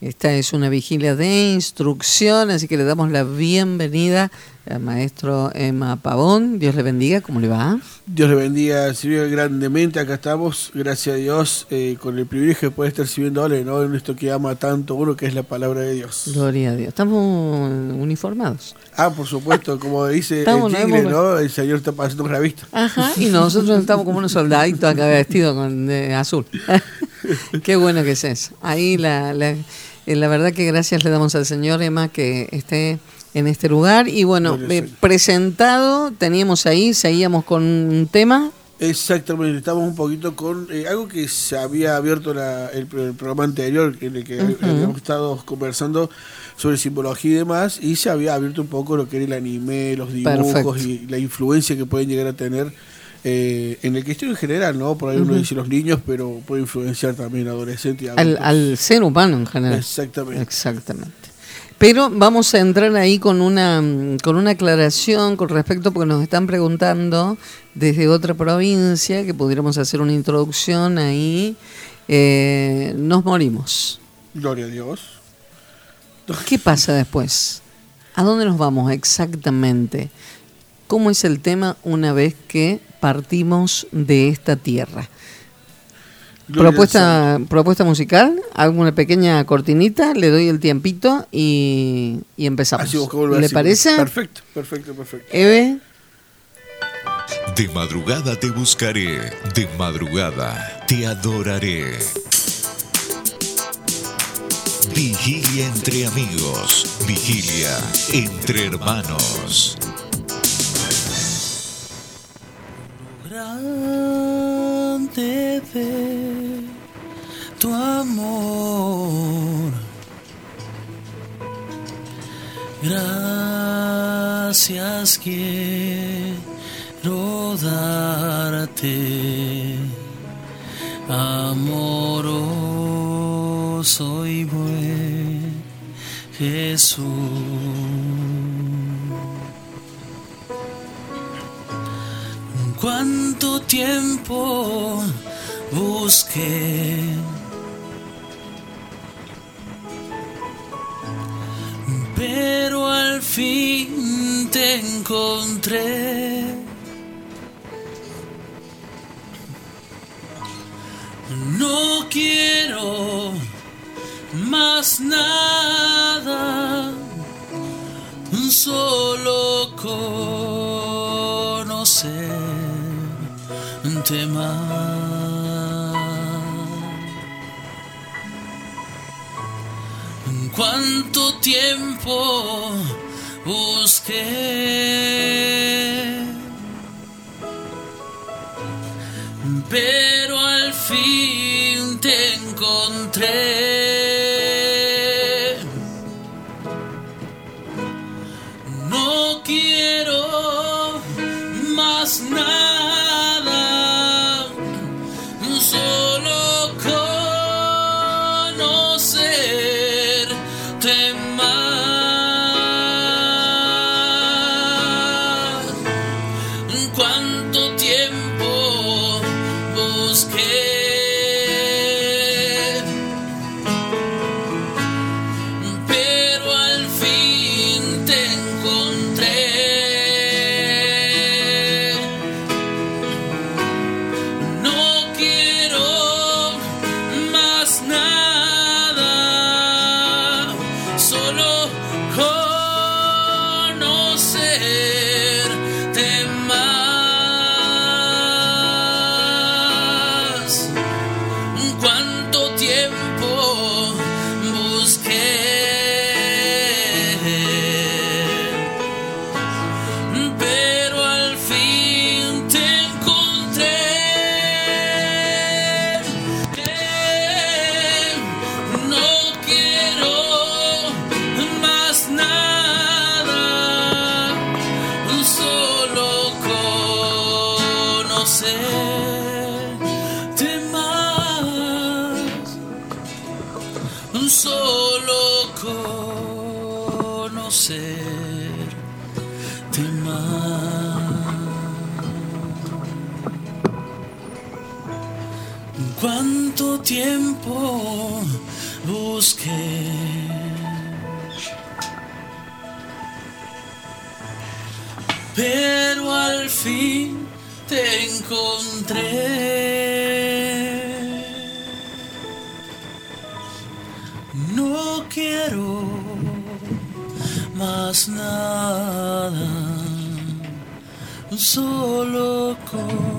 Esta es una vigilia de instrucción, así que le damos la bienvenida al maestro Emma Pavón. Dios le bendiga, ¿cómo le va? Dios le bendiga, sirvió grandemente. Acá estamos, gracias a Dios, eh, con el privilegio de poder estar sirviéndole ¿no? en esto que ama tanto uno, que es la palabra de Dios. Gloria a Dios. Estamos uniformados. Ah, por supuesto, como dice el jingle, ¿no? El Señor está pasando una vista. Ajá, y nosotros estamos como unos soldaditos acá vestidos con azul. Qué bueno que es eso. Ahí la eh, la verdad que gracias le damos al Señor Emma que esté en este lugar. Y bueno, eh, presentado, teníamos ahí, seguíamos con un tema. Exactamente, estamos un poquito con eh, algo que se había abierto el, programa anterior, en el que habíamos estado conversando sobre simbología y demás, y se había abierto un poco lo que era el anime, los dibujos y la influencia que pueden llegar a tener eh, en el cristiano en general, ¿no? Por ahí uno dice los niños, pero puede influenciar también a adolescentes. Al, al, ser humano en general. Exactamente. Exactamente. Pero vamos a entrar ahí con una, con una aclaración con respecto, porque nos están preguntando desde otra provincia que pudiéramos hacer una introducción ahí. Eh, nos morimos. Gloria a Dios. ¿Qué pasa después? ¿A dónde nos vamos exactamente? ¿Cómo es el tema una vez que partimos de esta tierra. Propuesta, propuesta musical, hago una pequeña cortinita, le doy el tiempito y, empezamos. ¿Le parece? Perfecto, perfecto, perfecto. Eve. De madrugada te buscaré, de madrugada te adoraré. Vigilia entre amigos, vigilia entre hermanos. Grande de tu amor. Gracias quiero darte, amoroso y buen Jesús. Cuánto tiempo busqué. Pero al fin te encontré. No quiero más nada, solo conocer tema. ¿Cuánto tiempo busqué? Pero al fin te encontré. No quiero más nada. conocerte más. ¿Cuánto tiempo busqué? Pero al fin te encontré. Más nada, solo conocerte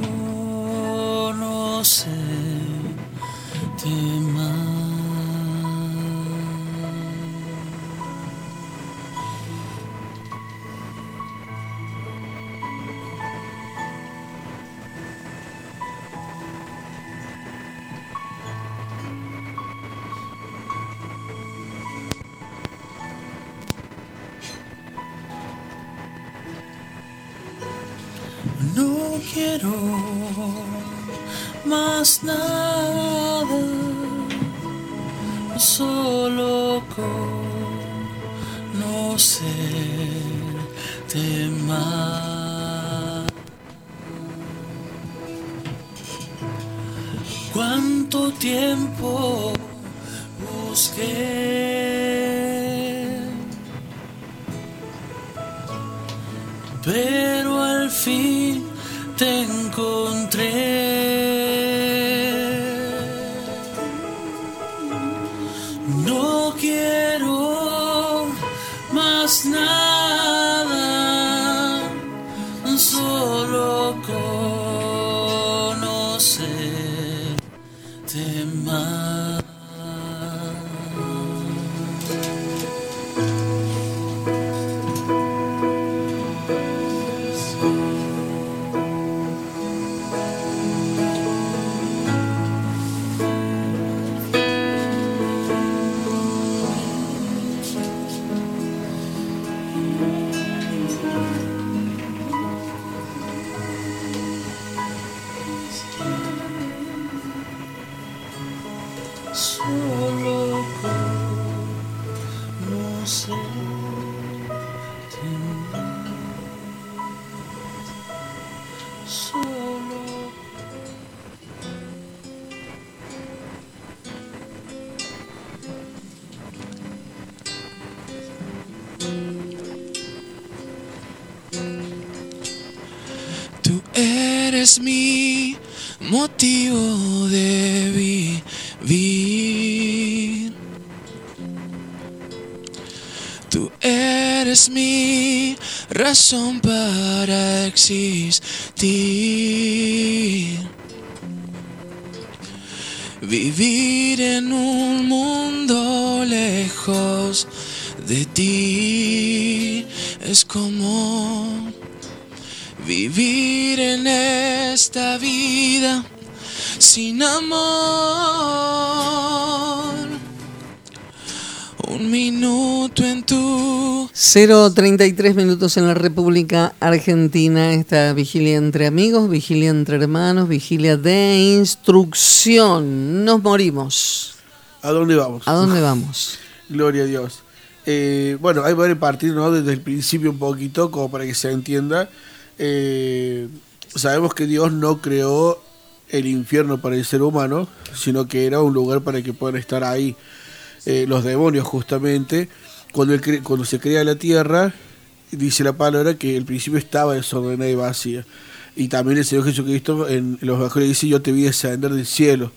razón para existir. Vivir en un mundo lejos de ti es como vivir en esta vida sin amor. Un minuto en tu 033 minutos en la República Argentina, esta vigilia entre amigos, vigilia entre hermanos, vigilia de instrucción. Nos morimos. ¿A dónde vamos? ¿A dónde vamos? Gloria a Dios. Eh, bueno, hay que partir ¿no? desde el principio un poquito, como para que se entienda. Eh, sabemos que Dios no creó el infierno para el ser humano, sino que era un lugar para que puedan estar ahí eh, los demonios justamente. Cuando, él cuando se crea la tierra, dice la palabra que el principio estaba desordenada y vacía. Y también el Señor Jesucristo en los evangelios dice, yo te vi descender del cielo.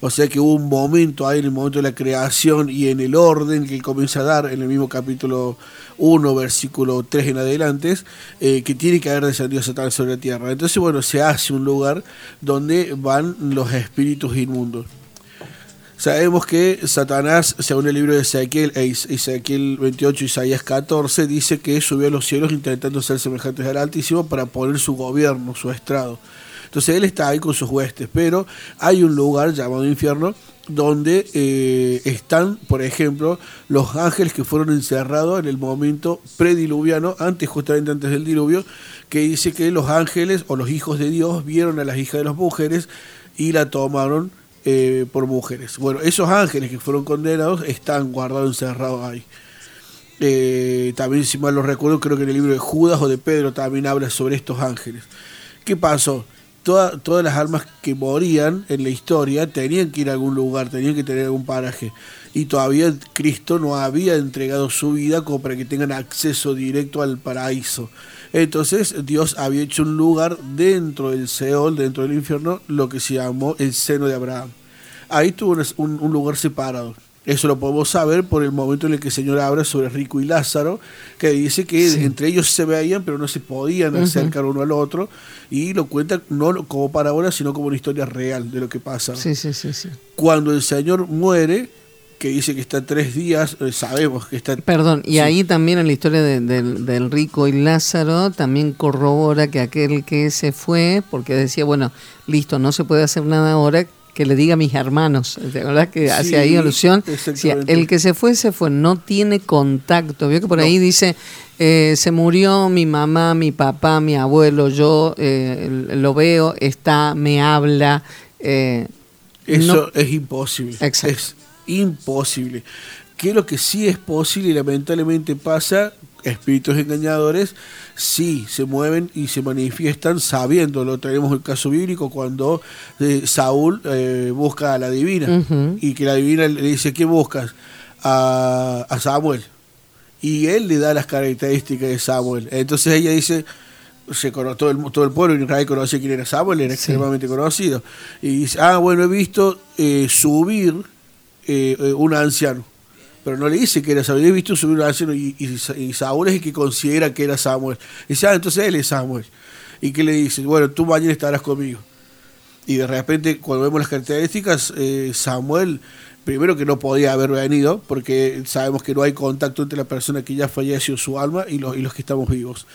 O sea que hubo un momento ahí, en el momento de la creación y en el orden que él comienza a dar en el mismo capítulo 1, versículo 3 en adelante, eh, que tiene que haber descendido Satán sobre la tierra. Entonces, bueno, se hace un lugar donde van los espíritus inmundos. Sabemos que Satanás, según el libro de Ezequiel, e Ezequiel 28, Isaías 14, dice que subió a los cielos intentando ser semejantes al Altísimo para poner su gobierno, su estrado. Entonces él está ahí con sus huestes, pero hay un lugar llamado infierno donde eh, están, por ejemplo, los ángeles que fueron encerrados en el momento prediluviano, antes justamente antes del diluvio, que dice que los ángeles o los hijos de Dios vieron a las hijas de las mujeres y la tomaron eh, por mujeres. Bueno, esos ángeles que fueron condenados están guardados, encerrados ahí. Eh, también, si mal lo recuerdo, creo que en el libro de Judas o de Pedro también habla sobre estos ángeles. ¿Qué pasó? toda- todas las almas que morían en la historia tenían que ir a algún lugar, tenían que tener algún paraje. Y todavía Cristo no había entregado su vida como para que tengan acceso directo al paraíso. Entonces Dios había hecho un lugar dentro del Seol, dentro del infierno, lo que se llamó el seno de Abraham. Ahí tuvo un, lugar separado. Eso lo podemos saber por el momento en el que el Señor habla sobre Rico y Lázaro, que dice que Sí. entre ellos se veían, pero no se podían acercar uno al otro, y lo cuenta no como parábola, sino como una historia real de lo que pasa. Sí, sí, sí, sí. Cuando el Señor muere, que dice que está tres días, eh, sabemos que está Perdón, y Sí. ahí también en la historia de- del rico y Lázaro también corrobora que aquel que se fue, porque decía, bueno, listo, no se puede hacer nada ahora, que le diga a mis hermanos. ¿Te acordás que Sí, hacia ahí alusión? el que se fue, se fue, no tiene contacto. Vio que por ahí dice, eh, se murió mi mamá, mi papá, mi abuelo, yo eh, lo veo, está, me habla. eh, Eso no- es imposible. Exacto. Es imposible. Que lo que sí es posible y lamentablemente pasa, espíritus engañadores, sí se mueven y se manifiestan sabiéndolo. Tenemos el caso bíblico cuando eh, Saúl eh, busca a la divina y que la divina le dice, ¿qué buscas? A, a Samuel. Y él le da las características de Samuel. Entonces ella dice, se cono- todo, el, todo el pueblo en Israel conocía quién era Samuel, era Sí. extremadamente conocido. Y dice, ah, bueno, he visto eh, subir un anciano. Pero no le dice que era Samuel, he visto subir un anciano y, y Sa- y Saúl es el que considera que era Samuel. Y dice, ah, entonces él es Samuel. ¿Y qué le dice? Bueno, tú mañana estarás conmigo. Y de repente, cuando vemos las características, eh, Samuel, primero que no podía haber venido, porque sabemos que no hay contacto entre la persona que ya falleció, su alma, y los, y los que estamos vivos.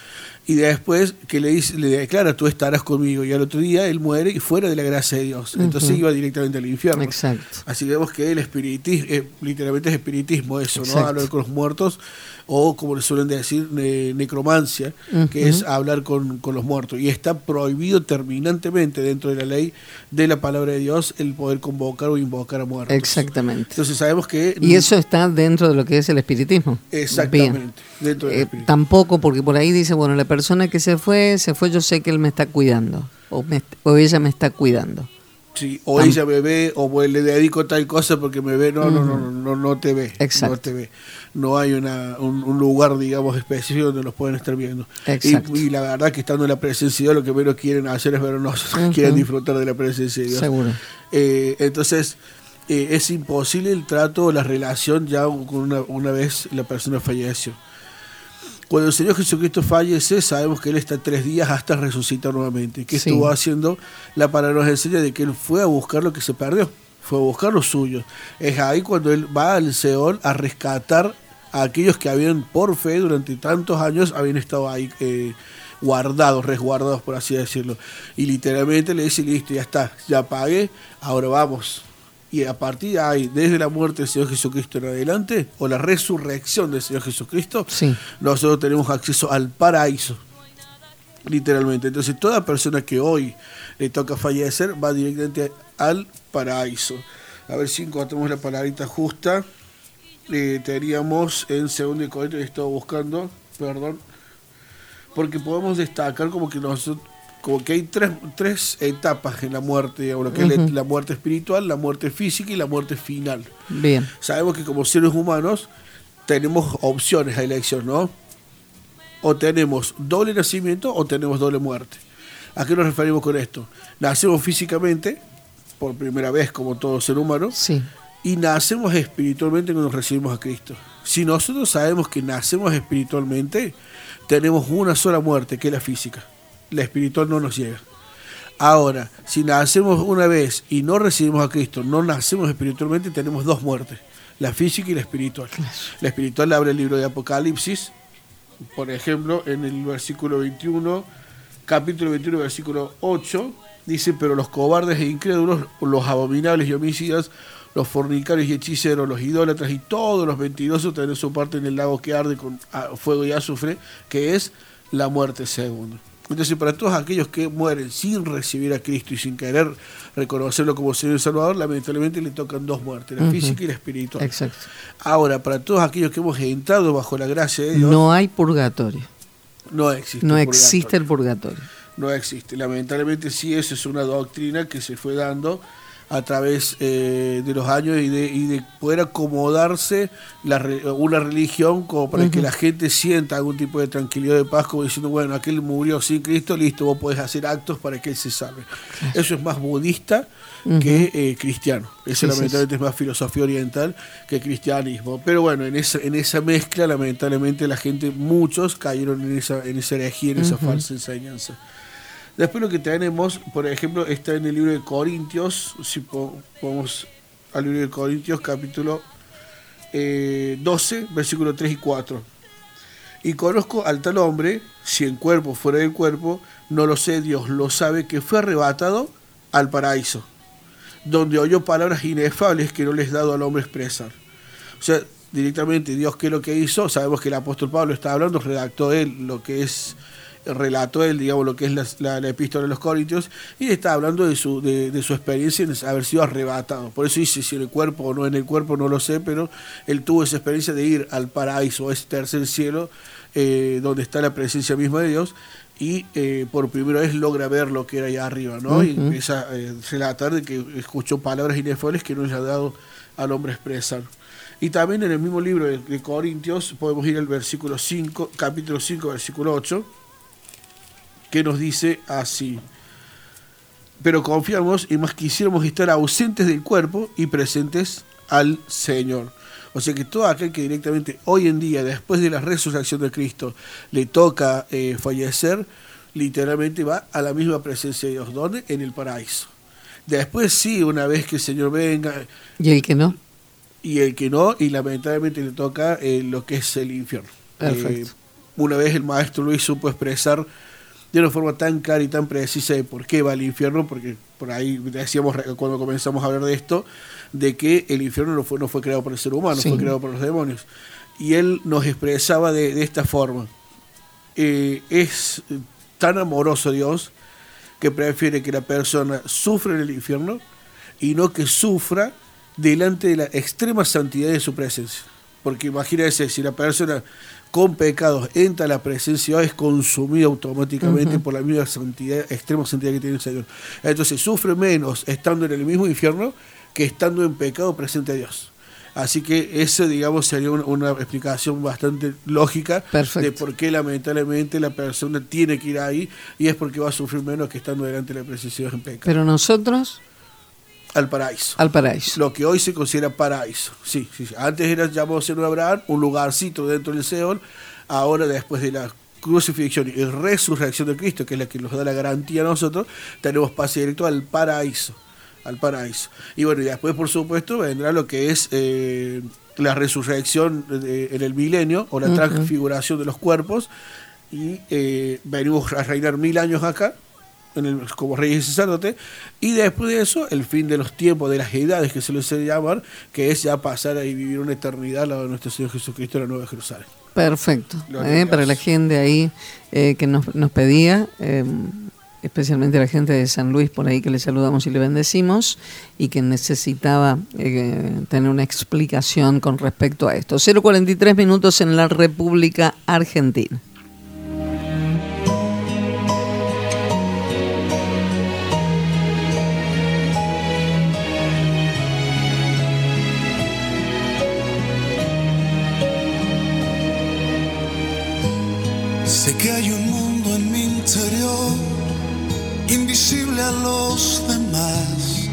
Y después que le dice, le declara, tú estarás conmigo. Y al otro día él muere y fuera de la gracia de Dios. Entonces iba directamente al infierno. Exacto. Así que vemos que el espiritismo, eh, literalmente es espiritismo eso, ¿no? Hablar con los muertos, o como le suelen decir, ne- necromancia, que es hablar con, con los muertos. Y está prohibido terminantemente dentro de la ley de la palabra de Dios el poder convocar o invocar a muertos. Exactamente. Entonces sabemos que... Y eso está dentro de lo que es el espiritismo. Exactamente, Bien. dentro del Eh, tampoco, porque por ahí dice, bueno, la persona que se fue, se fue, yo sé que él me está cuidando. O, me- o ella me está cuidando. Sí, o Tam- ella me ve, o le dedico tal cosa porque me ve, no, no, no, no, no, no te ve. Exacto. No te ve. No hay una, un, un lugar, digamos, específico donde los pueden estar viendo. Exacto. Y, y la verdad que estando en la presencia de Dios, lo que menos quieren hacer es vernos, Ujú. quieren disfrutar de la presencia de Dios. Seguro. Eh, entonces, eh, es imposible el trato o la relación ya con una, una vez la persona falleció. Cuando el Señor Jesucristo fallece, sabemos que Él está tres días hasta resucitar nuevamente. ¿Qué Sí. estuvo haciendo? La palabra nos enseña de que Él fue a buscar lo que se perdió, fue a buscar lo suyo. Es ahí cuando Él va al Seol a rescatar a aquellos que habían por fe durante tantos años habían estado ahí eh, guardados, resguardados por así decirlo. Y literalmente le dice, listo, ya está, ya pagué, ahora vamos. Y a partir de ahí, desde la muerte del Señor Jesucristo en adelante, o la resurrección del Señor Jesucristo, Sí. nosotros tenemos acceso al paraíso. Literalmente. Entonces, toda persona que hoy le toca fallecer va directamente al paraíso. A ver si encontramos la palabrita justa. Eh, teníamos en segundo Corintios, he estado buscando, perdón, porque podemos destacar como que nosotros como que hay tres, tres etapas en la muerte, digamos, lo que es la- la muerte espiritual, la muerte física y la muerte final Bien. sabemos que como seres humanos tenemos opciones a elección, ¿no? O tenemos doble nacimiento o tenemos doble muerte. ¿A qué nos referimos con esto? Nacemos físicamente, por primera vez como todo ser humano, Sí. y nacemos espiritualmente cuando recibimos a Cristo. Si nosotros sabemos que nacemos espiritualmente, tenemos una sola muerte, que es la física. La espiritual no nos llega. Ahora, si nacemos una vez y no recibimos a Cristo, no nacemos espiritualmente, tenemos dos muertes, la física y la espiritual. La espiritual abre el libro de Apocalipsis, por ejemplo, en el versículo 21, capítulo 21, versículo 8, dice, pero los cobardes e incrédulos, los abominables y homicidas, los fornicarios y hechiceros, los idólatras y todos los mentirosos tienen su parte en el lago que arde con fuego y azufre, que es la muerte segunda. Entonces, para todos aquellos que mueren sin recibir a Cristo y sin querer reconocerlo como Señor y Salvador, lamentablemente le tocan dos muertes, la física y la espiritual. Exacto. Ahora, para todos aquellos que hemos entrado bajo la gracia de Dios, no, No hay purgatorio. existe. No el existe el purgatorio. purgatorio. no existe. Lamentablemente sí, eso es una doctrina que se fue dando a través eh, de los años y de, y de poder acomodarse la, una religión como para que la gente sienta algún tipo de tranquilidad de paz, como diciendo, bueno, aquel murió sin Cristo, listo, vos podés hacer actos para que él se salve. Eso es más budista que eh, cristiano. Eso Sí, sí, lamentablemente es más filosofía oriental que cristianismo. Pero bueno, en esa, en esa mezcla, lamentablemente, la gente, muchos cayeron en esa, en esa herejía, en esa falsa enseñanza. Después lo que tenemos, por ejemplo, está en el libro de Corintios, si po- podemos al libro de Corintios capítulo eh, 12, versículo 3 y 4. Y conozco al tal hombre, si en cuerpo fuera del cuerpo, no lo sé, Dios lo sabe, que fue arrebatado al paraíso, donde oyó palabras inefables que no les dado al hombre expresar. O sea, directamente Dios qué es lo que hizo, sabemos que el apóstol Pablo está hablando, redactó él lo que es, relató él, digamos, lo que es la, la- la epístola de los Corintios, y está hablando de su, de, de su experiencia en haber sido arrebatado. Por eso dice, si en el cuerpo o no en el cuerpo, no lo sé, pero él tuvo esa experiencia de ir al paraíso, a ese tercer cielo, eh, donde está la presencia misma de Dios, y eh, por primera vez logra ver lo que era allá arriba, ¿no? Y empieza a eh, relatar de que escuchó palabras inefables que no le ha dado al hombre expresar. Y también en el mismo libro de, de Corintios podemos ir al versículo 5, capítulo 5, versículo 8, que nos dice así. Pero confiamos y más quisiéramos estar ausentes del cuerpo y presentes al Señor. O sea que todo aquel que directamente hoy en día, después de la resurrección de Cristo, le toca eh, fallecer, literalmente va a la misma presencia de Dios. ¿Dónde? En el paraíso. Después sí, una vez que el Señor venga, ¿Y el que no? y el que no, y lamentablemente le toca eh, lo que es el infierno. Perfecto. Eh, una vez el maestro Luis supo expresar de una forma tan clara y tan precisa de por qué va al infierno, porque por ahí decíamos cuando comenzamos a hablar de esto, de que el infierno no fue, no fue creado por el ser humano, Sí. fue creado por los demonios. Y él nos expresaba de, de esta forma. Eh, es tan amoroso Dios que prefiere que la persona sufra en el infierno y no que sufra delante de la extrema santidad de su presencia. Porque imagínense, si la persona con pecados entra a la presencia es consumida automáticamente por la misma santidad, extrema santidad que tiene el Señor. Entonces sufre menos estando en el mismo infierno que estando en pecado presente a Dios. Así que eso, digamos, sería una, una explicación bastante lógica Perfecto. de por qué lamentablemente la persona tiene que ir ahí y es porque va a sufrir menos que estando delante de la presencia de Dios en pecado. Pero nosotros Al paraíso. al paraíso. Lo que hoy se considera paraíso. Sí, sí, sí. Antes era llamado Seno de Abraham, un lugarcito dentro del Seol. Ahora, después de la crucifixión y resurrección de Cristo, que es la que nos da la garantía a nosotros, tenemos pase directo al paraíso. Al paraíso. Y bueno, y después, por supuesto, vendrá lo que es eh, la resurrección de- en el milenio o la transfiguración de los cuerpos. Y eh, venimos a reinar mil años acá, en el- como reyes y sacerdotes, y después de eso, el fin de los tiempos, de las edades que se les suele llamar, que es ya pasar a vivir una eternidad al lado de nuestro Señor Jesucristo en la Nueva Jerusalén. Perfecto. Eh, para la gente ahí eh, que nos, nos pedía, eh, especialmente la gente de San Luis por ahí que le saludamos y le bendecimos y que necesitaba eh, tener una explicación con respecto a esto. 043 minutos en la República Argentina. A los demás,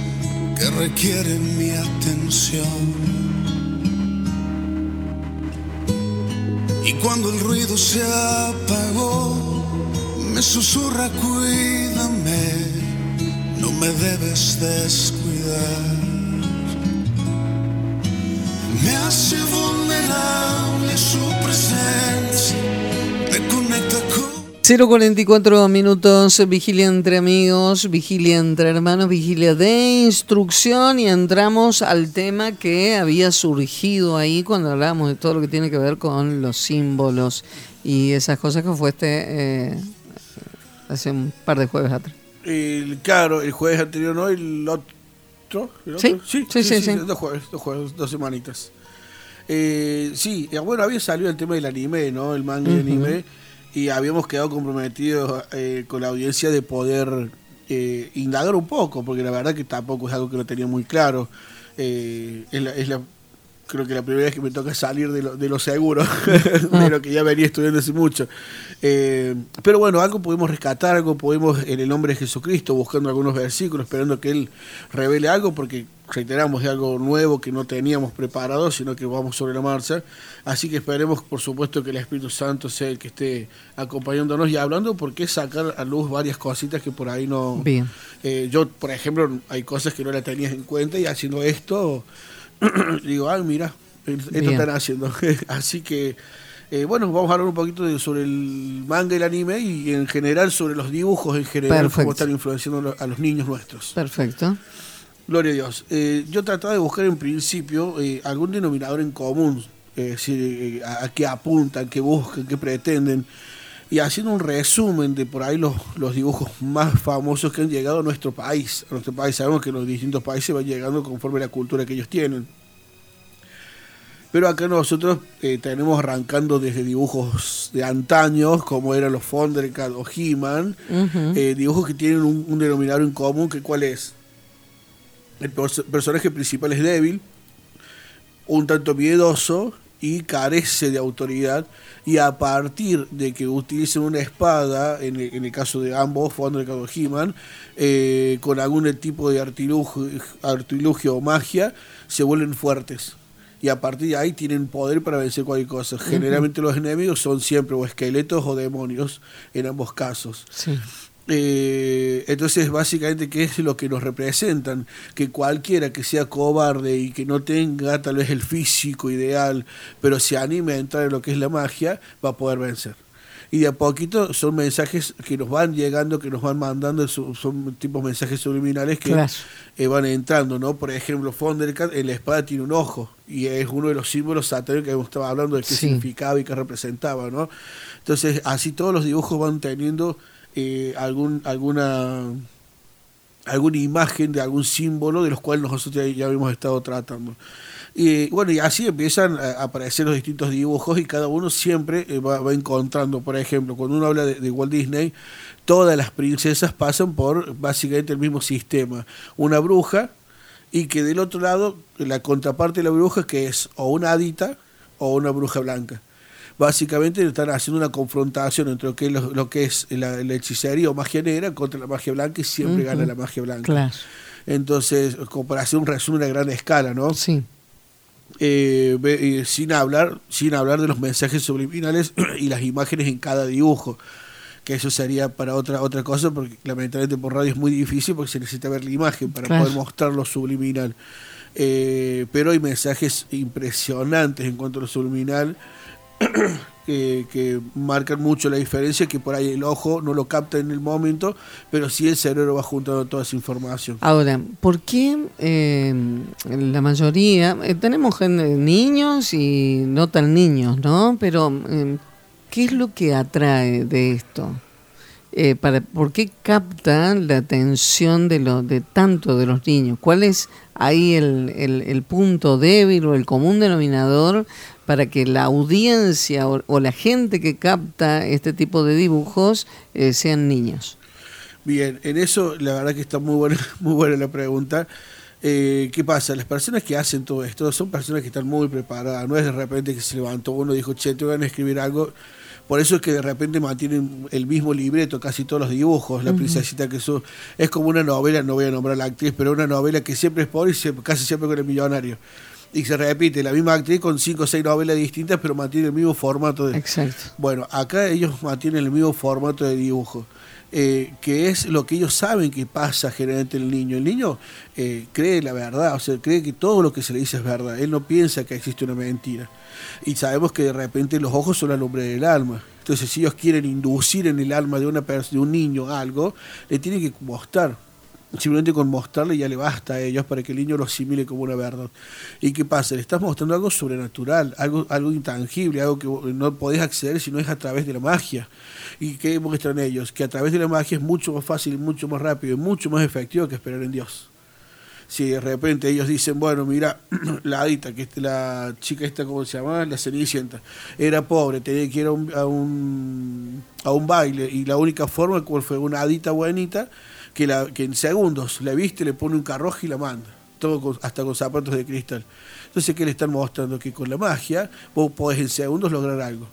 que requiere mi atención. Y cuando el ruido se apagó, me susurra, cuídame, no me debes descuidar. Me hace 044 minutos, vigilia entre amigos, vigilia entre hermanos, vigilia de instrucción y entramos al tema que había surgido ahí cuando hablábamos de todo lo que tiene que ver con los símbolos y esas cosas que fue este eh, hace un par de jueves atrás. El, claro, el jueves anterior, ¿no? El otro. ¿el Sí, otro? sí, sí, sí, sí. Dos jueves, dos jueves, dos semanitas. Eh, sí, eh, bueno, había salido el tema del anime, ¿no? El manga y Ujú. anime. Y habíamos quedado comprometidos eh, con la audiencia de poder eh, indagar un poco, porque la verdad que tampoco es algo que lo tenía muy claro. Eh, es, la, es la- creo que la primera vez que me toca salir de lo, de lo seguro, de lo que ya venía estudiando hace mucho. Eh, pero bueno, algo podemos rescatar, algo podemos en el nombre de Jesucristo, buscando algunos versículos, esperando que Él revele algo, porque reiteramos, es algo nuevo que no teníamos preparado, sino que vamos sobre la marcha. Así que esperemos, por supuesto, que el Espíritu Santo sea el que esté acompañándonos y hablando, porque sacar a luz varias cositas que por ahí no... Bien. Eh, yo, por ejemplo, hay cosas que no la tenías en cuenta y haciendo esto, digo, ah, mira, esto Bien. están haciendo. Así que, eh, bueno, vamos a hablar un poquito de- sobre el manga y el anime y en general sobre los dibujos en general, Perfecto. cómo están influenciando a los niños nuestros. Perfecto. Gloria a Dios. Eh, yo trataba de buscar en principio eh, algún denominador en común, eh, si, eh, a, a qué apuntan, qué buscan, qué pretenden, y haciendo un resumen de por ahí los, los dibujos más famosos que han llegado a nuestro país. A nuestro país sabemos que los distintos países van llegando conforme a la cultura que ellos tienen. Pero acá nosotros eh, tenemos arrancando desde dibujos de antaños, como eran los Thundercats o He-Man, eh, dibujos que tienen un, un denominador en común, que cuál es. El perso- personaje principal es débil, un tanto miedoso y carece de autoridad. Y a partir de que utilicen una espada, en el, en el caso de ambos, Thundercat o He-Man, eh, con algún tipo de artilugio, artilugio o magia, se vuelven fuertes. Y a partir de ahí tienen poder para vencer cualquier cosa. Generalmente los enemigos son siempre o esqueletos o demonios, en ambos casos. Sí. Eh, entonces, básicamente, ¿qué es lo que nos representan? Que cualquiera que sea cobarde y que no tenga tal vez el físico ideal, pero se anime a entrar en lo que es la magia, va a poder vencer. Y de a poquito son mensajes que nos van llegando, que nos van mandando, son tipos mensajes subliminales que Claro. eh, van entrando, ¿no? Por ejemplo, Thundercat en la espada tiene un ojo y es uno de los símbolos satánicos que hemos estado hablando de qué Sí. significaba y qué representaba, ¿no? Entonces, así todos los dibujos van teniendo eh, algún alguna alguna imagen de algún símbolo de los cuales nosotros ya, ya habíamos estado tratando. Y bueno, y así empiezan a aparecer los distintos dibujos y cada uno siempre eh, va, encontrando, por ejemplo, cuando uno habla de, de Walt Disney, todas las princesas pasan por básicamente el mismo sistema. Una bruja y que del otro lado, la contraparte de la bruja, que es o una hadita o una bruja blanca. Básicamente están haciendo una confrontación entre lo que es, lo, lo que es la, la hechicería o magia negra contra la magia blanca y siempre gana la magia blanca. Claro. Entonces, como para hacer un resumen a gran escala, ¿no? Sí. Eh, eh, sin hablar, sin hablar de los mensajes subliminales y las imágenes en cada dibujo. Que eso sería para otra otra cosa, porque lamentablemente por radio es muy difícil porque se necesita ver la imagen para Claro. poder mostrar lo subliminal. Eh, pero hay mensajes impresionantes en cuanto a lo subliminal que, que marcan mucho la diferencia, que por ahí el ojo no lo capta en el momento, pero sí el cerebro va juntando toda esa información. Ahora, ¿por qué eh, la mayoría, eh, tenemos gen- niños y no tan niños, ¿no? Pero, eh, ¿qué es lo que atrae de esto? Eh, para, ¿Por qué capta la atención de, lo, de tanto de los niños? ¿Cuál es ahí el, el- punto débil o el común denominador para que la audiencia o, o la gente que capta este tipo de dibujos eh, sean niños? Bien, en eso la verdad que está muy buena, muy buena la pregunta. Eh, ¿Qué pasa? Las personas que hacen todo esto son personas que están muy preparadas. No es de repente que se levantó uno y dijo, che, te van a escribir algo. Por eso es que de repente mantienen el mismo libreto, casi todos los dibujos. La princesita que su- es como una novela, no voy a nombrar a la actriz, pero una novela que siempre es pobre y siempre- casi siempre con el millonario. Y se repite, la misma actriz con cinco o seis novelas distintas, pero mantiene el mismo formato de, Exacto. bueno, acá ellos mantienen el mismo formato de dibujo, eh, que es lo que ellos saben que pasa generalmente en el niño. El niño eh, cree la verdad, o sea, cree que todo lo que se le dice es verdad. Él no piensa que existe una mentira. Y sabemos que de repente los ojos son la lumbre del alma. Entonces, si ellos quieren inducir en el alma de, una de un niño algo, le tienen que mostrar. Simplemente con mostrarle ya le basta a ellos para que el niño lo asimile como una verdad. ¿Y qué pasa? Le estás mostrando algo sobrenatural, algo, algo intangible, algo que no podés acceder si no es a través de la magia. ¿Y qué muestran ellos? Que a través de la magia es mucho más fácil, mucho más rápido y mucho más efectivo que esperar en Dios. si de repente ellos dicen, bueno, mira, la Adita, que es la chica esta, ¿cómo se llama? La Cenicienta, era pobre, tenía que ir a un, a un, a un baile y la única forma cual fue una Adita buenita que, la, que en segundos la viste, le pone un carroje y la manda, todo con- hasta con zapatos de cristal. Entonces, ¿qué le están mostrando? Que con la magia vos podés en segundos lograr algo.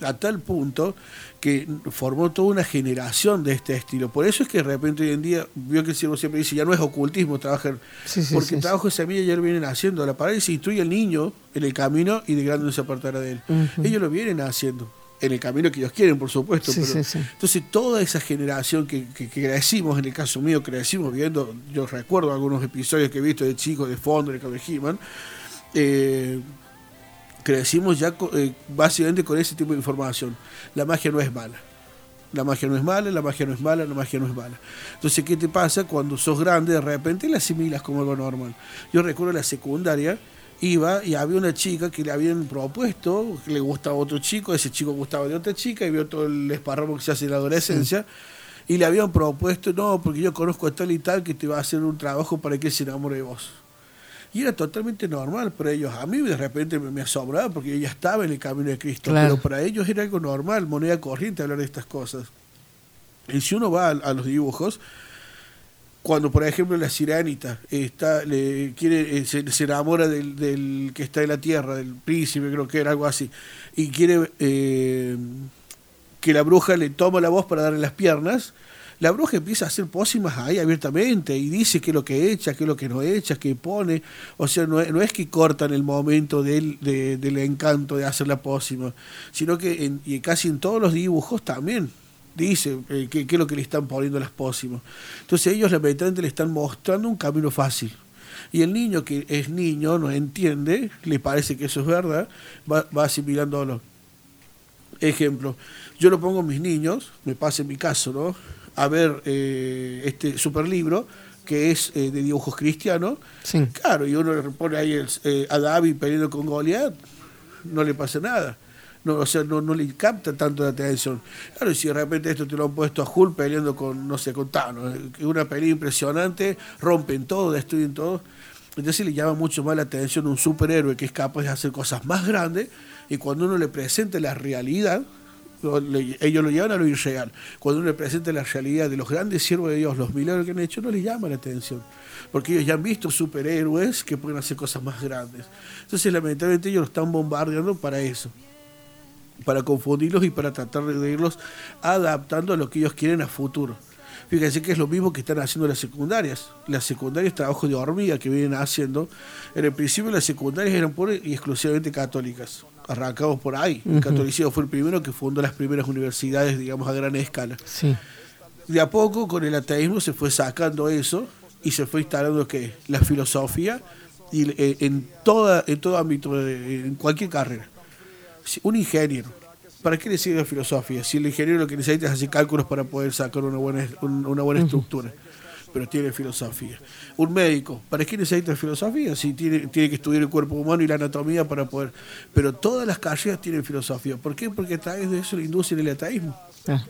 A tal punto que formó toda una generación de este estilo. Por eso es que de repente hoy en día, vio que el cielo siempre dice, ya no es ocultismo trabajar, Sí, sí, porque sí, trabajo de semilla ya lo vienen haciendo. La pared se instruye al niño en el camino y de grande no se apartará de él. Ellos lo vienen haciendo. En el camino que ellos quieren, por supuesto. Sí, pero- sí, sí. Entonces, toda esa generación que, que, que crecimos, en el caso mío, crecimos viendo, yo recuerdo algunos episodios que he visto de chicos de fondo, de de He-Man, eh, crecimos ya co- eh, básicamente con ese tipo de información. La magia no es mala. La magia no es mala, la magia no es mala, la magia no es mala. Entonces, ¿qué te pasa cuando sos grande de repente la asimilas como algo normal? Yo recuerdo la secundaria, iba y había una chica que le habían propuesto, que le gustaba a otro chico, ese chico gustaba de otra chica y vio todo el esparramo que se hace en la adolescencia. Y le habían propuesto, no, porque yo conozco a tal y tal que te va a hacer un trabajo para que él se enamore de vos. Y era totalmente normal para ellos. A mí de repente me, me asombraba porque yo ya estaba en el camino de Cristo. Claro. Pero para ellos era algo normal, moneda corriente hablar de estas cosas. Y si uno va a, a los dibujos, cuando por ejemplo la sirenita está, le quiere, eh, se, enamora del, del que está en la tierra, del príncipe, creo que era algo así, y quiere eh, que la bruja le toma la voz para darle las piernas, la bruja empieza a hacer pócimas ahí abiertamente y dice qué es lo que echa, qué es lo que no echa, qué pone. O sea, no es, no es que cortan el momento del, de- del encanto de hacer la pócima, sino que en, y casi en todos los dibujos también dice eh, qué qué es lo que le están poniendo las pócimas. Entonces ellos lamentablemente le están mostrando un camino fácil. Y el niño que es niño, no entiende, le parece que eso es verdad, va, va asimilándolo. Ejemplo, yo lo pongo a mis niños, me pasa en mi caso, ¿no? A ver eh, este super libro que es eh, de dibujos cristianos. Sí. Claro, y uno le pone ahí el, eh, a David peleando con Goliat, no le pasa nada. No, o sea, no, no le capta tanto la atención. Claro, y si de repente esto te lo han puesto a Hulk peleando con, no sé, con Thanos, eh, una pelea impresionante, rompen todo, destruyen todo. Entonces le llama mucho más la atención un superhéroe que es capaz de hacer cosas más grandes y cuando uno le presenta la realidad, ellos lo llevan a lo irreal. Cuando uno le presenta la realidad de los grandes siervos de Dios, los milagros que han hecho, no les llama la atención. Porque ellos ya han visto superhéroes que pueden hacer cosas más grandes. Entonces, lamentablemente, ellos lo están bombardeando para eso. Para confundirlos y para tratar de irlos adaptando a lo que ellos quieren a futuro. Fíjense que es lo mismo que están haciendo las secundarias. Las secundarias, trabajo de hormiga que vienen haciendo. En el principio las secundarias eran pura y exclusivamente católicas. Arrancamos por ahí. El catolicismo fue el primero que fundó las primeras universidades, digamos, a gran escala. Sí. De a poco, con el ateísmo, se fue sacando eso y se fue instalando que la filosofía y en toda en todo ámbito, en cualquier carrera. Un ingeniero, ¿para qué le sirve la filosofía? Si el ingeniero lo que necesita es hacer cálculos para poder sacar una buena, un- una buena estructura, pero tiene filosofía. Un médico, ¿para qué necesita filosofía? Si tiene, tiene que estudiar el cuerpo humano y la anatomía para poder... Pero todas las carreras tienen filosofía. ¿Por qué? Porque a través de eso le inducen el ateísmo. Ah,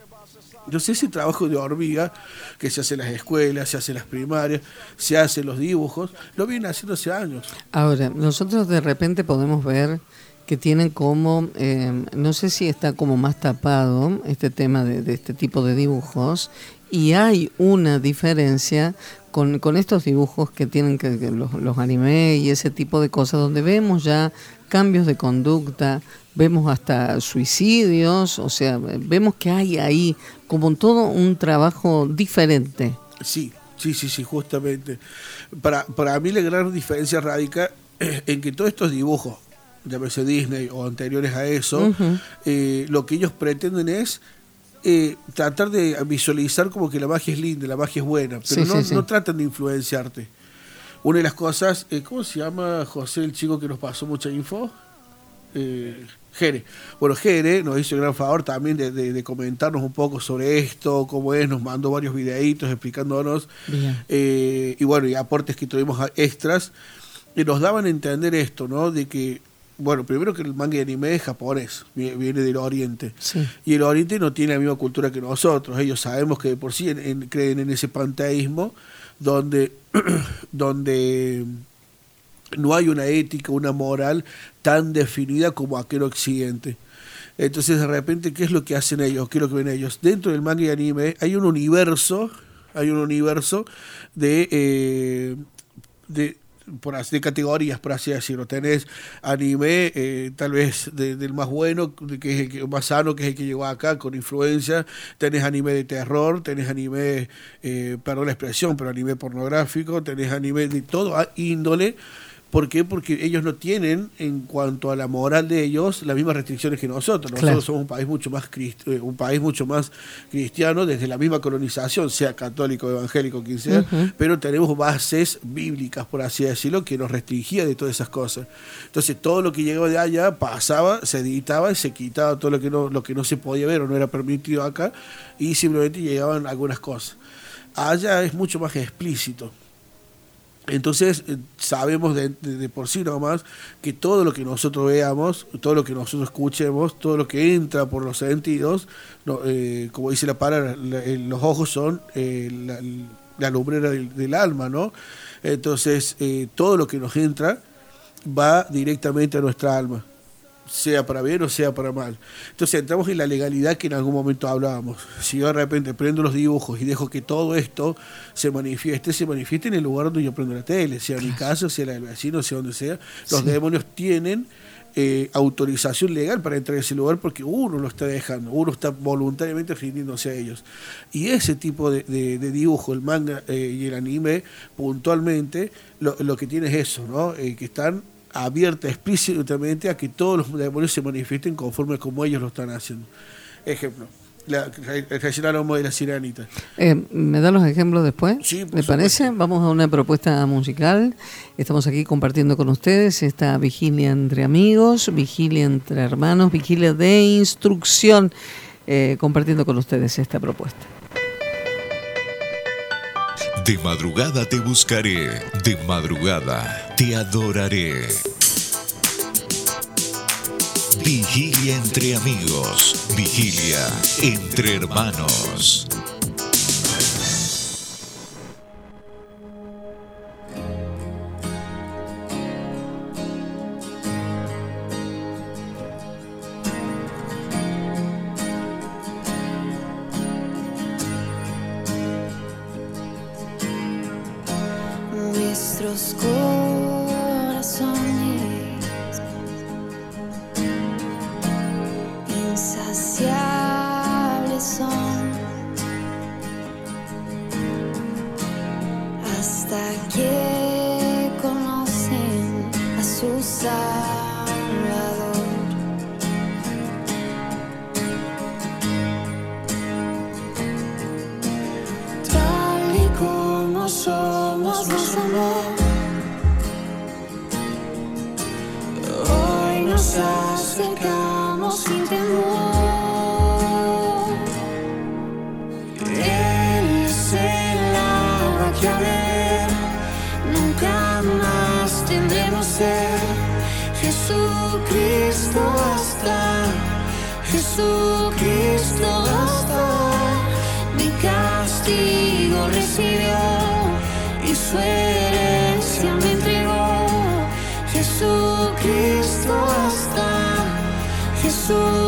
Entonces ese trabajo de hormiga que se hace en las escuelas, se hace en las primarias, se hace en los dibujos, lo vienen haciendo hace años. Ahora, nosotros de repente podemos ver que tienen como, eh, no sé si está como más tapado este tema de, este tipo de dibujos, y hay una diferencia con, con estos dibujos que tienen que, que los, los anime y ese tipo de cosas, donde vemos ya cambios de conducta, vemos hasta suicidios, o sea, vemos que hay ahí como todo un trabajo diferente. Sí, sí, sí, sí, justamente. Para, para mí la gran diferencia radica en que todos estos dibujos, llámese Disney o anteriores a eso, eh, lo que ellos pretenden es eh, tratar de visualizar como que la magia es linda, la magia es buena, pero Sí, no, sí, sí. no tratan de influenciarte. Una de las cosas, eh, ¿cómo se llama José, el chico que nos pasó mucha info? Eh, Jere. Bueno, Jere nos hizo el gran favor también de, de- de comentarnos un poco sobre esto, cómo es, nos mandó varios videitos explicándonos, eh, y bueno, y aportes que tuvimos extras, y nos daban a entender esto, ¿no? De que, bueno, primero que el manga de anime es japonés, vi- viene del oriente. Sí. Y el Oriente no tiene la misma cultura que nosotros. Ellos sabemos que de por sí en- en- creen en ese panteísmo, donde, donde no hay una ética, una moral tan definida como aquel occidente. Entonces, de repente, ¿qué es lo que hacen ellos? ¿Qué es lo que ven ellos? Dentro del manga y anime hay un universo, hay un universo de, eh, de, por así, de categorías, por así decirlo. Tenés anime, eh, tal vez de- del más bueno, que es el que- más sano, que es el que llegó acá con influencia. Tenés anime de terror, tenés anime, eh, perdón la expresión, pero anime pornográfico, tenés anime de todo a- índole. ¿Por qué? Porque ellos no tienen, en cuanto a la moral de ellos, las mismas restricciones que nosotros. Nosotros Claro. somos un país mucho más eh, un país mucho más cristiano desde la misma colonización, sea católico, evangélico, quien sea, pero tenemos bases bíblicas, por así decirlo, que nos restringía de todas esas cosas. Entonces, todo lo que llegaba de allá pasaba, se editaba y se quitaba todo lo que no, lo que no se podía ver o no era permitido acá, y simplemente llegaban algunas cosas. Allá es mucho más explícito. Entonces eh, sabemos de, por sí nomás que todo lo que nosotros veamos, todo lo que nosotros escuchemos, todo lo que entra por los sentidos, eh, como dice la palabra, la- eh, los ojos son la, la lumbrera del, alma, ¿no? Entonces todo lo que nos entra va directamente a nuestra alma, sea para bien o sea para mal. Entonces entramos en la legalidad que en algún momento hablábamos. Si yo de repente prendo los dibujos y dejo que todo esto se manifieste, se manifieste en el lugar donde yo prendo la tele, sea mi casa, sea la del vecino, sea donde sea. Los Sí. demonios tienen eh, autorización legal para entrar a ese lugar porque uno lo está dejando, uno está voluntariamente rindiéndose a ellos. Y ese tipo de, de- de dibujo, el manga eh, y el anime, puntualmente, lo, lo que tiene es eso, ¿no? Eh, que están abiertas explícitamente a que todos los demonios se manifiesten conforme como ellos lo están haciendo. Ejemplo, la, hablamos de la sirenita. Eh, ¿Me da los ejemplos después? Sí, por ¿Le parece? Vamos a una propuesta musical. Estamos aquí compartiendo con ustedes esta vigilia entre amigos, vigilia entre hermanos, vigilia de instrucción, eh, compartiendo con ustedes esta propuesta. De madrugada te buscaré, de madrugada te adoraré. Vigilia entre amigos, vigilia entre hermanos. Nuestros corazones. Insaciables son. Hasta que conocen a su acercamos sin temor. Él es el agua que a ver nunca más tendremos sed. Jesucristo basta, Jesucristo basta. Mi castigo recibió y su Jesucristo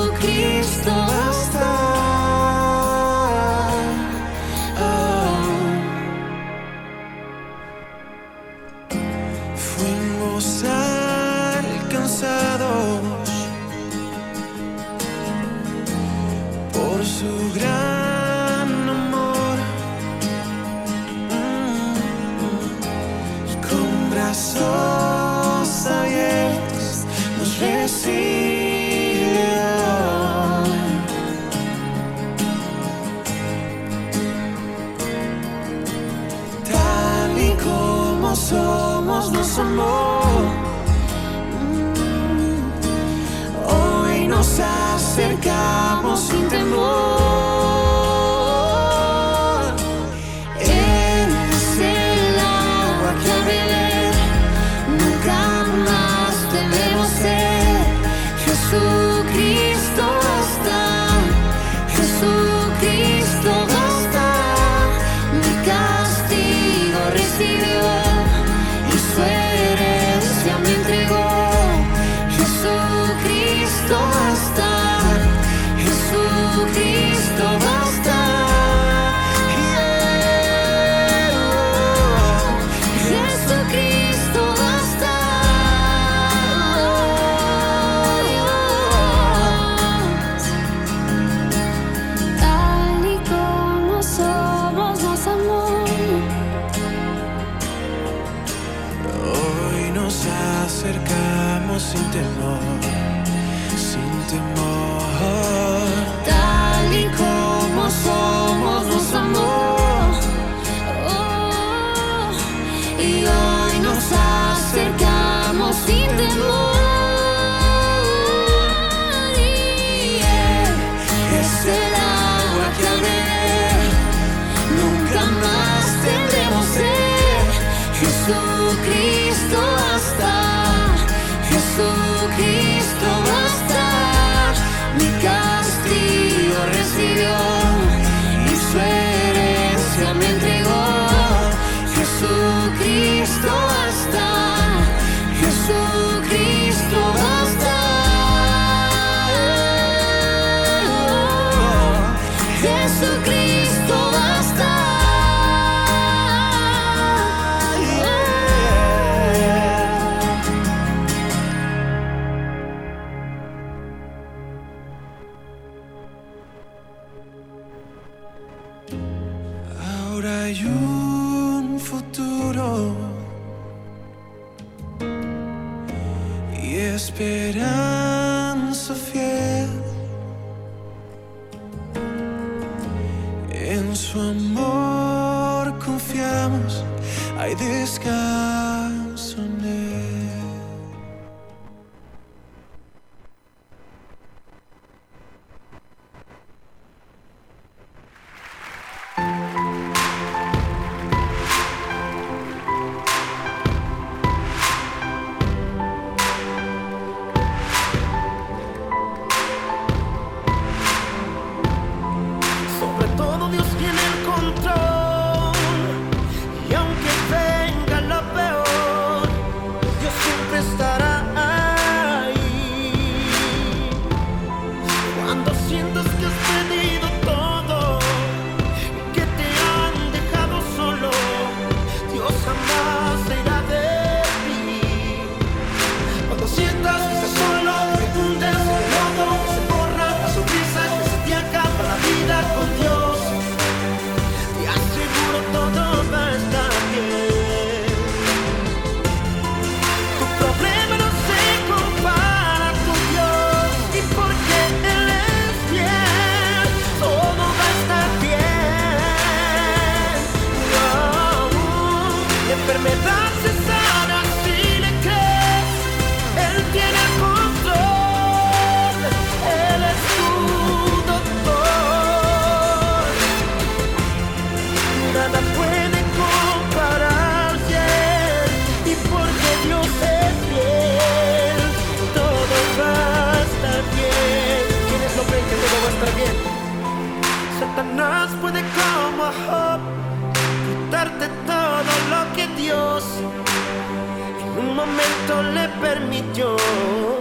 momento le permitió.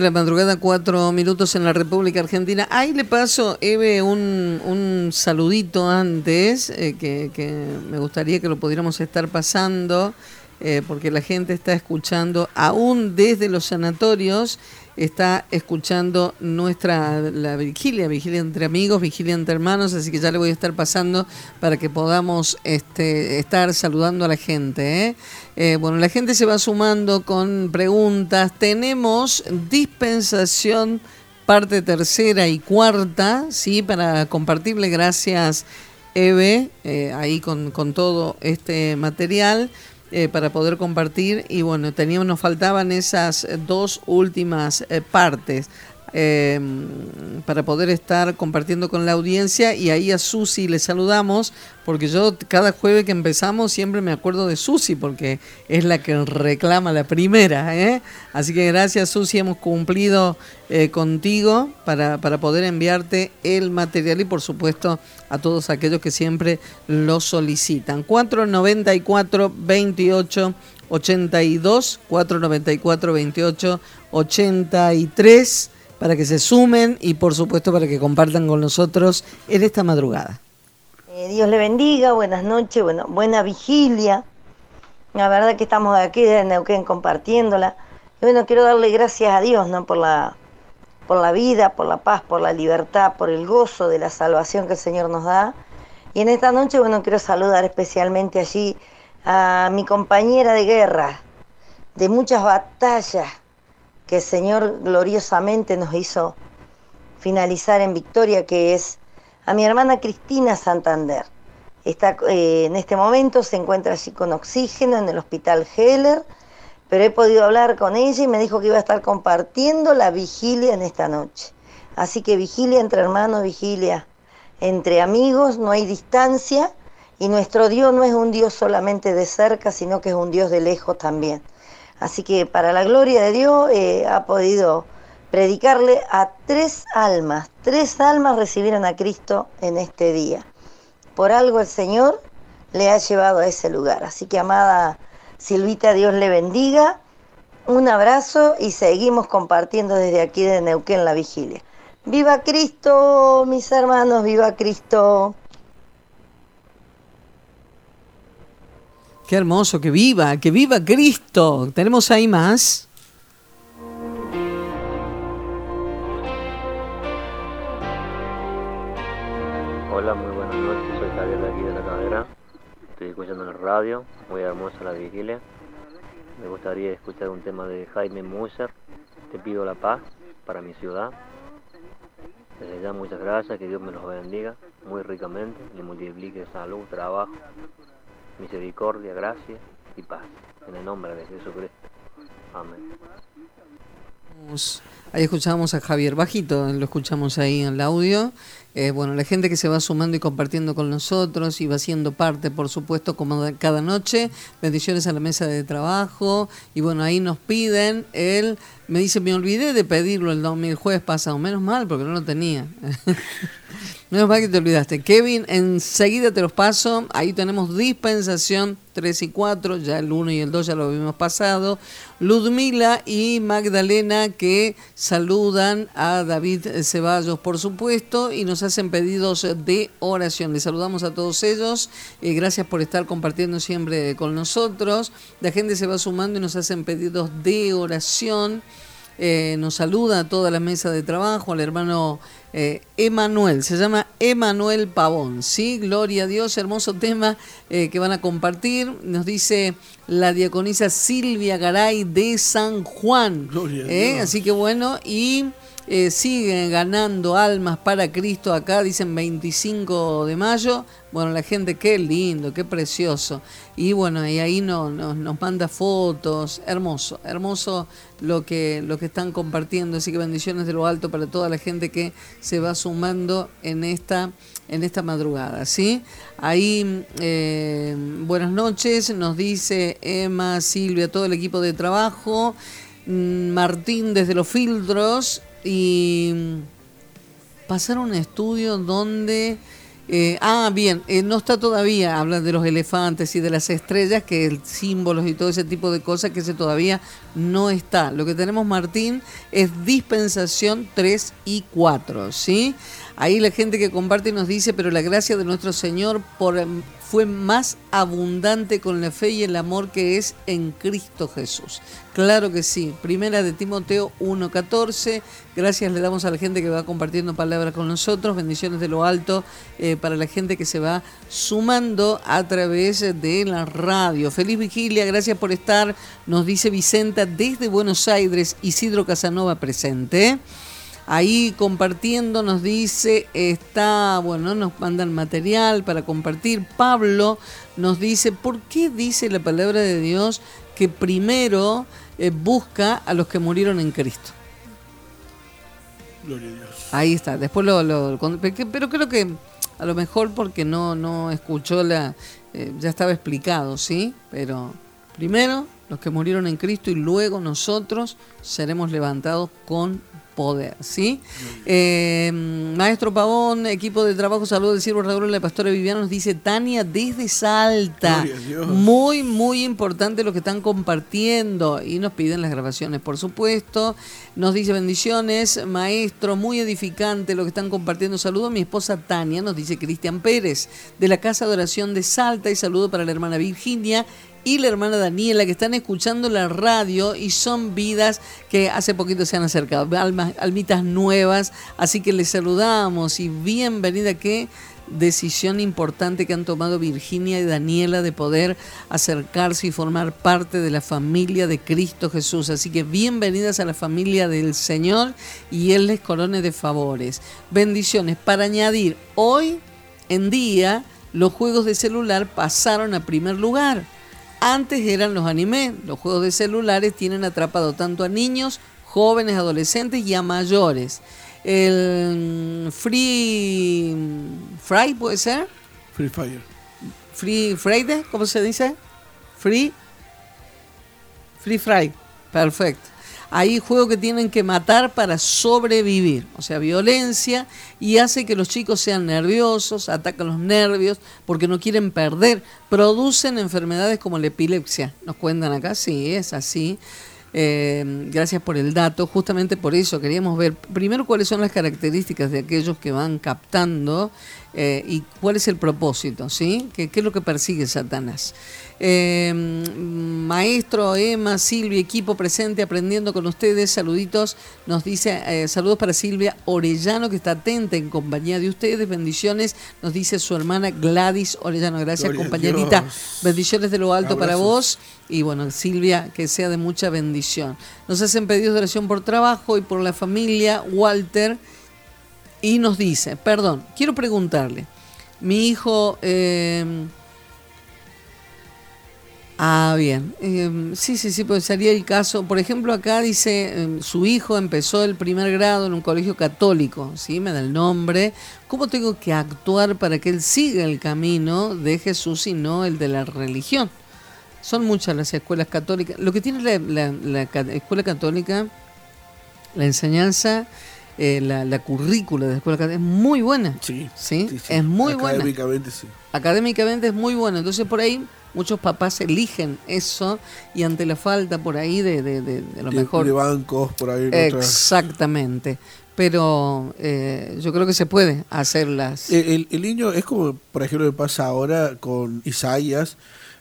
la madrugada, cuatro minutos en la República Argentina. Ahí le paso, Eve, un, un saludito antes, eh, que, que me gustaría que lo pudiéramos estar pasando. Eh, porque la gente está escuchando, aún desde los sanatorios, está escuchando nuestra la vigilia, vigilia entre amigos, vigilia entre hermanos, así que ya le voy a estar pasando para que podamos este, estar saludando a la gente. ¿eh? eh bueno, la gente se va sumando con preguntas. Tenemos dispensación parte tercera y cuarta, sí, para compartirle gracias Eve eh, ahí con todo este material eh, para poder compartir y bueno, teníamos, nos faltaban esas dos últimas eh, partes eh, para poder estar compartiendo con la audiencia y ahí a Susi le saludamos porque yo cada jueves que empezamos siempre me acuerdo de Susi porque es la que reclama la primera. ¿eh? Así que gracias Susi, hemos cumplido eh, contigo para, para poder enviarte el material y por supuesto a todos aquellos que siempre lo solicitan. 494 28 82 494 28 83 para que se sumen y por supuesto para que compartan con nosotros en esta madrugada. Eh, Dios le bendiga, buenas noches, bueno, buena vigilia. La verdad que estamos aquí de Neuquén compartiéndola. Y bueno, quiero darle gracias a Dios, ¿no? Por la, por la vida, por la paz, por la libertad, por el gozo de la salvación que el Señor nos da. Y en esta noche, bueno, quiero saludar especialmente allí a mi compañera de guerra, de muchas batallas que el Señor gloriosamente nos hizo finalizar en victoria, que es a mi hermana Cristina Santander. Está, eh, en este momento se encuentra allí con oxígeno en el hospital Heller, pero he podido hablar con ella y me dijo que iba a estar compartiendo la vigilia en esta noche. Así que vigilia entre hermanos, vigilia entre amigos, no hay distancia y nuestro Dios no es un Dios solamente de cerca, sino que es un Dios de lejos también. Así que para la gloria de Dios eh, ha podido predicarle a tres almas, tres almas recibieron a Cristo en este día. Por algo el Señor le ha llevado a ese lugar. Así que amada Silvita, Dios le bendiga. Un abrazo y seguimos compartiendo desde aquí de Neuquén la vigilia. ¡Viva Cristo, mis hermanos! ¡Viva Cristo! Qué hermoso, que viva, que viva Cristo. Tenemos ahí más. Hola, muy buenas noches. Soy Javier de aquí de la cadera. Estoy escuchando la radio. Muy hermosa la vigilia. Me gustaría escuchar un tema de Jaime Musser. Te pido la paz para mi ciudad. Desde ya muchas gracias. Que Dios me los bendiga muy ricamente. Le multiplique salud, trabajo, misericordia, gracia y paz. En el nombre de Jesucristo. Amén. Ahí escuchamos a Javier Bajito, lo escuchamos ahí en el audio. Eh, bueno, la gente que se va sumando y compartiendo con nosotros y va siendo parte, por supuesto, como cada noche. Bendiciones a la mesa de trabajo. Y bueno, ahí nos piden el. Me dice, me olvidé de pedirlo el, el jueves pasado. Menos mal, porque no lo tenía. Menos mal que te olvidaste. Kevin, enseguida te los paso. Ahí tenemos dispensación 3 y 4. Ya el 1 y el 2 ya lo habíamos pasado. Ludmila y Magdalena que saludan a David Ceballos, por supuesto, y nos hacen pedidos de oración. Les saludamos a todos ellos. Eh, gracias por estar compartiendo siempre con nosotros. La gente se va sumando y nos hacen pedidos de oración. Eh, nos saluda a toda la mesa de trabajo, al hermano eh, Emanuel, se llama Emanuel Pavón, ¿sí? Gloria a Dios, hermoso tema eh, que van a compartir. Nos dice la diaconisa Silvia Garay de San Juan. Gloria a. Dios. Así que bueno, y eh, siguen ganando almas para Cristo acá, dicen 25 de mayo. Bueno, la gente, qué lindo, qué precioso. Y bueno, y ahí no, no- nos manda fotos, hermoso, hermoso lo que, lo que están compartiendo. Así que bendiciones de lo alto para toda la gente que se va sumando en esta, en esta madrugada. ¿sí? Ahí, eh, buenas noches, nos dice Emma, Silvia, todo el equipo de trabajo. Mm, Martín desde los filtros y mm, pasaron un estudio donde... eh, ah, bien, eh, no está todavía, hablan de los elefantes y de las estrellas, que el símbolos y todo ese tipo de cosas, que ese todavía no está. Lo que tenemos, Martín, es dispensación 3 y 4, ¿sí? Ahí la gente que comparte nos dice, pero la gracia de nuestro Señor por, em, fue más abundante con la fe y el amor que es en Cristo Jesús. Claro que sí. Primera de Timoteo 1.14. Gracias le damos a la gente que va compartiendo palabras con nosotros. Bendiciones de lo alto eh, para la gente que se va sumando a través de la radio. Feliz vigilia, gracias por estar. Nos dice Vicenta desde Buenos Aires, Isidro Casanova presente. Ahí compartiendo nos dice, está, bueno, nos mandan material para compartir. Pablo nos dice, ¿por qué dice la palabra de Dios que primero eh, busca a los que murieron en Cristo? Gloria a Dios. Ahí está. Después lo, lo- pero creo que a lo mejor porque no no escuchó la eh, ya estaba explicado, ¿sí? Pero primero los que murieron en Cristo y luego nosotros seremos levantados con poder, ¿sí? Eh, Maestro Pavón, equipo de trabajo, saludos del Siervo Raúl, la pastora Viviana nos dice Tania desde Salta. Muy, muy importante lo que están compartiendo y nos piden las grabaciones, por supuesto. Nos dice bendiciones, maestro, muy edificante lo que están compartiendo. Saludo a mi esposa Tania, nos dice Cristian Pérez, de la Casa de Oración de Salta y saludo para la hermana Virginia y la hermana Daniela que están escuchando la radio y son vidas que hace poquito se han acercado, almas, almitas nuevas, así que les saludamos y bienvenida que decisión importante que han tomado Virginia y Daniela de poder acercarse y formar parte de la familia de Cristo Jesús. Así que bienvenidas a la familia del Señor y Él les corone de favores. Bendiciones. Para añadir, hoy en día los juegos de celular pasaron a primer lugar. Antes eran los anime. Los juegos de celulares tienen atrapado tanto a niños, jóvenes, adolescentes y a mayores. El mm, Free Fry puede ser. Free Fire. Free Friday, ¿cómo se dice? Free Free Fry. Perfecto. Hay juegos que tienen que matar para sobrevivir, o sea, violencia, y hace que los chicos sean nerviosos, atacan los nervios, porque no quieren perder. Producen enfermedades como la epilepsia. Nos cuentan acá, sí, es así. Eh, gracias por el dato. Justamente por eso queríamos ver primero cuáles son las características de aquellos que van captando eh, y cuál es el propósito, ¿sí? ¿Qué, qué es lo que persigue Satanás? Eh, maestro, Emma, Silvia, equipo presente aprendiendo con ustedes. Saluditos. Nos dice eh, saludos para Silvia Orellano que está atenta en compañía de ustedes. Bendiciones. Nos dice su hermana Gladys Orellano. Gracias, Gloria compañerita. Bendiciones de lo alto para vos. Y bueno, Silvia, que sea de mucha bendición. Nos hacen pedidos de oración por trabajo y por la familia. Walter. Y nos dice, perdón, quiero preguntarle. Mi hijo... eh, Ah, bien. Eh, sí, sí, sí, pues sería el caso. Por ejemplo, acá dice, eh, su hijo empezó el primer grado en un colegio católico, ¿sí? Me da el nombre. ¿Cómo tengo que actuar para que él siga el camino de Jesús y no el de la religión? Son muchas las escuelas católicas. Lo que tiene la, la- la ca- escuela católica, la enseñanza, eh, la, la currícula de la escuela católica es muy buena. Sí, ¿sí? sí, sí. Es muy buena Académicamente sí. académicamente es muy bueno. Entonces por ahí muchos papás eligen eso y ante la falta por ahí de, de, de- de lo mejor. De bancos, por ahí. Exactamente. Pero eh, yo creo que se puede hacerlas. El, el- niño es como, por ejemplo, me pasa ahora con Isaías.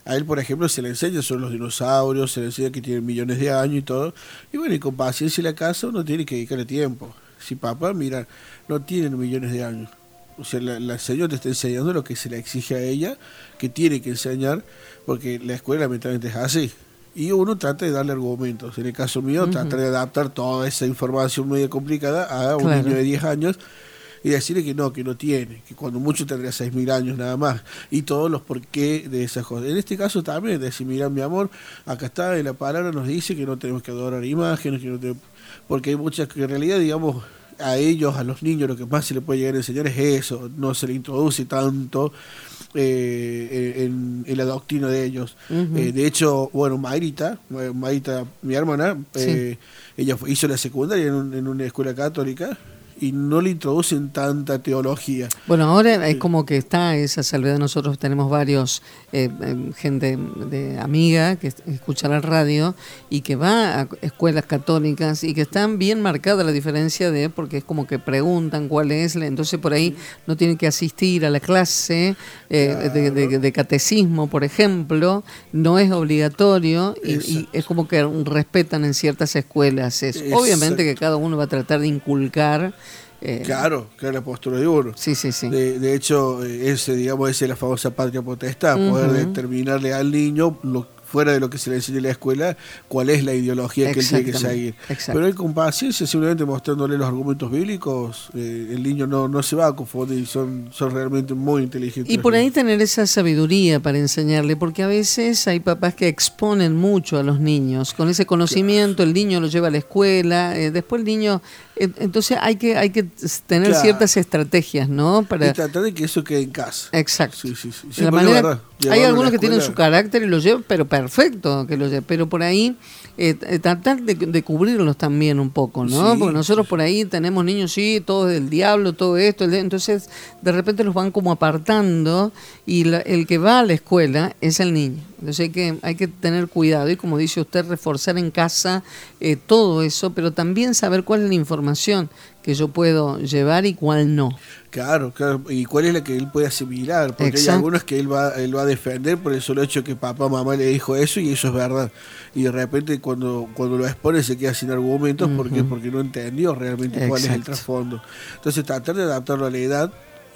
A él, por ejemplo, se le enseña sobre los dinosaurios, se le enseña que tienen millones de años y todo. Y bueno, y con paciencia y la casa uno tiene que dedicarle tiempo. Si papá, mira, no tienen millones de años. O sea, la, la señora te está enseñando lo que se le exige a ella, que tiene que enseñar, porque la escuela lamentablemente es así. Y uno trata de darle argumentos. En el caso mío, Ujú. trata de adaptar toda esa información medio complicada a un Claro. niño de 10 años y decirle que no, que no tiene, que cuando mucho tendría 6.000 años nada más, y todos los por qué de esas cosas. En este caso también, decir, mira mi amor, acá está, en la palabra nos dice que no tenemos que adorar imágenes, que no tenemos- porque hay muchas que en realidad, digamos, a ellos, a los niños, lo que más se les puede llegar a enseñar es eso, no se le introduce tanto eh, en, en la doctrina de ellos. Eh, de hecho, bueno, Mayrita, eh, Mayrita, mi hermana, eh, ella hizo la secundaria en, un- en una escuela católica y no le introducen tanta teología. Bueno, ahora es como que está esa salvedad. Nosotros tenemos varios, eh, eh, gente de amiga que es- escucha la radio y que va a escuelas católicas y que están bien marcada la diferencia de, porque es como que preguntan cuál es, la- entonces por ahí no tienen que asistir a la clase eh, de, de- de catecismo, por ejemplo, no es obligatorio y, y es como que respetan en ciertas escuelas eso. Obviamente que cada uno va a tratar de inculcar. Eh, Claro, que es la postura de uno. Sí, sí, sí. De, de hecho, eh, ese, digamos, esa es la famosa patria potestad, poder determinarle al niño, lo, fuera de lo que se le enseña en la escuela, cuál es la ideología que él tiene que seguir. Pero él con paciencia, simplemente mostrándole los argumentos bíblicos, eh, el niño no, no se va a confundir, son, son realmente muy inteligentes. Y por ahí tener esa sabiduría para enseñarle, porque a veces hay papás que exponen mucho a los niños. Con ese conocimiento el niño lo lleva a la escuela, eh, después el niño Entonces hay que, hay que tener Claro. ciertas estrategias, ¿no? Y Para, tratar de que eso quede en casa. Exacto. Sí, sí, sí. Sí, la porque es manera- verdad, hay algunos que tienen su carácter y lo llevan, pero perfecto que lo lleven. Pero por ahí eh, eh, tratar de, de cubrirlos también un poco, ¿no? Sí, Porque nosotros por ahí tenemos niños, sí, todo del diablo, todo esto. entonces, de repente los van como apartando y la- el que va a la escuela es el niño. Entonces hay que, hay que tener cuidado y como dice usted, reforzar en casa eh, todo eso, pero también saber cuál es la información que yo puedo llevar y cuál no. Claro, claro. ¿Y cuál es la que él puede asimilar? Porque Exacto. hay algunos que él va, él va a defender por el solo hecho que papá, mamá le dijo eso y eso es verdad. Y de repente cuando, cuando lo expone se queda sin argumentos. ¿Por qué? Porque no entendió realmente cuál es el trasfondo. Entonces tratar de adaptarlo a la edad.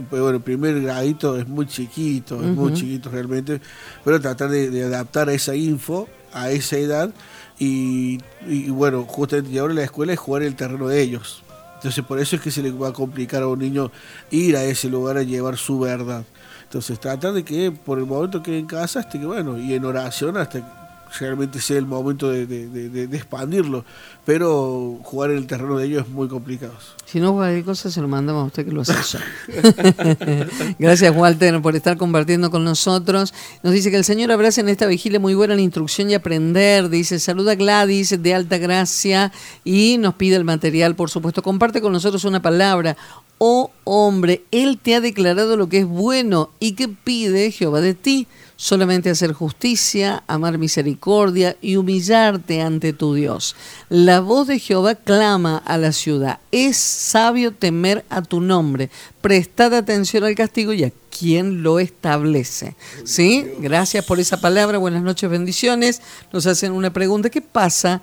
Pues bueno, el primer gradito es muy chiquito, es muy chiquito realmente, pero tratar de, de adaptar esa info, a esa edad, y, y bueno, justamente ahora la escuela es jugar el terreno de ellos. Entonces por eso es que se le va a complicar a un niño ir a ese lugar a llevar su verdad. Entonces tratar de que por el momento quede en casa, hasta que bueno, y en oración hasta que realmente sea el momento de, expandirlo. Pero jugar en el terreno de ellos es muy complicado. Si no, cualquier cosa se lo mandamos a usted que lo asesore. Gracias, Walter, por estar compartiendo con nosotros. Nos dice que el Señor abraza en esta vigilia muy buena la instrucción y aprender. Dice, saluda Gladys de Alta Gracia y nos pide el material, por supuesto. Comparte con nosotros una palabra. Oh hombre, Él te ha declarado lo que es bueno y que pide Jehová de ti. Solamente hacer justicia, amar misericordia y humillarte ante tu Dios. La voz de Jehová clama a la ciudad. Es sabio temer a tu nombre. Prestad atención al castigo y a quien lo establece. ¿Sí? Gracias por esa palabra. Buenas noches, bendiciones. Nos hacen una pregunta. ¿Qué pasa?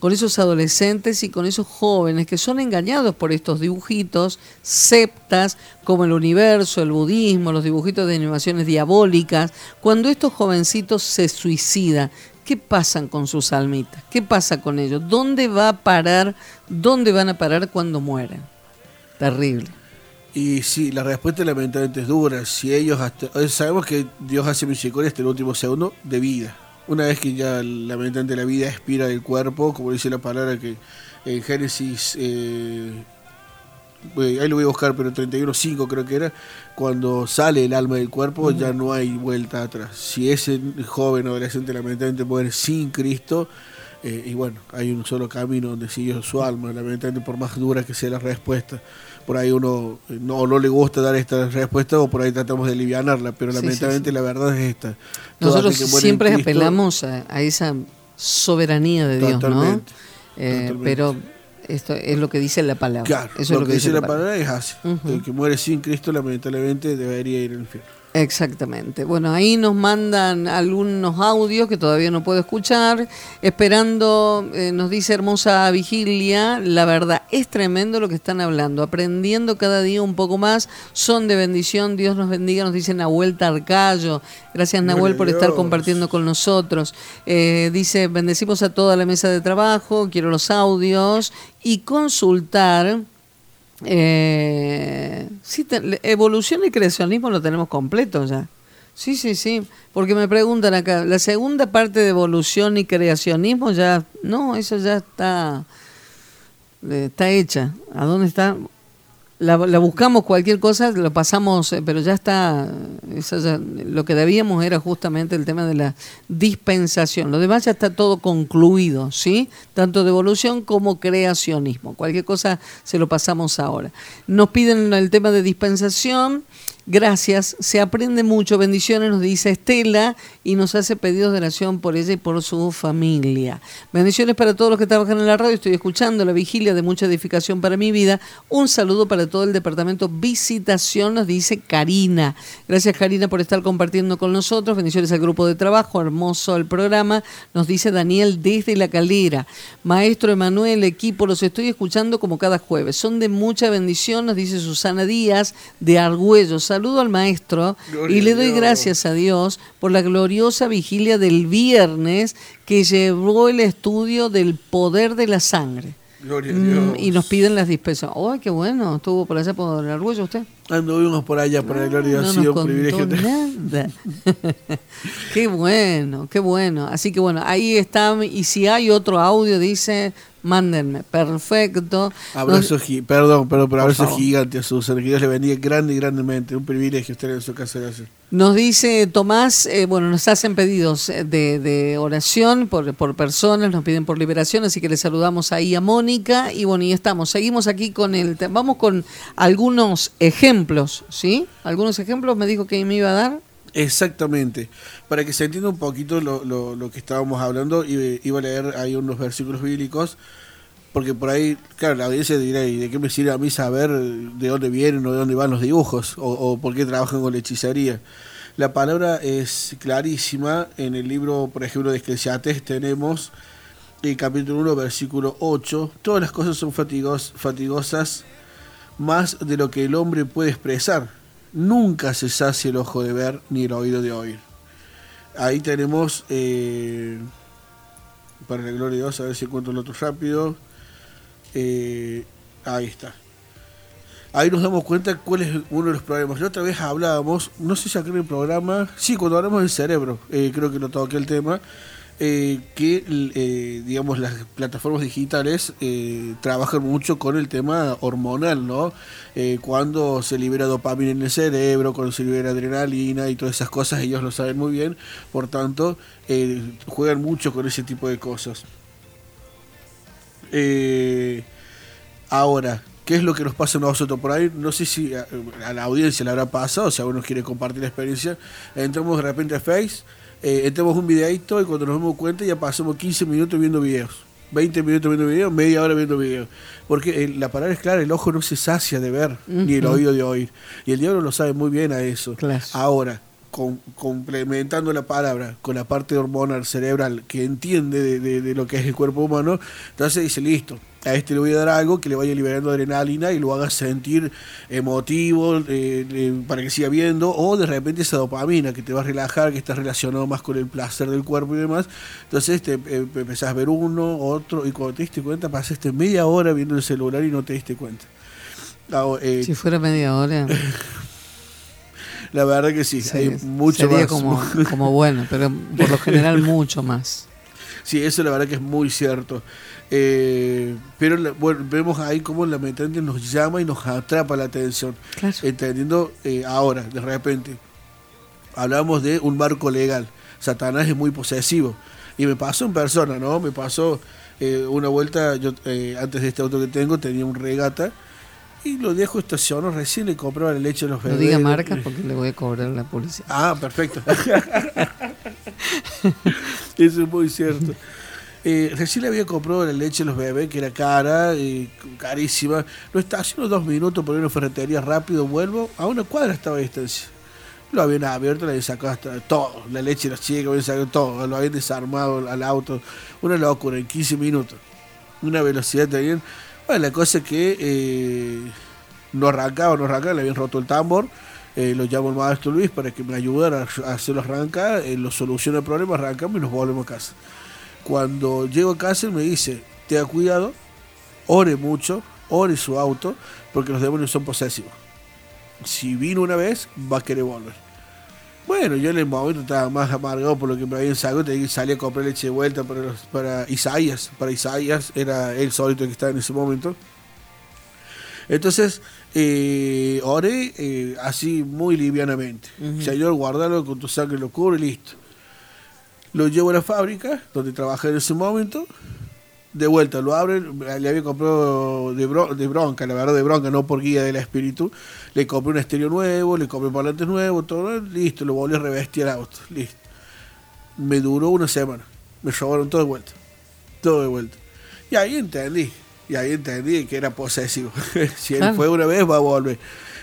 Con esos adolescentes y con esos jóvenes que son engañados por estos dibujitos, septas, como el universo, el budismo, los dibujitos de animaciones diabólicas, cuando estos jovencitos se suicidan, ¿qué pasan con sus almitas? ¿Qué pasa con ellos? ¿Dónde va a parar? ¿Dónde van a parar cuando mueren? Terrible. Y sí, la respuesta lamentablemente es dura. Si ellos hasta, eh, sabemos que Dios hace misericordia hasta el último segundo de vida. Una vez que ya lamentablemente la vida expira del cuerpo, como dice la palabra que en Génesis, eh, ahí lo voy a buscar, pero 31.5 creo que era, cuando sale el alma del cuerpo ya no hay vuelta atrás. Si ese joven o adolescente lamentablemente muere sin Cristo, eh, y bueno, hay un solo camino donde sigue su alma, lamentablemente por más dura que sea la respuesta. Por ahí uno eh, no, no le gusta dar esta respuesta o por ahí tratamos de alivianarla, pero Sí, lamentablemente sí. la verdad es esta. Nosotros siempre Cristo- apelamos a, a esa soberanía de Dios, ¿no? Eh, pero esto es lo que dice la palabra. Claro, Eso es lo, que dice la palabra es así. El que muere sin Cristo lamentablemente debería ir al infierno. Exactamente. Bueno, ahí nos mandan algunos audios que todavía no puedo escuchar. Esperando, eh, nos dice hermosa vigilia, la verdad es tremendo lo que están hablando. Aprendiendo cada día un poco más. Son de bendición. Dios nos bendiga, nos dice Nahuel Tarcayo. Gracias Nahuel por estar compartiendo con nosotros. Eh, dice, bendecimos a toda la mesa de trabajo. Quiero los audios y consultar. Eh, sí, evolución y creacionismo lo tenemos completo ya. Sí, sí, sí. Porque me preguntan acá, la segunda parte de evolución y creacionismo ya, no, eso ya está, eh, está hecha. ¿A dónde está? La, la buscamos cualquier cosa, lo pasamos, eh, pero ya está, ya- lo que debíamos era justamente el tema de la dispensación. Lo demás ya está todo concluido, ¿sí? Tanto de evolución como creacionismo. Cualquier cosa se lo pasamos ahora. Nos piden el tema de dispensación. Gracias, se aprende mucho, bendiciones, nos dice Estela y nos hace pedidos de oración por ella y por su familia. Bendiciones para todos los que trabajan en la radio, estoy escuchando la vigilia de mucha edificación para mi vida. Un saludo para todo el departamento Visitación, nos dice Karina. Gracias Karina por estar compartiendo con nosotros, bendiciones al grupo de trabajo, hermoso el programa, nos dice Daniel desde La Calera. Maestro Emanuel, equipo, los estoy escuchando como cada jueves, son de mucha bendición, nos dice Susana Díaz de Argüello. Saludo al maestro Gloria y le doy gracias a Dios por la gloriosa vigilia del viernes que llevó el estudio del poder de la sangre. Gloria a Mm, Dios. y nos piden las dispensaciones. ¡Ay, qué bueno! ¿Estuvo por allá por el Argüello usted? Anduvimos por allá, por la gloria no nos sí, un privilegio. nada. qué bueno, qué bueno. Así que bueno, ahí está. Y si hay otro audio, dice, mándenme. Perfecto. Abrazo, gi- perdón, pero, abrazo gigante a Susana, que Dios le bendiga grande y grandemente. Un privilegio estar en su casa. Gracias. Nos dice Tomás, eh, bueno, nos hacen pedidos de, de oración por, por personas, nos piden por liberación, así que le saludamos ahí a Mónica y bueno, y estamos, seguimos aquí con el, vamos con algunos ejemplos, ¿sí? Algunos ejemplos me dijo que me iba a dar. Exactamente. Para que se entienda un poquito lo, lo, que estábamos hablando, iba a leer ahí unos versículos bíblicos, porque por ahí, claro, la audiencia dirá, ¿y de qué me sirve a mí saber de dónde vienen o de dónde van los dibujos? O, o por qué trabajan con la hechicería. La palabra es clarísima. En el libro, por ejemplo, de Esclesiastes tenemos el capítulo 1, versículo 8. Todas las cosas son fatigos, fatigosas más de lo que el hombre puede expresar. Nunca se sacia el ojo de ver ni el oído de oír. Ahí tenemos, eh, para la gloria de Dios, a ver si encuentro el otro rápido. Eh, ahí está. Ahí nos damos cuenta cuál es uno de los problemas. La otra vez hablábamos, no sé si acá en el programa, sí, cuando hablamos del cerebro, eh, creo que lo toqué el tema, eh, que eh, digamos las plataformas digitales eh, trabajan mucho con el tema hormonal, ¿no? Cuando se libera dopamina en el cerebro, cuando se libera adrenalina y todas esas cosas, ellos lo saben muy bien, por tanto, juegan mucho con ese tipo de cosas. Ahora, ¿qué es lo que nos pasa a nosotros por ahí? No sé si a, la audiencia le habrá pasado, si alguno quiere compartir la experiencia. Entramos de repente a Face, eh, entramos un videito y cuando nos damos cuenta ya pasamos 15 minutos viendo videos. 20 minutos viendo videos, media hora viendo videos. Porque eh, la palabra es clara, el ojo no se sacia de ver, ni el oído de oír. Y el diablo lo sabe muy bien a eso. Claro. Ahora, con- complementando la palabra con la parte hormonal cerebral que entiende de, de- de lo que es el cuerpo humano, entonces dice, listo, a este le voy a dar algo que le vaya liberando adrenalina y lo haga sentir emotivo eh, eh, para que siga viendo, o de repente esa dopamina que te va a relajar, que está relacionado más con el placer del cuerpo y demás, entonces te eh, empezás a ver uno, otro, y cuando te diste cuenta pasaste media hora viendo el celular y no te diste cuenta. Ah, eh, Si fuera media hora, la verdad que sí, hay se- mucho sería más. como, como bueno, pero por lo general mucho más. Sí, eso la verdad que es muy cierto. Eh, pero la- bueno, vemos ahí cómo la mente nos llama y nos atrapa la atención. Claro. Entendiendo eh, ahora, de repente, hablamos de un marco legal. Satanás es muy posesivo. Y me pasó en persona, ¿no? Me pasó eh, una vuelta, yo eh, antes de este auto que tengo tenía un regata y lo dejo estacionado, recién le compraba la leche a los No bebés. diga marcas porque le voy a cobrar la publicidad. Ah, perfecto. Eso es muy cierto. Eh, recién le había comprado la leche a los bebés, que era cara, eh, carísima. Lo estaciono dos minutos por una ferretería rápido, vuelvo. A una cuadra estaba a distancia. Lo habían abierto, le habían sacado hasta todo. La leche de los chicos, habían sacado todo. Lo habían desarmado al auto. Una locura, en 15 minutos. Una velocidad también. La cosa es que eh, no arrancaba, no arrancaba, le habían roto el tambor. Eh, lo llamo al maestro Luis para que me ayudara a hacerlo arrancar, eh, lo soluciona el problema, arrancamos y nos volvemos a casa. Cuando llego a casa él me dice, tenga cuidado, ore mucho, ore su auto, porque los demonios son posesivos. Si vino una vez, va a querer volver. Bueno, yo en el momento estaba más amargado por lo que me habían sacado, tenía que salir a comprar leche de vuelta para, los- para Isaías, para Isaías, era él solito que estaba en ese momento. Entonces, eh, oré eh, así muy livianamente. Señor, guardalo con tu sangre, lo cubre y listo. Lo llevo a la fábrica, donde trabajé en ese momento. De vuelta, lo abren. Le había comprado de, bro- de bronca, la verdad, de bronca, no por guía del espíritu. Le compré un estéreo nuevo, le compré parlantes nuevos, todo. Listo, lo volví a revestir al auto. Listo. Me duró una semana. Me robaron todo de vuelta. Todo de vuelta. Y ahí entendí. Y ahí entendí que era posesivo. si él fue una vez, va a volver.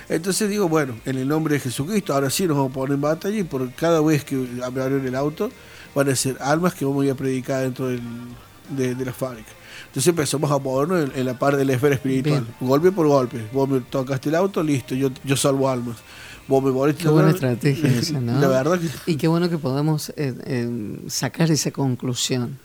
Entonces digo, bueno, en el nombre de Jesucristo, ahora sí nos vamos a poner en batalla y por cada vez que abran el auto, van a ser almas que vamos a ir a predicar dentro del- de, de la fábrica. Entonces empezamos a movernos en, en la parte de la esfera espiritual, Bien. golpe por golpe. Vos me tocaste el auto, listo, yo, yo salvo almas. Vos me volviste Qué buena estrategia esa, ¿no? La verdad que Y qué bueno que podamos eh, eh, sacar esa conclusión.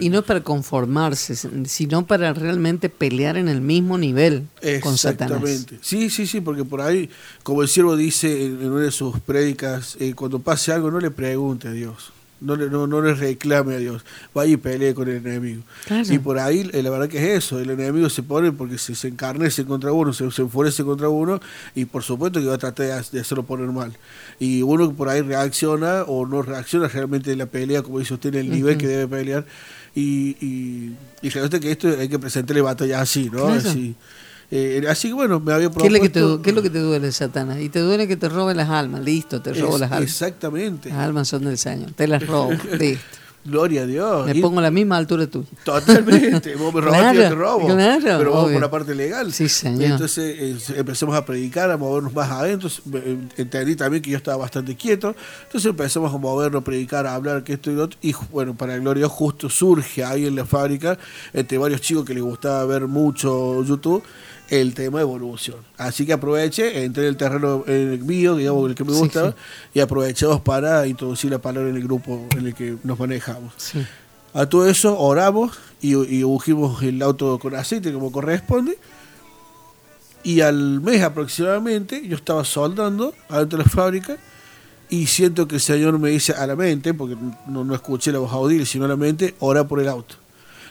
Y no para conformarse, sino para realmente pelear en el mismo nivel con Satanás. Exactamente. Sí, sí, sí, porque por ahí, como el siervo dice en, en una de sus prédicas, eh, cuando pase algo no le pregunte a Dios. No le, no, no le reclame a Dios, vaya y pelee con el enemigo. Claro. Y por ahí, eh, la verdad que es eso, el enemigo se pone porque se, se encarnece contra uno, se, se enfurece contra uno y por supuesto que va a tratar de, ha- de hacerlo poner mal. Y uno por ahí reacciona o no reacciona realmente en la pelea, como dice usted, en el nivel que debe pelear. Y, y, y realmente que esto hay que presentarle batalla así, ¿no? Claro. Así, Eh, así que bueno, me había ¿Qué es, lo que te, propuesto- qué es lo que te duele, Satanás? Y te duele que te robe las almas. Listo, te robo Es- las almas. Exactamente. Las almas son del Señor. Te las robo. Listo. Gloria a Dios. Me pongo a la misma altura tuya. Totalmente. Vos me robaste, yo te Claro, robo. claro, pero vamos obvio. por la parte legal. Sí, señor. Entonces eh, empezamos a predicar, a movernos más adentro. Eh, Entendí también que yo estaba bastante quieto. Entonces empezamos a movernos, a predicar, a hablar, que esto y lo otro. Y bueno, para el Gloria justo surge ahí en la fábrica, entre varios chicos que les gustaba ver mucho YouTube, el tema de evolución. Así que aproveché, entré en el terreno en el mío, digamos, el que me Sí, gustaba, sí. y aprovechamos para introducir la palabra en el grupo en el que nos manejamos. Sí. A todo eso oramos y, y ungimos el auto con aceite como corresponde. Y al mes aproximadamente yo estaba soldando adentro de la fábrica y siento que el Señor me dice a la mente, porque no, no escuché la voz audible, sino a la mente, ora por el auto.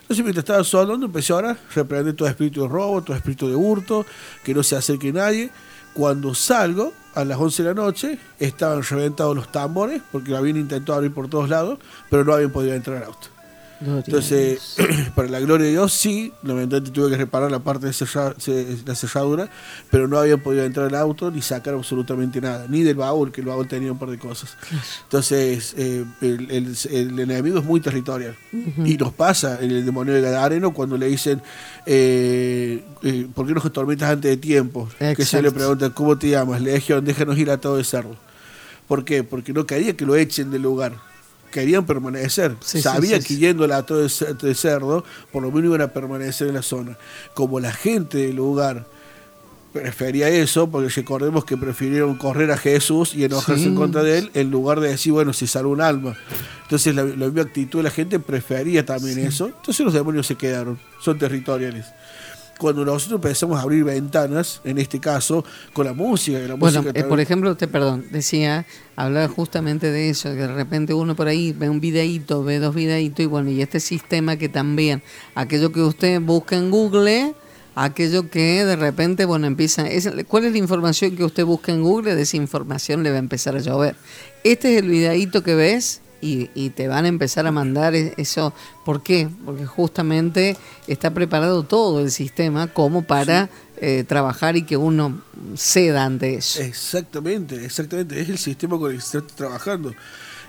Entonces mientras estaba soldando empecé a reprender todo espíritu de robo, todo espíritu de hurto, que no se acerque nadie. Cuando salgo, a las 11 de la noche, estaban reventados los tambores, porque lo habían intentado abrir por todos lados, pero no habían podido entrar al auto. Entonces, para la gloria de Dios, sí, lamentablemente tuve que reparar la parte de ce- la cerradura, pero no habían podido entrar al auto ni sacar absolutamente nada, ni del baúl, que el baúl tenía un par de cosas. Entonces, eh, el, el- el enemigo es muy territorial. Y nos pasa en el demonio de Gadareno cuando le dicen, eh, eh, ¿por qué nos atormentas antes de tiempo? Que se le pregunta, ¿cómo te llamas? Le dijeron, déjanos ir a todo de cerdo. ¿Por qué? Porque no quería que lo echen del lugar. Querían permanecer. Sí, sí, que yendo al ato de cer- de cerdo, por lo menos iban a permanecer en la zona. Como la gente del lugar prefería eso, porque recordemos que prefirieron correr a Jesús y enojarse en contra de él, en lugar de decir, bueno, se salvó un alma. Entonces la, la misma actitud de la gente prefería también eso. Entonces los demonios se quedaron, son territoriales. Cuando nosotros empezamos a abrir ventanas, en este caso, con la música, la Bueno, música eh, por ejemplo, usted, perdón, decía, hablaba justamente de eso, que de repente uno por ahí ve un videíto, ve dos videitos, y bueno, y este sistema que también, aquello que usted busca en Google, aquello que de repente, bueno, empieza, es, ¿cuál es la información que usted busca en Google? De esa información le va a empezar a llover. Este es el videíto que ves y, y te van a empezar a mandar e- eso. ¿Por qué? Porque justamente está preparado todo el sistema como para eh, trabajar y que uno ceda ante eso. Exactamente, exactamente. Es el sistema con el que se está trabajando.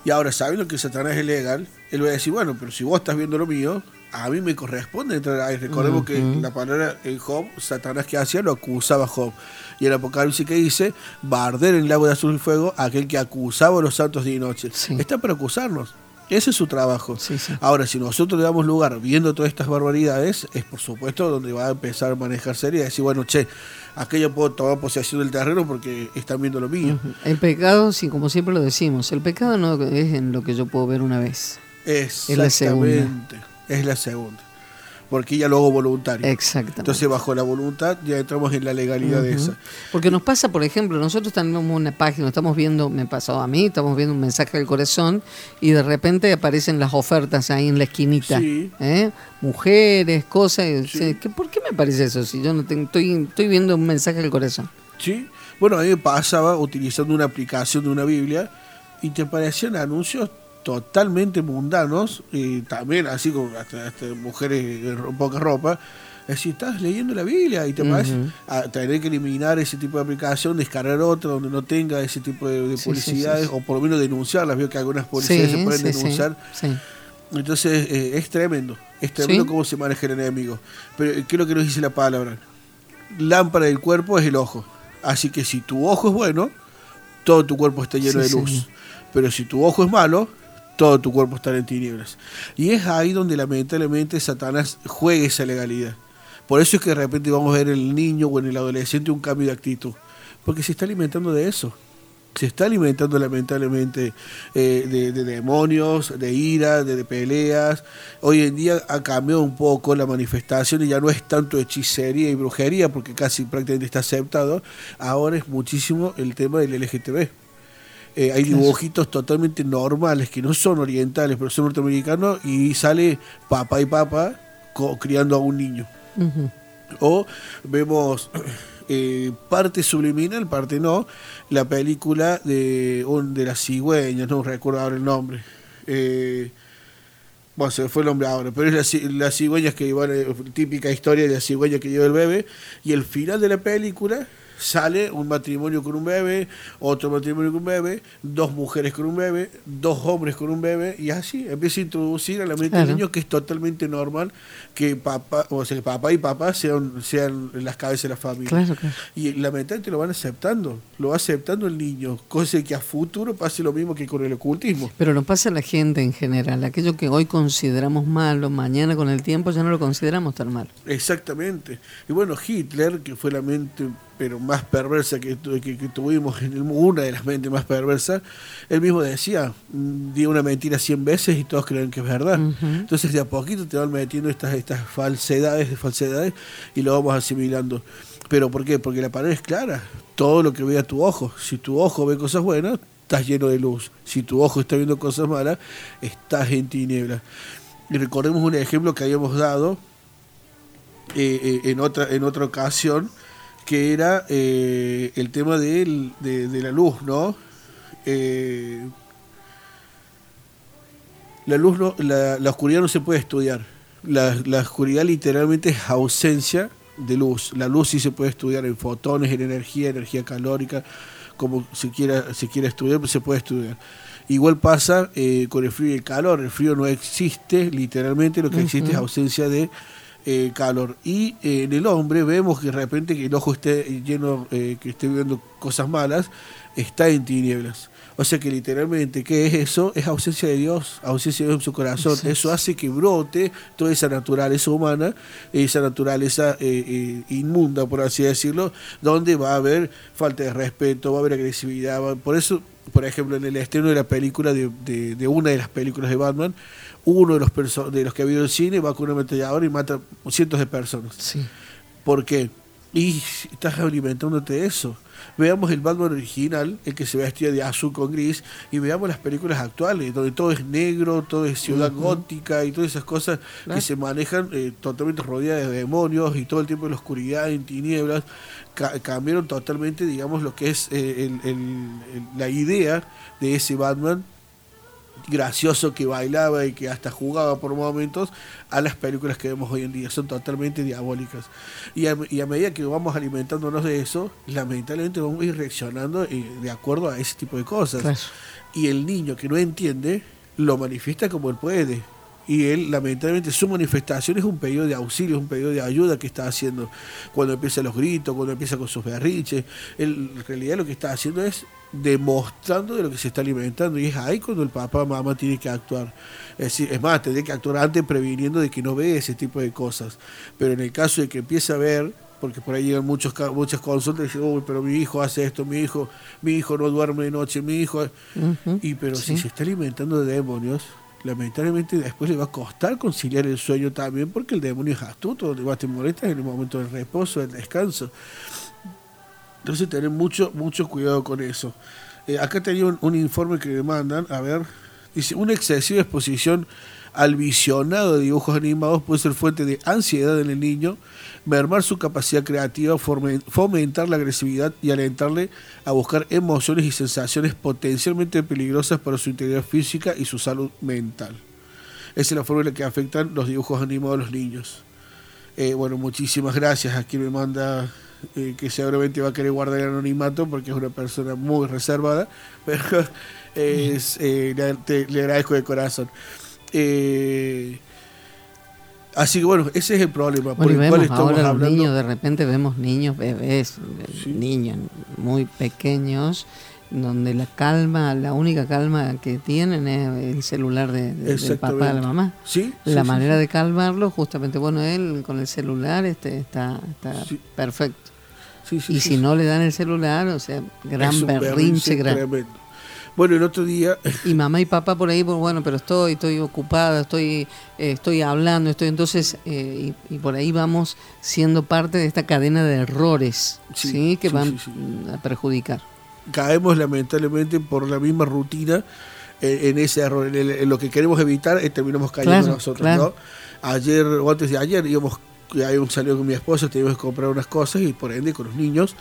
Y ahora, sabiendo que Satanás es legal, él va a decir, bueno, pero si vos estás viendo lo mío, a mí me corresponde entrar ahí. Recordemos que la palabra en Job, Satanás que hacía, lo acusaba a Job. Y el Apocalipsis que dice, va a arder en el lago de azul y fuego aquel que acusaba a los santos día y noche. Sí. Está para acusarnos. Ese es su trabajo. Sí, sí. Ahora, si nosotros le damos lugar viendo todas estas barbaridades, es por supuesto donde va a empezar a manejar serie y decir, bueno, che, aquello puedo tomar posesión del terreno porque están viendo lo mío. El pecado, sí, como siempre lo decimos, el pecado no es en lo que yo puedo ver una vez. la Exactamente. Es la segunda. Porque ya lo hago voluntario. Exactamente. Entonces, bajo la voluntad, ya entramos en la legalidad de esa. Porque nos pasa, por ejemplo, nosotros tenemos una página, estamos viendo, me pasó a mí, estamos viendo un mensaje del corazón y de repente aparecen las ofertas ahí en la esquinita. Sí. ¿eh? Mujeres, cosas. Sí. ¿qué- ¿Por qué me aparece eso? Si yo no tengo, estoy, estoy viendo un mensaje del corazón. ¿Sí? Bueno, a mí me pasaba utilizando una aplicación de una Biblia y te aparecían anuncios totalmente mundanos y también así como hasta, hasta mujeres ro- poca ropa. Es decir, estás leyendo la Biblia y te parece Ujú. a tener que eliminar ese tipo de aplicación, descargar otra donde no tenga ese tipo de, de Sí, sí, publicidades sí, sí. o por lo menos denunciarlas. Veo que algunas publicidades se pueden denunciar. Entonces eh, es tremendo, es tremendo cómo se maneja el enemigo. Pero ¿qué es lo que nos dice la palabra? Lámpara del cuerpo es el ojo. Así que si tu ojo es bueno, todo tu cuerpo está lleno de luz. Pero si tu ojo es malo, todo tu cuerpo está en tinieblas. Y es ahí donde lamentablemente Satanás juega esa legalidad. Por eso es que de repente vamos a ver en el niño o en el adolescente un cambio de actitud. Porque se está alimentando de eso. se está alimentando lamentablemente eh, de, de demonios, de ira, de, de peleas. Hoy en día ha cambiado un poco la manifestación y ya no es tanto hechicería y brujería, porque casi prácticamente está aceptado. Ahora es muchísimo el tema del LGTB. Eh, hay dibujitos totalmente normales que no son orientales, pero son norteamericanos y sale papá y papá criando a un niño. O vemos eh, parte subliminal, parte no, la película de, un- de las cigüeñas, no recuerdo ahora el nombre. Eh, bueno, se fue el nombre ahora, pero es la las cigüeñas que iban, eh, típica historia de la cigüeña que lleva el bebé, y el final de la película sale un matrimonio con un bebé, otro matrimonio con un bebé, dos mujeres con un bebé, dos hombres con un bebé, y así empieza a introducir a la mente Claro. del niño que es totalmente normal que papá, o sea, que papá y papá sean, sean las cabezas de la familia. Claro, claro. Y lamentablemente lo van aceptando, lo va aceptando el niño, cosa que a futuro pase lo mismo que con el ocultismo. Pero nos pasa a la gente en general. Aquello que hoy consideramos malo, mañana con el tiempo ya no lo consideramos tan malo. Exactamente. Y bueno, Hitler, que fue la mente pero más perversa que, que, que tuvimos en el mundo, una de las mentes más perversas, él mismo decía, mm, di una mentira 100 veces y todos creen que es verdad. Entonces de a poquito te van metiendo estas, estas falsedades, falsedades y lo vamos asimilando. ¿Pero por qué? Porque la pared es clara. Todo lo que vea tu ojo. Si tu ojo ve cosas buenas, estás lleno de luz. Si tu ojo está viendo cosas malas, estás en tinieblas. Y recordemos un ejemplo que habíamos dado eh, eh, en, otra, en otra ocasión, que era eh, el tema de, de la luz, ¿no? Eh, la luz no, la, la oscuridad no se puede estudiar. La, la oscuridad literalmente es ausencia de luz. La luz sí se puede estudiar en fotones, en energía, energía calórica, como se quiera, se quiera estudiar, pues se puede estudiar. Igual pasa eh, con el frío y el calor. El frío no existe, literalmente lo que existe es ausencia de eh, calor. Y eh, en el hombre vemos que de repente que el ojo esté lleno, eh, que esté viendo cosas malas, está en tinieblas. O sea que literalmente, ¿qué es eso? Es ausencia de Dios, ausencia de Dios en su corazón. Eso hace que brote toda esa naturaleza humana, esa naturaleza eh, eh, inmunda, por así decirlo, donde va a haber falta de respeto, va a haber agresividad. va- Por eso, por ejemplo, en el estreno de la película, de, de- de una de las películas de Batman, uno de los, de los que ha habido el cine va con una ametralladora y mata cientos de personas. Sí. ¿Por qué? Y estás alimentándote de eso. Veamos el Batman original, el que se vestía de azul con gris, y veamos las películas actuales, donde todo es negro, todo es ciudad gótica y todas esas cosas que se manejan eh, totalmente rodeadas de demonios y todo el tiempo en la oscuridad, en tinieblas. Ca- cambiaron totalmente, digamos, lo que es eh, el- el- el- la idea de ese Batman gracioso que bailaba y que hasta jugaba por momentos a las películas que vemos hoy en día. Son totalmente diabólicas. Y a, y a medida que vamos alimentándonos de eso, lamentablemente vamos a ir reaccionando eh, de acuerdo a ese tipo de cosas. Claro. Y el niño que no entiende lo manifiesta como él puede. Y él, lamentablemente, su manifestación es un pedido de auxilio, es un pedido de ayuda que está haciendo. Cuando empieza los gritos, cuando empieza con sus berriches, él en realidad lo que está haciendo es demostrando de lo que se está alimentando. Y es ahí cuando el papá o mamá tiene que actuar. Es decir, es más, tendría que actuar antes previniendo de que no ve ese tipo de cosas. Pero en el caso de que empiece a ver, porque por ahí llegan muchos, muchas consultas y dicen, uy, pero mi hijo hace esto, mi hijo, mi hijo no duerme de noche, mi hijo... Y pero Sí. si se está alimentando de demonios, lamentablemente después le va a costar conciliar el sueño también porque el demonio es astuto, donde vas te molestas en el momento del reposo, del descanso. Entonces tener mucho, mucho cuidado con eso. Eh, acá tenía un, un informe que me mandan, a ver, dice, una excesiva exposición al visionado de dibujos animados puede ser fuente de ansiedad en el niño, mermar su capacidad creativa, fomentar la agresividad y alentarle a buscar emociones y sensaciones potencialmente peligrosas para su integridad física y su salud mental. Esa es la forma en la que afectan los dibujos animados a los niños. Eh, bueno, muchísimas gracias a quien me manda, eh, que seguramente va a querer guardar el anonimato porque es una persona muy reservada, pero es, eh, le agradezco de corazón. Eh, así que bueno, ese es el problema por Bueno, y el cual vemos estamos ahora los hablando. niños, de repente vemos niños, bebés, Sí. niños muy pequeños, donde la calma, la única calma que tienen es el celular de, de- del papá, de la mamá. Sí, La sí, manera de calmarlo, justamente, bueno, él con el celular este, está, perfecto. Y si no le dan el celular, o sea, gran berrinche, gran. tremendo. Bueno, el otro día, Y mamá y papá por ahí, pues bueno, pero estoy, estoy ocupada, estoy, eh, estoy hablando, estoy entonces, eh, y, y por ahí vamos siendo parte de esta cadena de errores, Sí, ¿sí? Que sí, van sí, a perjudicar. caemos lamentablemente por la misma rutina eh, en ese error. En, el- en lo que queremos evitar, eh, terminamos cayendo Claro, nosotros, claro. ¿no? Ayer o antes de ayer íbamos, habíamos salido con mi esposa, teníamos que comprar unas cosas y por ende con los niños.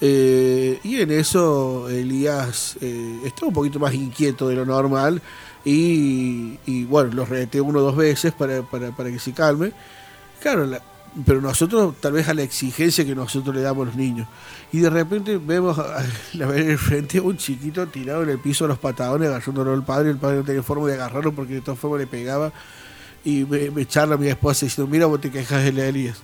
Eh, y en eso Elías eh, estaba un poquito más inquieto de lo normal y, y, bueno, los reté uno o dos veces para, para, para que se calme. Claro, la- pero nosotros tal vez a la exigencia que nosotros le damos a los niños. Y de repente vemos a, a la en el frente a un chiquito tirado en el piso de los patadones agarrándolo al padre, el padre no tenía forma de agarrarlo porque de todas formas le pegaba. Y me, me charla mi esposa diciendo, mira vos te quejas de la Elías.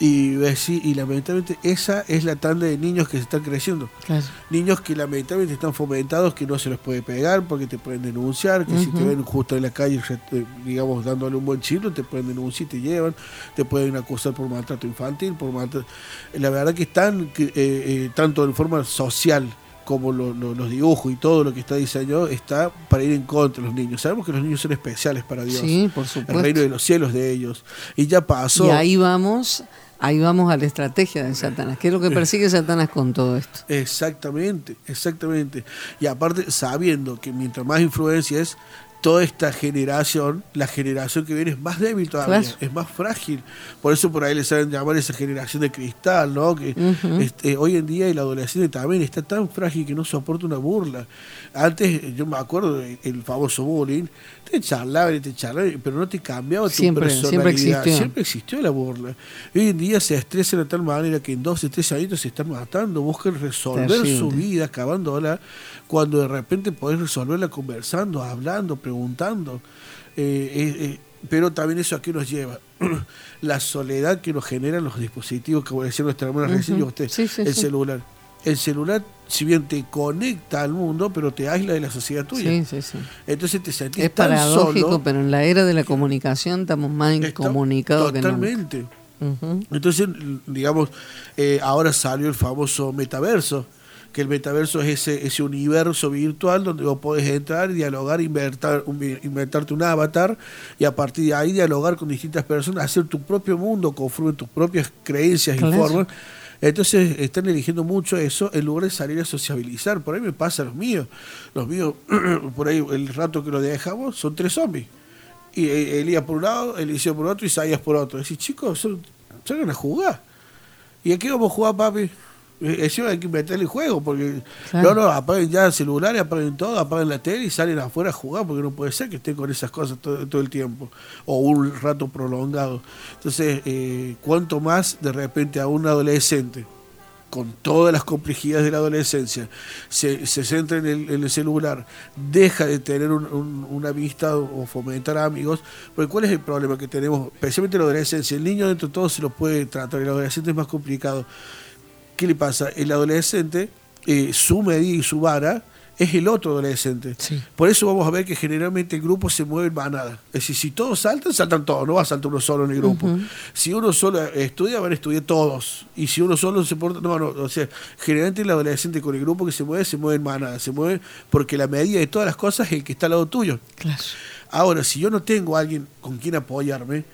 Y, y lamentablemente esa es la tanda de niños que se están creciendo. Claro. Niños que lamentablemente están fomentados, que no se los puede pegar porque te pueden denunciar, que si te ven justo en la calle, digamos, dándole un buen chilo, te pueden denunciar y te llevan, te pueden acusar por maltrato infantil, por maltrato... La verdad que están, eh, eh, tanto en forma social como lo- lo- los dibujos y todo lo que está diseñado, está para ir en contra de los niños. Sabemos que los niños son especiales para Dios. Sí, por el supuesto. reino de los cielos de ellos. Y ya pasó. Y ahí vamos, ahí vamos a la estrategia de Satanás. ¿Qué es lo que persigue Satanás con todo esto? Exactamente, exactamente. Y aparte, sabiendo que mientras más influencia es, toda esta generación, la generación que viene es más débil todavía, Claro. es más frágil. Por eso por ahí le saben llamar esa generación de cristal, ¿no? Que este, hoy en día el adolescente también está tan frágil que no soporta una burla. Antes, yo me acuerdo del el famoso bullying, te charlaban y te charlaban, pero no te cambiaba tu Siempre, siempre personalidad. existió. Siempre existió la burla. Hoy en día se estresan de tal manera que en 12, 13 años se están matando, buscan resolver su vida, acabándola, cuando de repente podés resolverla conversando, hablando, preguntando. Eh, eh, eh, pero también eso a qué nos lleva. la soledad que nos generan los dispositivos, como decía nuestra hermana recién, y Ujú. usted, Sí, sí, el sí. celular. El celular, si bien te conecta al mundo, pero te aísla de la sociedad tuya. Sí, sí, sí. Entonces te sentís Es tan paradójico, solo. pero en la era de la comunicación estamos más incomunicados que nunca. Totalmente. Entonces, digamos, eh, ahora salió el famoso metaverso, que el metaverso es ese, ese universo virtual donde vos podés entrar, dialogar, inventar, un- inventarte un avatar y a partir de ahí dialogar con distintas personas, hacer tu propio mundo conforme tus propias creencias y formas. Entonces están eligiendo mucho eso en lugar de salir a sociabilizar. Por ahí me pasa los míos. Los míos, por ahí el rato que lo dejamos, son tres zombies. Y eh, Elías por un lado, Eliseo por otro y Isaías por otro. Decís, chicos, salgan a jugar. ¿Y aquí vamos a jugar, papi? Eh, Encima hay que meterle juego, porque Claro. no, no, apaguen ya el celular, apaguen todo, apaguen la tele y salen afuera a jugar, porque no puede ser que estén con esas cosas todo, todo el tiempo, o un rato prolongado. Entonces, eh, cuanto más de repente a un adolescente, con todas las complejidades de la adolescencia, se, se centra en el, en el celular, deja de tener un- un- una vista o fomentar amigos, porque ¿cuál es el problema que tenemos? Especialmente en la adolescencia, el niño dentro de todo se lo puede tratar, el adolescente es más complicado. ¿Qué le pasa? El adolescente, eh, su medida y su vara es el otro adolescente. Sí. Por eso vamos a ver que generalmente el grupo se mueve en manada. Es decir, si todos saltan, saltan todos, no va a saltar uno solo en el grupo. Si uno solo estudia, van a estudiar todos. Y si uno solo se porta. No, no, o sea, generalmente el adolescente con el grupo que se mueve, se mueve en manada. Se mueve porque la medida de todas las cosas es el que está al lado tuyo. Claro. Ahora, si yo no tengo a alguien con quien apoyarme,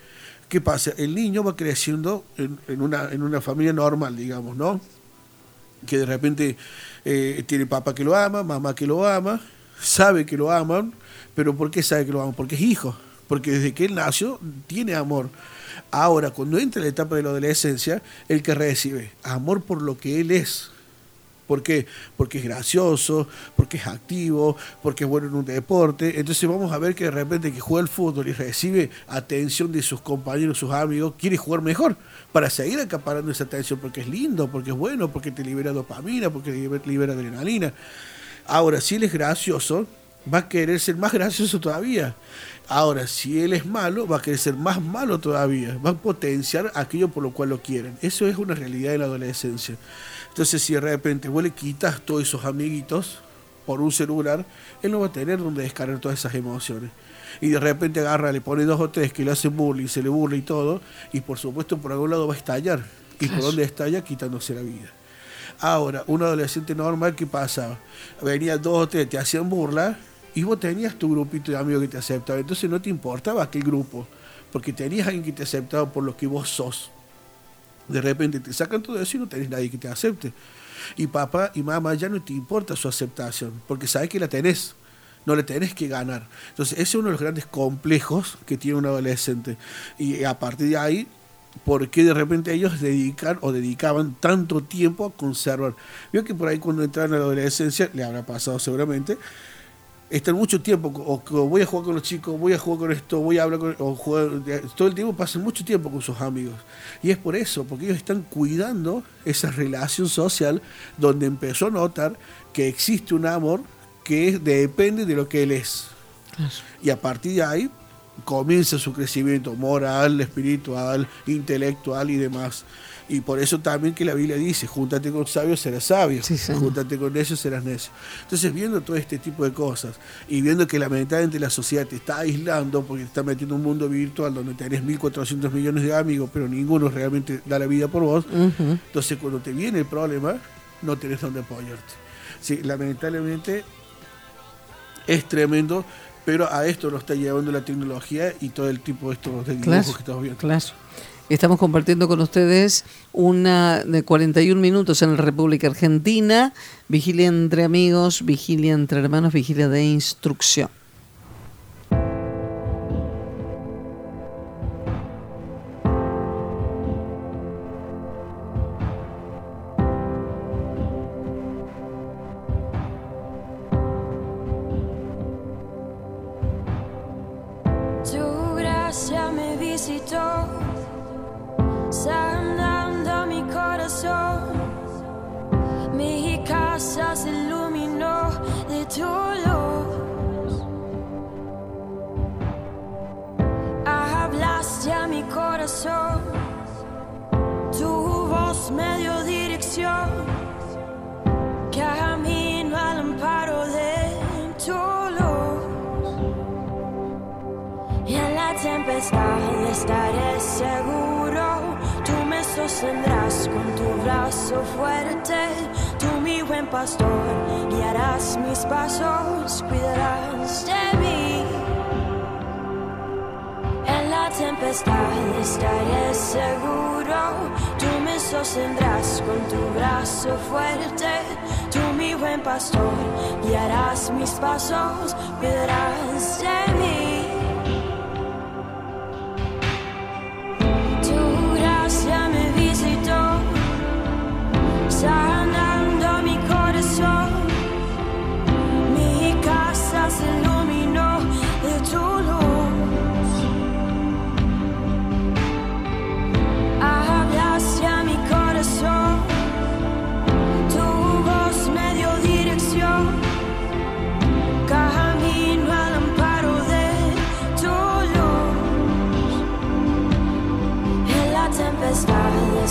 ¿qué pasa? El niño va creciendo en, una, en una familia normal, digamos, ¿no? Que de repente eh, tiene papá que lo ama, mamá que lo ama, sabe que lo aman, pero ¿por qué sabe que lo aman? Porque es hijo, porque desde que él nació tiene amor. Ahora, cuando entra en la etapa de la adolescencia, el que recibe amor por lo que él es, ¿Por qué? Porque es gracioso, porque es activo, porque es bueno en un deporte. Entonces vamos a ver que de repente que juega el fútbol y recibe atención de sus compañeros, sus amigos, quiere jugar mejor para seguir acaparando esa atención, porque es lindo, porque es bueno, porque te libera dopamina, porque te libera adrenalina. Ahora, si él es gracioso, va a querer ser más gracioso todavía. Ahora, si él es malo, va a querer ser más malo todavía. Va a potenciar aquello por lo cual lo quieren. Eso es una realidad en la adolescencia. Entonces, si de repente vos le quitas todos esos amiguitos por un celular, él no va a tener donde descargar todas esas emociones. Y de repente agarra, le pone dos o tres que le hacen bullying, se le burla y todo, y por supuesto por algún lado va a estallar. y por dónde estalla quitándose la vida. Ahora, un adolescente normal, ¿qué pasaba? Venía dos o tres, te hacían burla y vos tenías tu grupito de amigos que te aceptaban. Entonces no te importaba aquel grupo, porque tenías alguien que te aceptaba por lo que vos sos. De repente te sacan todo eso y no tenés nadie que te acepte. Y papá y mamá ya no te importa su aceptación, porque sabes que la tenés, no la tenés que ganar. Entonces ese es uno de los grandes complejos que tiene un adolescente. Y a partir de ahí, ¿por qué de repente ellos dedican o dedicaban tanto tiempo a conservar? Veo que por ahí cuando entran a la adolescencia, le habrá pasado seguramente, están mucho tiempo, o, o voy a jugar con los chicos, voy a jugar con esto, voy a hablar con, o jugar, todo el tiempo pasan mucho tiempo con sus amigos. Y es por eso, porque ellos están cuidando esa relación social donde empezó a notar que existe un amor que depende de lo que él es. Y a partir de ahí comienza su crecimiento moral, espiritual, intelectual y demás. Y por eso también que la Biblia dice, júntate con sabios, serás sabio, Sí, júntate con necios, serás necio. Entonces, viendo todo este tipo de cosas y viendo que lamentablemente la sociedad te está aislando porque te está metiendo en un mundo virtual donde tenés 1.400 millones de amigos, pero ninguno realmente da la vida por vos, entonces cuando te viene el problema, no tenés dónde apoyarte. Sí, lamentablemente es tremendo, pero a esto lo está llevando la tecnología y todo el tipo de estos de dibujos Claro, que estamos viendo. claro. Estamos compartiendo con ustedes una de 41 minutos en la República Argentina. Vigilia entre amigos, vigilia entre hermanos, vigilia de instrucción. Tu voz me dio dirección. Camino al amparo de tu luz. Y en la tempestad estaré seguro, tú me sostendrás con tu brazo fuerte, tú mi buen pastor, guiarás mis pasos, cuidarás de mí. Tempestad estaré seguro, tú me sostendrás con tu brazo fuerte, tú mi buen pastor, guiarás mis pasos, cuidarás de mí.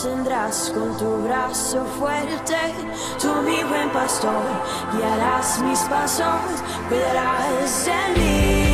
sostendrás con tu brazo fuerte, tú mi buen pastor, guiarás mis pasos, cuidarás de mí.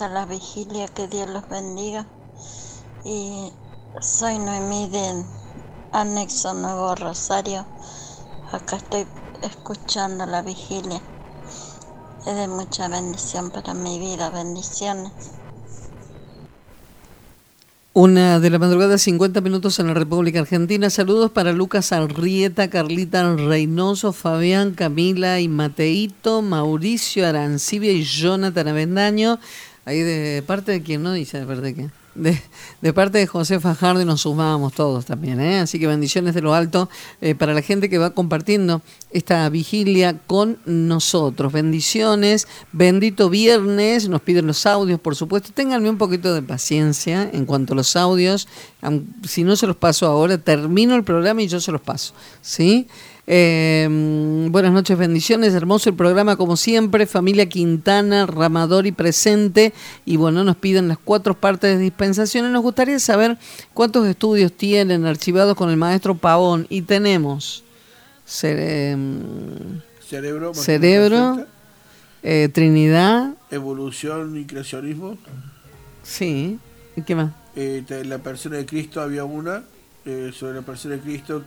Hermosa la vigilia, que Dios los bendiga. Y soy Noemí de Anexo Nuevo Rosario. Acá estoy escuchando la vigilia. Es de mucha bendición para mi vida. Bendiciones. Una de la madrugada, 50 minutos en la República Argentina. Saludos para Lucas Arrieta, Carlita Reynoso, Fabián, Camila y Mateito, Mauricio Arancibia y Jonathan Avendaño. Ahí de parte de quien no dice de parte de quién. De, de parte de José Fajardo y nos sumamos todos también. ¿eh? Así que bendiciones de lo alto eh, para la gente que va compartiendo esta vigilia con nosotros. Bendiciones, bendito viernes, nos piden los audios, por supuesto. Ténganme un poquito de paciencia en cuanto a los audios. Si no se los paso ahora, termino el programa y yo se los paso. ¿Sí? Eh, buenas noches, bendiciones. Hermoso el programa, como siempre. Familia Quintana, Ramador y presente. Y bueno, nos piden las cuatro partes de dispensaciones. Nos gustaría saber cuántos estudios tienen archivados con el maestro Pavón. Y tenemos cere- Cerebro, eh, Trinidad, evolución y creacionismo. sí. ¿Y qué más? Eh, la persona de Cristo había una eh, sobre la persona de Cristo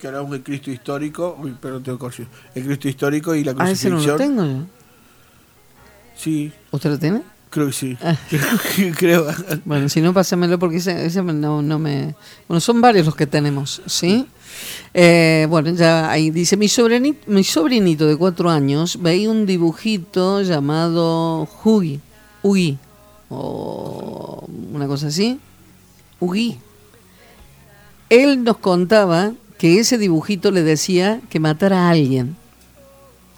que hablamos del Cristo histórico. Uy, perdón, tengo corrido. El Cristo histórico y la Ah, ese no crucifixión. lo tengo yo. Sí, ¿Usted lo tiene? creo que sí. Ah. creo. Bueno, si no, pásamelo porque ese, ese no, no me... Bueno, son varios los que tenemos, ¿sí? Eh, bueno, ya ahí dice, mi sobrinito, mi sobrinito de cuatro años veía un dibujito llamado Hugi, Ugi, o una cosa así, Ugi. Él nos contaba que ese dibujito le decía que matara a alguien.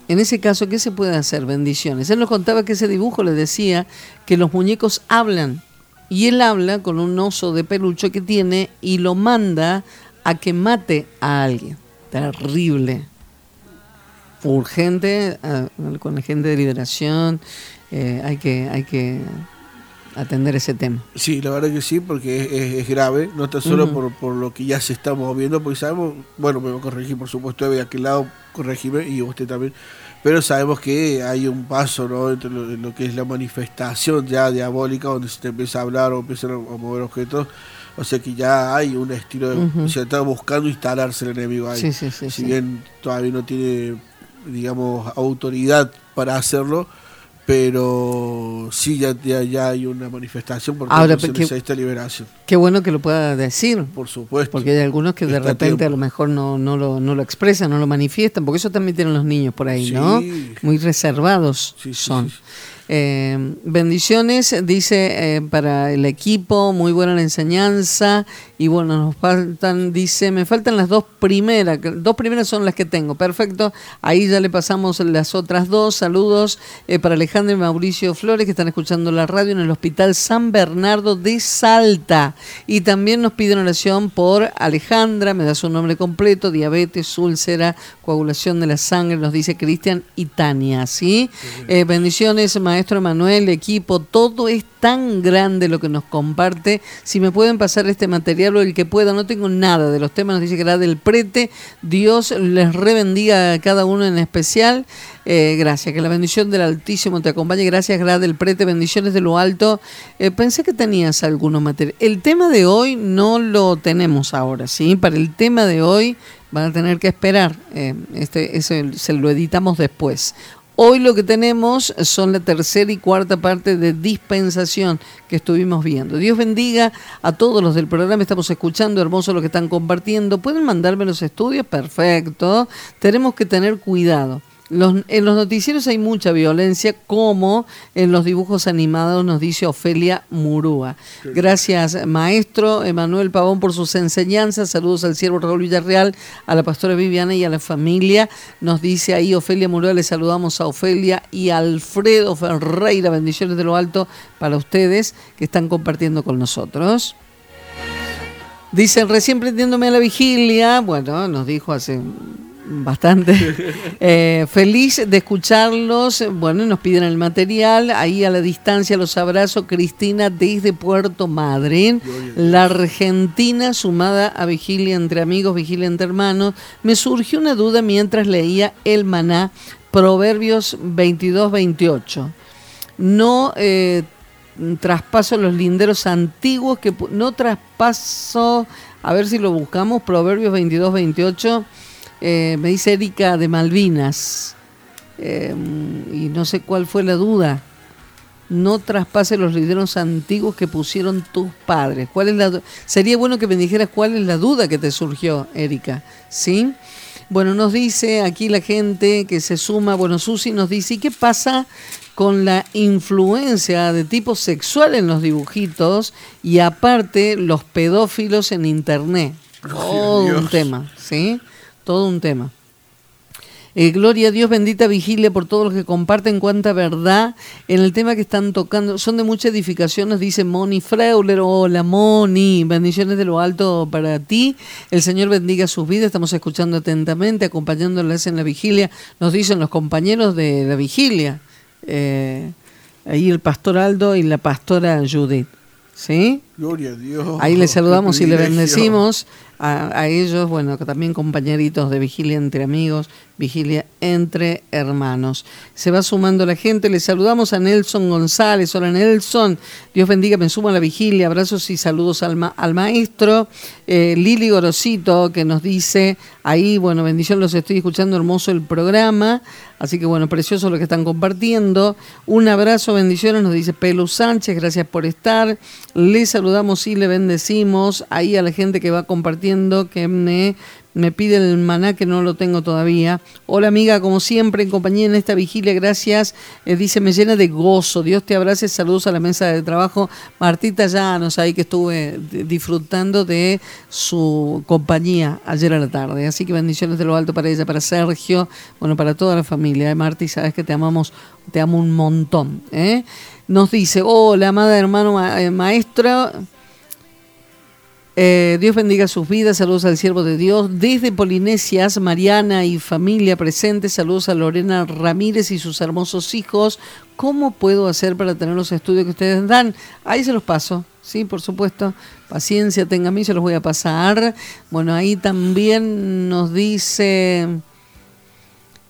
En ese caso, ¿qué se puede hacer? Bendiciones. Él nos contaba que ese dibujo le decía que los muñecos hablan. Y él habla con un oso de peluche que tiene y lo manda a que mate a alguien. Terrible. Urgente, ah, con la gente de liberación, eh, hay, que, hay que atender ese tema. Sí, la verdad que sí, porque es, es- es grave, no tan solo por, por lo que ya se está moviendo, porque sabemos, bueno, me voy a corregir, por supuesto, de aquel lado, corregime, y usted también, pero sabemos que hay un paso, ¿no?, entre lo, lo que es la manifestación ya diabólica, donde se te empieza a hablar o empiezan a mover objetos, o sea que ya hay un estilo, de, se está buscando instalarse el enemigo ahí. Sí, sí, sí, si sí. bien todavía no tiene, digamos, autoridad para hacerlo, pero sí ya, ya, ya hay una manifestación por Ahora, porque- necesita liberación. Qué bueno que lo pueda decir. Por supuesto. Porque hay algunos que de repente a lo mejor no, no, lo, no lo expresan, no lo manifiestan, porque eso también tienen los niños por ahí, ¿no? Muy reservados Sí, sí, son. Eh, bendiciones, dice eh, para el equipo, muy buena la enseñanza. Y bueno, nos faltan, dice, me faltan las dos primeras, dos primeras son las que tengo, perfecto. Ahí ya le pasamos las otras dos. Saludos eh, para Alejandro y Mauricio Flores que están escuchando la radio en el Hospital San Bernardo de Salta. Y también nos piden oración por Alejandra, me da su nombre completo, diabetes, úlcera, coagulación de la sangre, nos dice Cristian y Tania, ¿sí? Eh, bendiciones, maestro Emanuel, equipo, todo es tan grande lo que nos comparte. Si me pueden pasar este material o el que pueda, no tengo nada de los temas, nos dice que era del prete. Dios les rebendiga a cada uno en especial. Eh, gracias, que la bendición del Altísimo te acompañe. Gracias, Gra del prete, bendiciones de lo alto. Eh, pensé que tenías algunos materiales. El tema de hoy no lo tenemos ahora, ¿sí? Para el tema de hoy van a tener que esperar. Eh, este, se lo editamos después. Hoy lo que tenemos son la tercera y cuarta parte de dispensación que estuvimos viendo. Dios bendiga a todos los del programa, estamos escuchando, hermoso lo que están compartiendo. ¿Pueden mandarme los estudios? Perfecto. Tenemos que tener cuidado. Los- en los noticieros hay mucha violencia, como en los dibujos animados nos dice Ofelia Murúa. Gracias, maestro Emanuel Pavón, por sus enseñanzas. Saludos al siervo Raúl Villarreal, a la pastora Viviana y a la familia. Nos dice ahí Ofelia Murúa, le saludamos a Ofelia y Alfredo Ferreira. Bendiciones de lo alto para ustedes que están compartiendo con nosotros. Dicen, recién prendiéndome a la vigilia, bueno, nos dijo hace bastante. Eh, feliz de escucharlos. Bueno, nos piden el material. Ahí a la distancia los abrazo. Cristina desde Puerto Madryn. La Argentina sumada a Vigilia entre amigos, Vigilia entre hermanos. Me surgió una duda mientras leía el maná, Proverbios 22-28. No... eh, traspaso los linderos antiguos que no traspaso, a ver si lo buscamos, Proverbios 22, 28, eh, me dice Erika de Malvinas, eh, y no sé cuál fue la duda. No traspase los linderos antiguos que pusieron tus padres. ¿Cuál es la Sería bueno que me dijeras cuál es la duda que te surgió, Erika. ¿Sí? Bueno, nos dice aquí la gente que se suma, bueno, Susi nos dice, ¿y qué pasa con la influencia de tipo sexual en los dibujitos y aparte los pedófilos en internet? Todo un tema, ¿sí? Todo un tema. Eh, gloria a Dios, bendita vigilia por todos los que comparten cuánta verdad en el tema que están tocando. Son de mucha edificación, nos dice Moni Freuler. Hola Moni, bendiciones de lo alto para ti. El Señor bendiga sus vidas. Estamos escuchando atentamente, acompañándolas en la vigilia. Nos dicen los compañeros de la vigilia. Eh, ahí el pastor Aldo y la pastora Judith. ¿Sí? Gloria a Dios. Ahí les saludamos y le privilegio. bendecimos a, a ellos, bueno, que también compañeritos de vigilia entre amigos, vigilia entre hermanos. Se va sumando la gente, les saludamos a Nelson González, hola Nelson, Dios bendiga, me sumo a la vigilia, abrazos y saludos al, ma- al maestro, Eh, Lili Gorosito que nos dice, ahí, bueno, bendición, los estoy escuchando, hermoso el programa, así que bueno, precioso lo que están compartiendo. Un abrazo, bendiciones, nos dice Pelu Sánchez, gracias por estar. Le saludamos y le bendecimos ahí a la gente que va compartiendo, que me, me pide el maná que no lo tengo todavía. Hola amiga, como siempre, en compañía en esta vigilia, gracias. Eh, dice, me llena de gozo. Dios te abrace, saludos a la mesa de trabajo. Martita Llanos, ahí que estuve disfrutando de su compañía ayer a la tarde. Así que bendiciones de lo alto para ella, para Sergio, bueno, para toda la familia. Marti, sabes que te amamos, te amo un montón. ¿eh? Nos dice, hola, amada hermano ma- eh, maestro. Eh, Dios bendiga sus vidas, saludos al siervo de Dios. Desde Polinesias, Mariana y familia presente, saludos a Lorena Ramírez y sus hermosos hijos. ¿Cómo puedo hacer para tener los estudios que ustedes dan? Ahí se los paso, sí, por supuesto. Paciencia, tenga a mí, se los voy a pasar. Bueno, ahí también nos dice...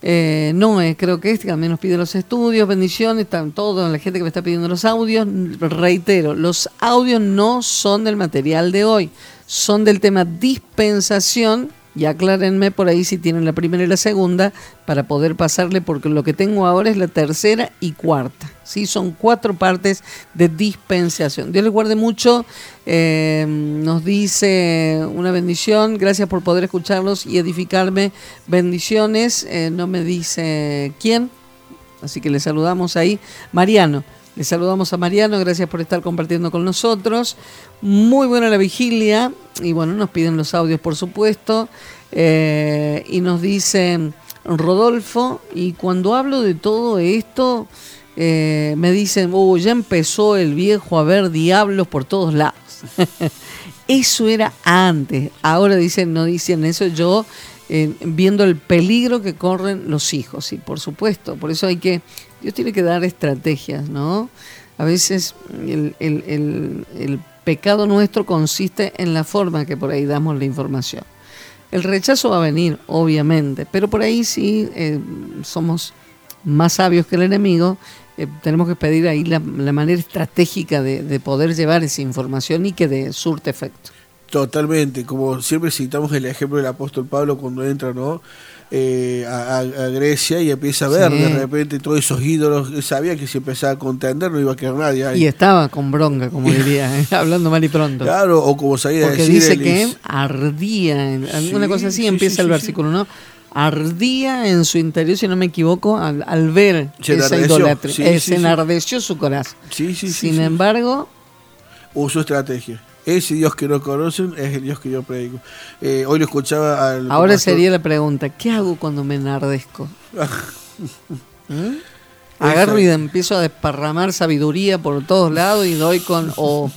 Eh, Noé, creo que este también nos pide los estudios, bendiciones, están todos, la gente que me está pidiendo los audios. Reitero, los audios no son del material de hoy, son del tema dispensación. Y aclárenme por ahí si tienen la primera y la segunda para poder pasarle, porque lo que tengo ahora es la tercera y cuarta. ¿sí? Son cuatro partes de dispensación. Dios les guarde mucho. Eh, nos dice una bendición. Gracias por poder escucharlos y edificarme. Bendiciones. Eh, no me dice quién. Así que le saludamos ahí. Mariano. Le saludamos a Mariano, gracias por estar compartiendo con nosotros. Muy buena la vigilia. Y bueno, nos piden los audios, por supuesto. Eh, y nos dice Rodolfo, y cuando hablo de todo esto, eh, me dicen, oh, ya empezó el viejo a ver diablos por todos lados. eso era antes. Ahora dicen, no dicen eso. Yo eh, viendo el peligro que corren los hijos, y por supuesto, por eso hay que, Dios tiene que dar estrategias, ¿no? A veces el, pecado nuestro consiste en la forma que por ahí damos la información. El rechazo va a venir, obviamente, pero por ahí sí eh, somos más sabios que el enemigo. eh, tenemos que pedir ahí la, la manera estratégica de, de poder llevar esa información y que de surte efecto. Totalmente, como siempre citamos el ejemplo del apóstol Pablo cuando entra ¿no? Eh, a, Grecia y empieza a ver Sí. de repente todos esos ídolos, sabía que si empezaba a contender no iba a quedar nadie ahí. Y estaba con bronca, como diría, ¿eh? hablando mal y pronto. Claro, o como sabía Porque decir dice él, que es- ardía, alguna Sí, cosa así sí, empieza el sí, versículo, ¿no? Ardía en su interior, si no me equivoco, al, al ver Se esa idolatría. Eh, se enardeció su corazón. Sí, sí, sí, Sin embargo, usó estrategia. Ese Dios que no conocen es el Dios que yo predico. Eh, hoy lo escuchaba al ahora pastor- sería la pregunta, ¿qué hago cuando me enardezco? ¿Mm? Agarro y empiezo a desparramar sabiduría por todos lados y doy con... o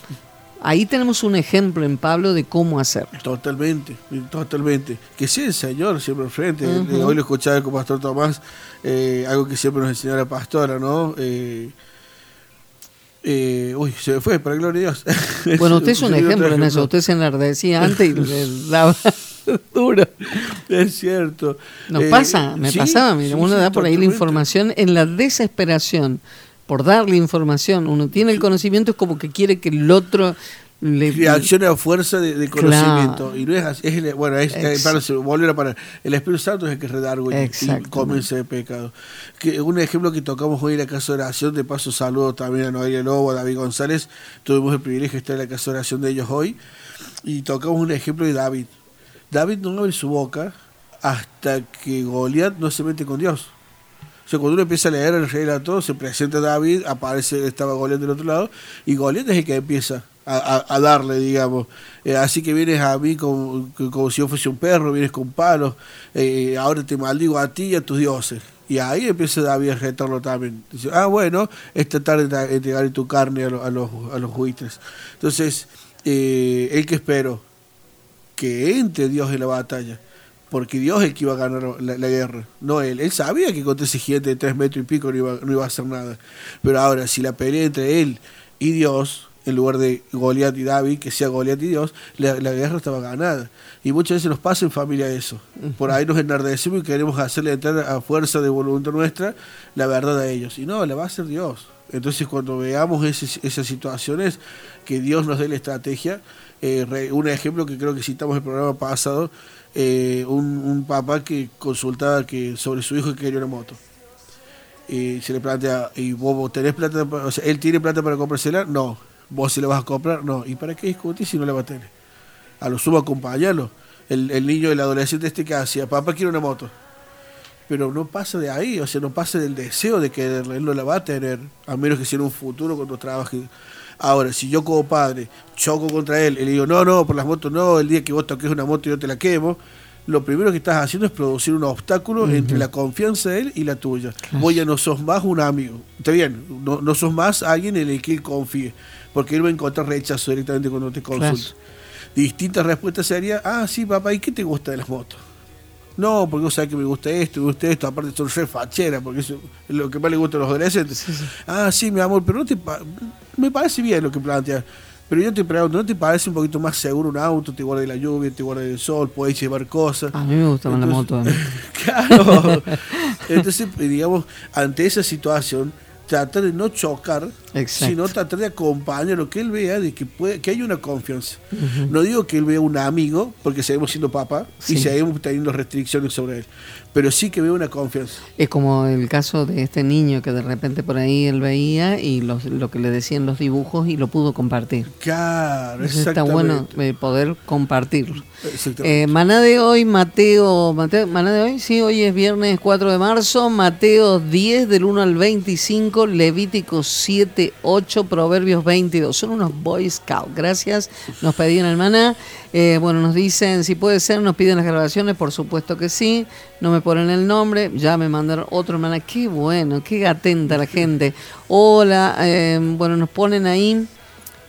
Ahí tenemos un ejemplo en Pablo de cómo hacer. Totalmente, totalmente. Que sí, el Señor siempre al frente. Ujú. Eh, Hoy lo escuchaba con Pastor Tomás, eh, algo que siempre nos enseñó la pastora, ¿no? Eh, eh, uy, se me fue, para gloria de Dios. Bueno, usted es un ejemplo en eso. Usted se enardecía antes y le daba duro. Es cierto. Nos Eh, pasa, me sí, pasaba. Mira, sí, uno sí, da por ahí la información en la desesperación. por darle información. Uno tiene el conocimiento, es como que quiere que el otro le... Reaccione a fuerza de, de Claro. conocimiento. Y no es así. Es bueno, es, eh, para, volver a parar. El Espíritu Santo es el que redargo y, y convence de pecado. Que, un ejemplo que tocamos hoy en la casa de oración, de paso saludo también a Noelia Lobo, a David González. Tuvimos el privilegio de estar en la casa de oración de ellos hoy. Y tocamos un ejemplo de David. David no abre su boca hasta que Goliat no se mete con Dios. O sea, cuando uno empieza a leer el relato, se presenta David, aparece, estaba Goliat del otro lado, y Goliat es el que empieza a, darle, digamos. Eh, así que vienes a mí como, si yo fuese un perro, vienes con palos, eh, ahora te maldigo a ti y a tus dioses. Y ahí empieza David a retarlo también. Dice, ah, bueno, esta tarde te entregaré tu carne a, lo- a los, a los buitres. Entonces, eh, el que espero que entre Dios en la batalla. Porque Dios es el que iba a ganar la, la guerra, no él. Él sabía que contra ese gigante de tres metros y pico no iba, no iba a hacer nada. Pero ahora, si la pelea entre él y Dios, en lugar de Goliat y David, que sea Goliat y Dios, la, la guerra estaba ganada. Y muchas veces nos pasa en familia eso. Por ahí nos enardecemos y queremos hacerle entrar a fuerza de voluntad nuestra la verdad a ellos. Y no, la va a hacer Dios. Entonces cuando veamos ese- esas situaciones, que Dios nos dé la estrategia, eh, re- un ejemplo que creo que citamos en el programa pasado, eh, un, un papá que consultaba que sobre su hijo que quería una moto. Y se le plantea, ¿y vos tenés plata? para- O sea, ¿él tiene plata para comprársela? No. ¿Vos se la vas a comprar? No. ¿Y para qué discutir si no la va a tener? A lo sumo acompañarlo. El, el niño, el adolescente este que hacía, papá quiere una moto. Pero no pasa de ahí, o sea, no pasa del deseo de quererla, él no la va a tener, a menos que sea en un futuro cuando trabaje. Ahora, si yo como padre choco contra él y le digo, no, no, por las motos no, el día que vos toques una moto yo te la quemo, lo primero que estás haciendo es producir un obstáculo entre la confianza de él y la tuya. Vos ya no sos más un amigo, está bien, no, no sos más alguien en el que él confíe, porque él va a encontrar rechazo directamente cuando te consulte. Claro. Distintas respuestas serían, ah, sí, papá, ¿y qué te gusta de las motos? No, porque vos sabés que me gusta esto, me gusta esto, aparte son re fachera, porque eso es lo que más le gusta a los adolescentes. Ah, sí, mi amor, pero no te pa- me parece bien lo que planteas. Pero yo te pregunto, ¿no te parece un poquito más seguro un auto? Te guarda de la lluvia, te guarda del sol, podés llevar cosas. A mí me gusta más la moto. Claro. Entonces, digamos, ante esa situación, tratar de no chocar, Exacto. sino tratar de acompañar lo que él vea, de que, puede, que hay una confianza. No digo que él vea un amigo, porque seguimos siendo papá Sí. y seguimos teniendo restricciones sobre él, pero sí que vea una confianza. Es como el caso de este niño que de repente por ahí él veía y los- lo que le decían los dibujos y lo pudo compartir. Claro, Entonces está bueno exactamente. eh, poder compartirlo. Exactamente. Eh, maná de hoy, Mateo, Mateo, maná de hoy, sí, hoy es viernes 4 de marzo, Mateo 10 del 1 al 25, Levítico 7, 8, Proverbios 22. Son unos Boy Scouts, gracias, nos pedían el maná. Eh, bueno, nos dicen si puede ser, nos piden las grabaciones, por supuesto que sí, no me ponen el nombre, ya me mandaron otro maná, qué bueno, qué atenta la gente. Hola, eh, bueno, nos ponen ahí.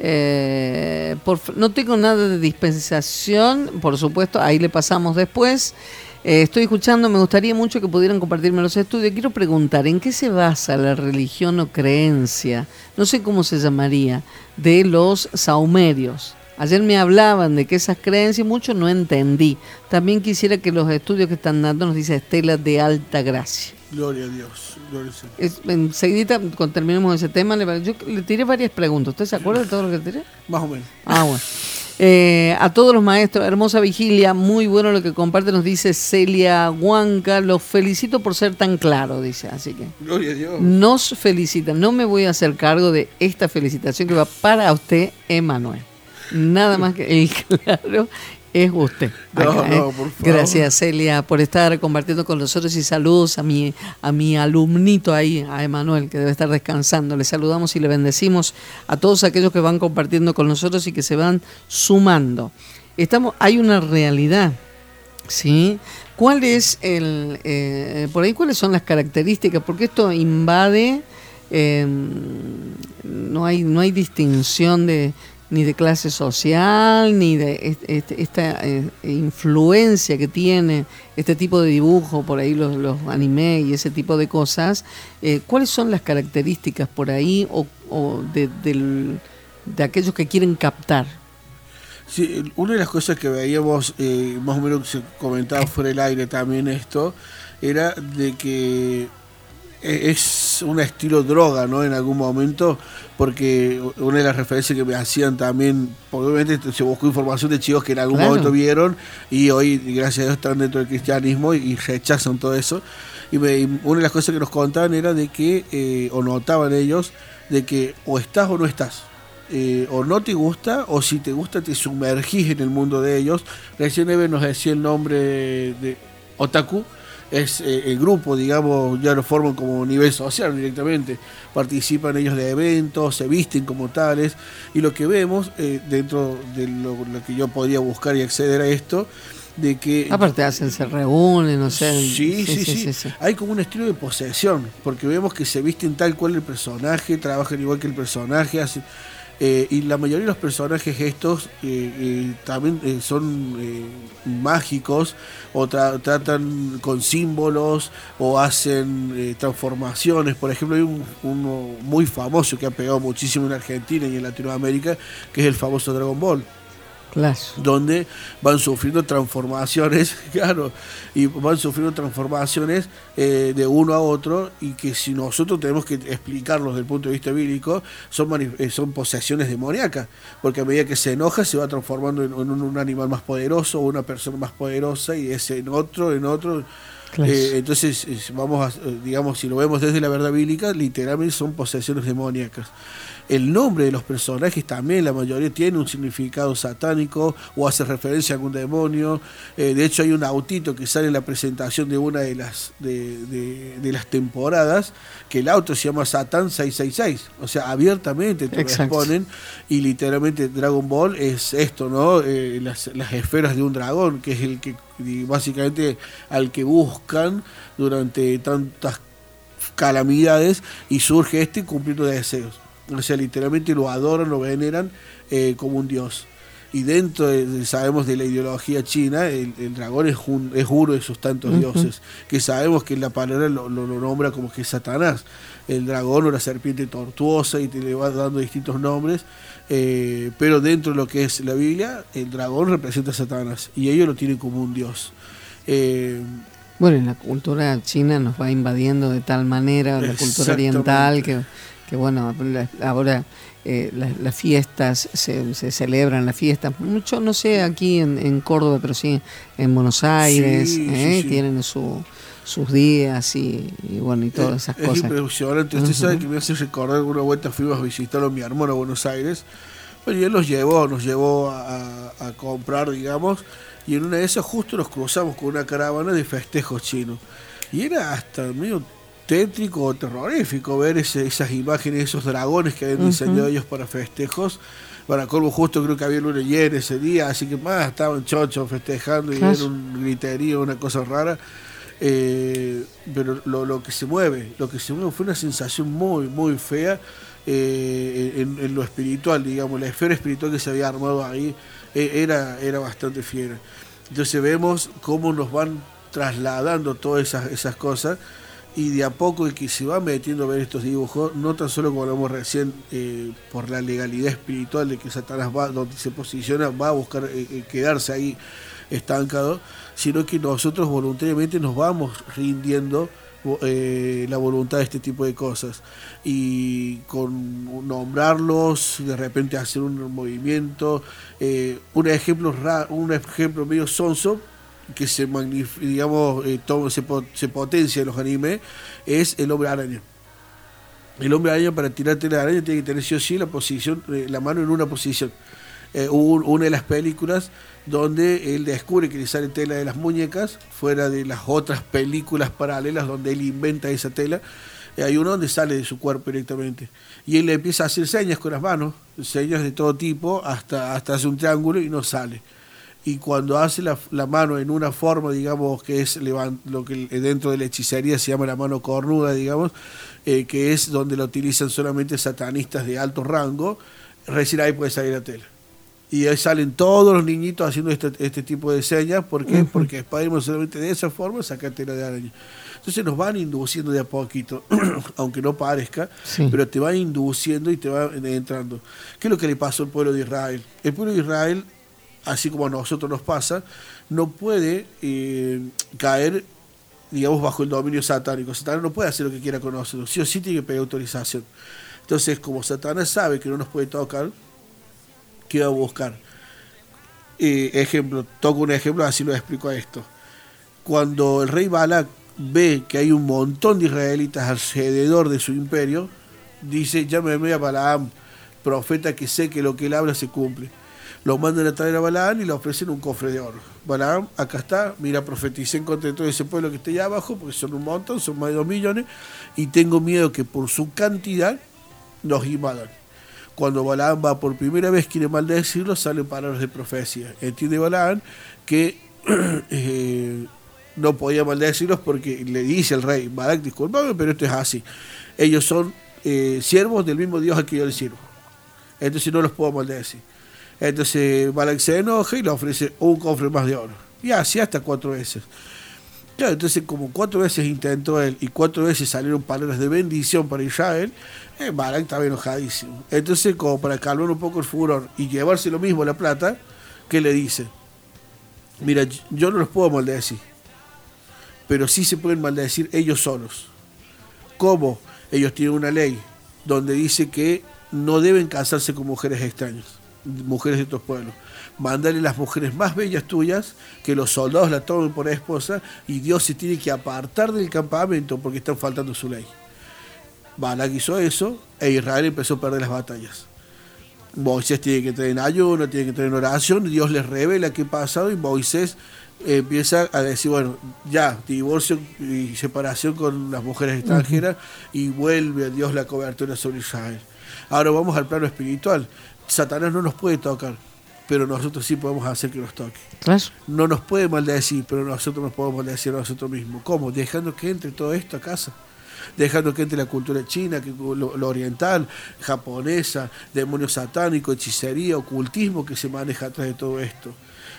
Eh, no tengo nada de dispensación, por supuesto, ahí le pasamos después. Eh, estoy escuchando, me gustaría mucho que pudieran compartirme los estudios. Quiero preguntar, ¿en qué se basa la religión o creencia? No sé cómo se llamaría, de los saumerios. Ayer me hablaban de que esas creencias, mucho no entendí. También quisiera que los estudios que están dando nos dice Estela de alta gracia. Gloria a Dios. Gloria. Es, enseguida, cuando terminemos ese tema, yo le tiré varias preguntas. ¿Usted se acuerda de todo lo que tiré? Más o menos. Ah, bueno. Eh, a todos los maestros, hermosa vigilia, muy bueno lo que comparte, nos dice Celia Huanca, los felicito por ser tan claro, dice, así que Gloria a Dios. nos felicitan, no me voy a hacer cargo de esta felicitación que va para usted, Emanuel. Nada más que el claro es usted. No, acá, no, ¿eh? por favor. Gracias Celia por estar compartiendo con nosotros y saludos a mi, a mi alumnito ahí, a Emanuel, que debe estar descansando. Le saludamos y le bendecimos a todos aquellos que van compartiendo con nosotros y que se van sumando. Estamos, hay una realidad, ¿sí? ¿Cuál es el, eh, por ahí cuáles son las características? Porque esto invade, eh, no hay, no hay distinción de ni de clase social, ni de est- est- esta eh, influencia que tiene este tipo de dibujo, por ahí los, los anime y ese tipo de cosas. Eh, ¿Cuáles son las características por ahí o, de, del- de aquellos que quieren captar? Sí, una de las cosas que veíamos, eh, más o menos se comentaba fuera del aire también esto, era de que es un estilo droga, ¿no? En algún momento, porque una de las referencias que me hacían también, obviamente se buscó información de chicos que en algún Claro. momento vieron y hoy, gracias a Dios, están dentro del cristianismo y, y rechazan todo eso. Y, me- y una de las cosas que nos contaban era de que, eh, o notaban ellos, de que o estás o no estás. Eh, o no te gusta, o si te gusta te sumergís en el mundo de ellos. Recién Eve nos decía el nombre de Otaku, es eh, el grupo, digamos, ya lo forman como nivel social directamente. Participan ellos de eventos, se visten como tales. Y lo que vemos, eh, dentro de lo, lo que yo podría buscar y acceder a esto, de que Aparte hacen, se reúnen, o sea. Sí, sí, sí, Hay como un estilo de posesión, porque vemos que se visten tal cual el personaje, trabajan igual que el personaje, hacen- eh, y la mayoría de los personajes estos eh, eh, también eh, son mágicos o tra- tratan con símbolos o hacen transformaciones. Por ejemplo, hay un, uno muy famoso que ha pegado muchísimo en Argentina y en Latinoamérica, que es el famoso Dragon Ball Claro. donde van sufriendo transformaciones, claro, y van sufriendo transformaciones eh, de uno a otro y que si nosotros tenemos que explicarlos desde el punto de vista bíblico, son, eh, son posesiones demoníacas, porque a medida que se enoja se va transformando en, en un, animal más poderoso o una persona más poderosa y ese en otro, en otro. Claro. Eh, entonces, es- vamos a, digamos, si lo vemos desde la verdad bíblica, literalmente son posesiones demoníacas. El nombre de los personajes también, la mayoría tiene un significado satánico o hace referencia a algún demonio. Eh, de hecho, hay un autito que sale en la presentación de una de las, de, de- de las temporadas, que el auto se llama Satán 666. O sea, abiertamente te lo Exacto. exponen y literalmente Dragon Ball es esto, ¿no? Eh, las, las esferas de un dragón, que es el que básicamente al que buscan durante tantas calamidades y surge este cumpliendo de deseos. O sea, literalmente lo adoran, lo veneran eh, como un dios. Y dentro, de, sabemos de la ideología china, el, el dragón es, un- es uno de sus tantos Ujú. dioses, que sabemos que la palabra lo, lo- lo nombra como que Satanás, el dragón o la serpiente tortuosa, y te le va dando distintos nombres, eh, pero dentro de lo que es la Biblia, el dragón representa a Satanás, y ellos lo tienen como un dios. Eh, Bueno, y la cultura china nos va invadiendo de tal manera, la cultura oriental, que, que bueno, la- ahora eh, la- las fiestas, se, se celebran las fiestas, mucho, no sé, aquí en, en Córdoba, pero sí en Buenos Aires, Sí, ¿eh? sí, tienen su, sus días y, y bueno, y todas esas es cosas. impresionante. Usted Ujú. sabe que me hace recordar una vuelta fuimos a visitar a mi hermano a Buenos Aires. Bueno, y él nos llevó, nos llevó a- a comprar, digamos, y en una de esas justo nos cruzamos con una caravana de festejos chinos. Y era hasta medio tétrico o terrorífico ver ese- esas imágenes, esos dragones que habían diseñado ellos para festejos. Para colmo justo creo que había luna llena ese día, así que más estaban chochos festejando y Claro. era un griterío, una cosa rara. Eh, pero lo, lo que se mueve, lo que se mueve fue una sensación muy, muy fea eh, en, en lo espiritual, digamos, la esfera espiritual que se había armado ahí eh, era, era bastante fiera. Entonces vemos cómo nos van trasladando todas esas, esas cosas y de a poco el que se va metiendo a ver estos dibujos, no tan solo como hablamos recién eh, por la legalidad espiritual de que Satanás va donde se posiciona, va a buscar eh, eh, quedarse ahí estancado, sino que nosotros voluntariamente nos vamos rindiendo la voluntad de este tipo de cosas. Y con nombrarlos de repente hacer un movimiento un ejemplo un ejemplo medio sonso que se digamos eh, se, po- se potencia en los animes es el hombre araña el hombre araña para tirar tela de araña tiene que tener sí o sí la posición eh, la mano en una posición eh, una de las películas donde él descubre que le sale tela de las muñecas, fuera de las otras películas paralelas donde él inventa esa tela. Eh, hay uno donde sale de su cuerpo directamente. Y él le empieza a hacer señas con las manos, señas de todo tipo, hasta, hasta hace un triángulo y no sale. Y cuando hace la, la mano en una forma, digamos, que es lo que dentro de la hechicería se llama la mano cornuda, digamos, eh, que es donde la utilizan solamente satanistas de alto rango, recién ahí puede salir la tela. Y ahí salen todos los niñitos haciendo este, este tipo de señas. ¿Por qué? Porque Spider-Man solamente de esa forma saca tela de araña. Entonces nos van induciendo de a poquito, aunque no parezca, Sí. pero te van induciendo y te va entrando. ¿Qué es lo que le pasó al pueblo de Israel? El pueblo de Israel, así como a nosotros nos pasa, no puede eh, caer digamos, bajo el dominio satánico. Satanás no puede hacer lo que quiera con nosotros, sí o sí tiene que pedir autorización. Entonces, como Satanás sabe que no nos puede tocar, ¿qué va a buscar? Eh, ejemplo, toco un ejemplo, así lo explico a esto. Cuando el rey Balak ve que hay un montón de israelitas alrededor de su imperio, dice, llámeme a Balaam, profeta que sé que lo que él habla se cumple. Lo mandan a traer a Balaam y le ofrecen un cofre de oro. Balaam, acá está, mira, profeticé en contra de todo ese pueblo que está allá abajo, porque son un montón, son más de dos millones, y tengo miedo que por su cantidad nos invadan. Cuando Balaam va por primera vez, quiere maldecirlo, salen palabras de profecía. Entiende Balaam que eh, no podía maldecirlos porque le dice el rey, Balak, disculpame, pero esto es así. Ellos son eh, siervos del mismo Dios al que yo les sirvo. Entonces no los puedo maldecir. Entonces Balak se enoja y le ofrece un cofre más de oro. Y así hasta cuatro veces. Claro, entonces como cuatro veces intentó él y cuatro veces salieron palabras de bendición para Israel, eh, Balak estaba enojadísimo. Entonces como para calmar un poco el furor y llevarse lo mismo la plata, ¿qué le dice? Mira, yo no los puedo maldecir, pero sí se pueden maldecir ellos solos. ¿Cómo? Ellos tienen una ley donde dice que no deben casarse con mujeres extrañas, mujeres de otros pueblos. Mándale las mujeres más bellas tuyas, que los soldados la tomen por esposa y Dios se tiene que apartar del campamento porque están faltando su ley. Balak hizo eso e Israel empezó a perder las batallas. Moisés tiene que en ayuno, tiene que en oración, Dios les revela qué ha pasado y Moisés empieza a decir, bueno, ya, divorcio y separación con las mujeres extranjeras y vuelve a Dios la cobertura sobre Israel. Ahora vamos al plano espiritual. Satanás no nos puede tocar, pero nosotros sí podemos hacer que nos toque. Claro. No nos puede maldecir, pero nosotros nos podemos maldecir a nosotros mismos. ¿Cómo? Dejando que entre todo esto a casa dejando que entre la cultura china, que lo, lo oriental, japonesa, demonio satánico, hechicería, ocultismo que se maneja atrás de todo esto.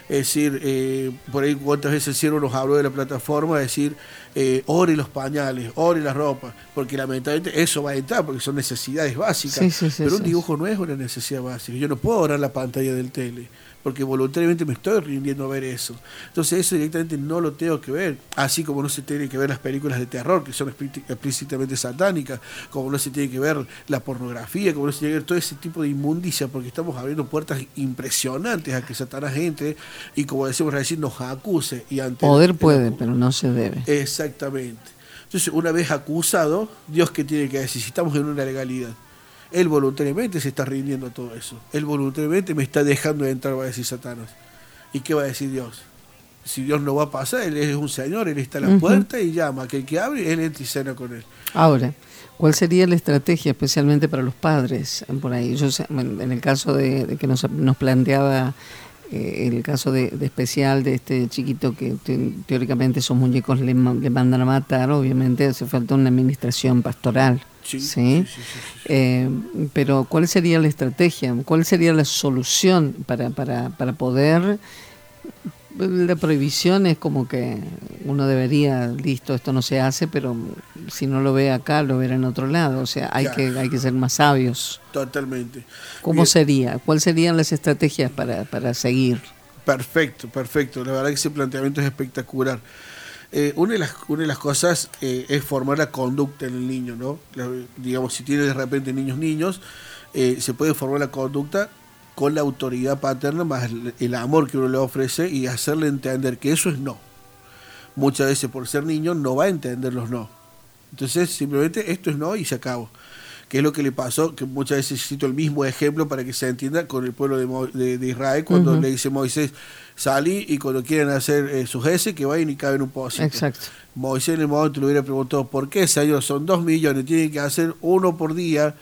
Es decir, eh, por ahí cuántas veces el cielo nos habló de la plataforma, decir, eh, ore los pañales, ore la ropa, porque lamentablemente eso va a entrar, porque son necesidades básicas. Sí, sí, sí, pero un dibujo no es una necesidad básica. Yo no puedo orar la pantalla del tele, porque voluntariamente me estoy rindiendo a ver eso. Entonces eso directamente no lo tengo que ver, así como no se tiene que ver las películas de terror, que son explí- explícitamente satánicas, como no se tiene que ver la pornografía, como no se tiene que ver todo ese tipo de inmundicia, porque estamos abriendo puertas impresionantes a que Satanás entre y como decimos recién, nos acuse. Y ante Poder puede, pero no se debe. Exactamente. Entonces, una vez acusado, Dios que tiene que decir, si estamos en una legalidad, Él voluntariamente se está rindiendo a todo eso. Él voluntariamente me está dejando de entrar, va a decir Satanás. ¿Y qué va a decir Dios? Si Dios no va a pasar, Él es un Señor, Él está a la puerta y llama. Que el que abre, Él entra y cena con Él. Ahora, ¿cuál sería la estrategia especialmente para los padres eh, por ahí? Yo sé, en el caso de, de que nos, nos planteaba eh, el caso de, de especial de este chiquito que te- teóricamente esos muñecos le, le mandan a matar, obviamente hace falta una administración pastoral. Sí, ¿sí? sí, sí, sí, sí. Eh, pero ¿cuál sería la estrategia? ¿Cuál sería la solución para, para, para poder... La prohibición es como que uno debería, listo, esto no se hace, pero si no lo ve acá, lo verá en otro lado. O sea, hay, que, hay que ser más sabios. Totalmente. ¿Cómo Bien. sería? ¿Cuáles serían las estrategias para, para seguir? Perfecto, perfecto. La verdad que ese planteamiento es espectacular. Eh, una, de las, una de las cosas eh, es formar la conducta en el niño, ¿no? Digamos, si tiene de repente niños niños, eh, se puede formar la conducta con la autoridad paterna más el, el amor que uno le ofrece y hacerle entender que eso es no. Muchas veces por ser niño no va a entender los no. Entonces simplemente esto es no y se acabó. Que es lo que le pasó, que muchas veces cito el mismo ejemplo para que se entienda con el pueblo de, Mo- de- de Israel cuando le dice Moisés, salí y cuando quieren hacer eh, sus heces que vayan y caben un pocito. Exacto. Moisés en el momento le hubiera preguntado, ¿por qué, señor? Son dos millones, tienen que hacer uno por día,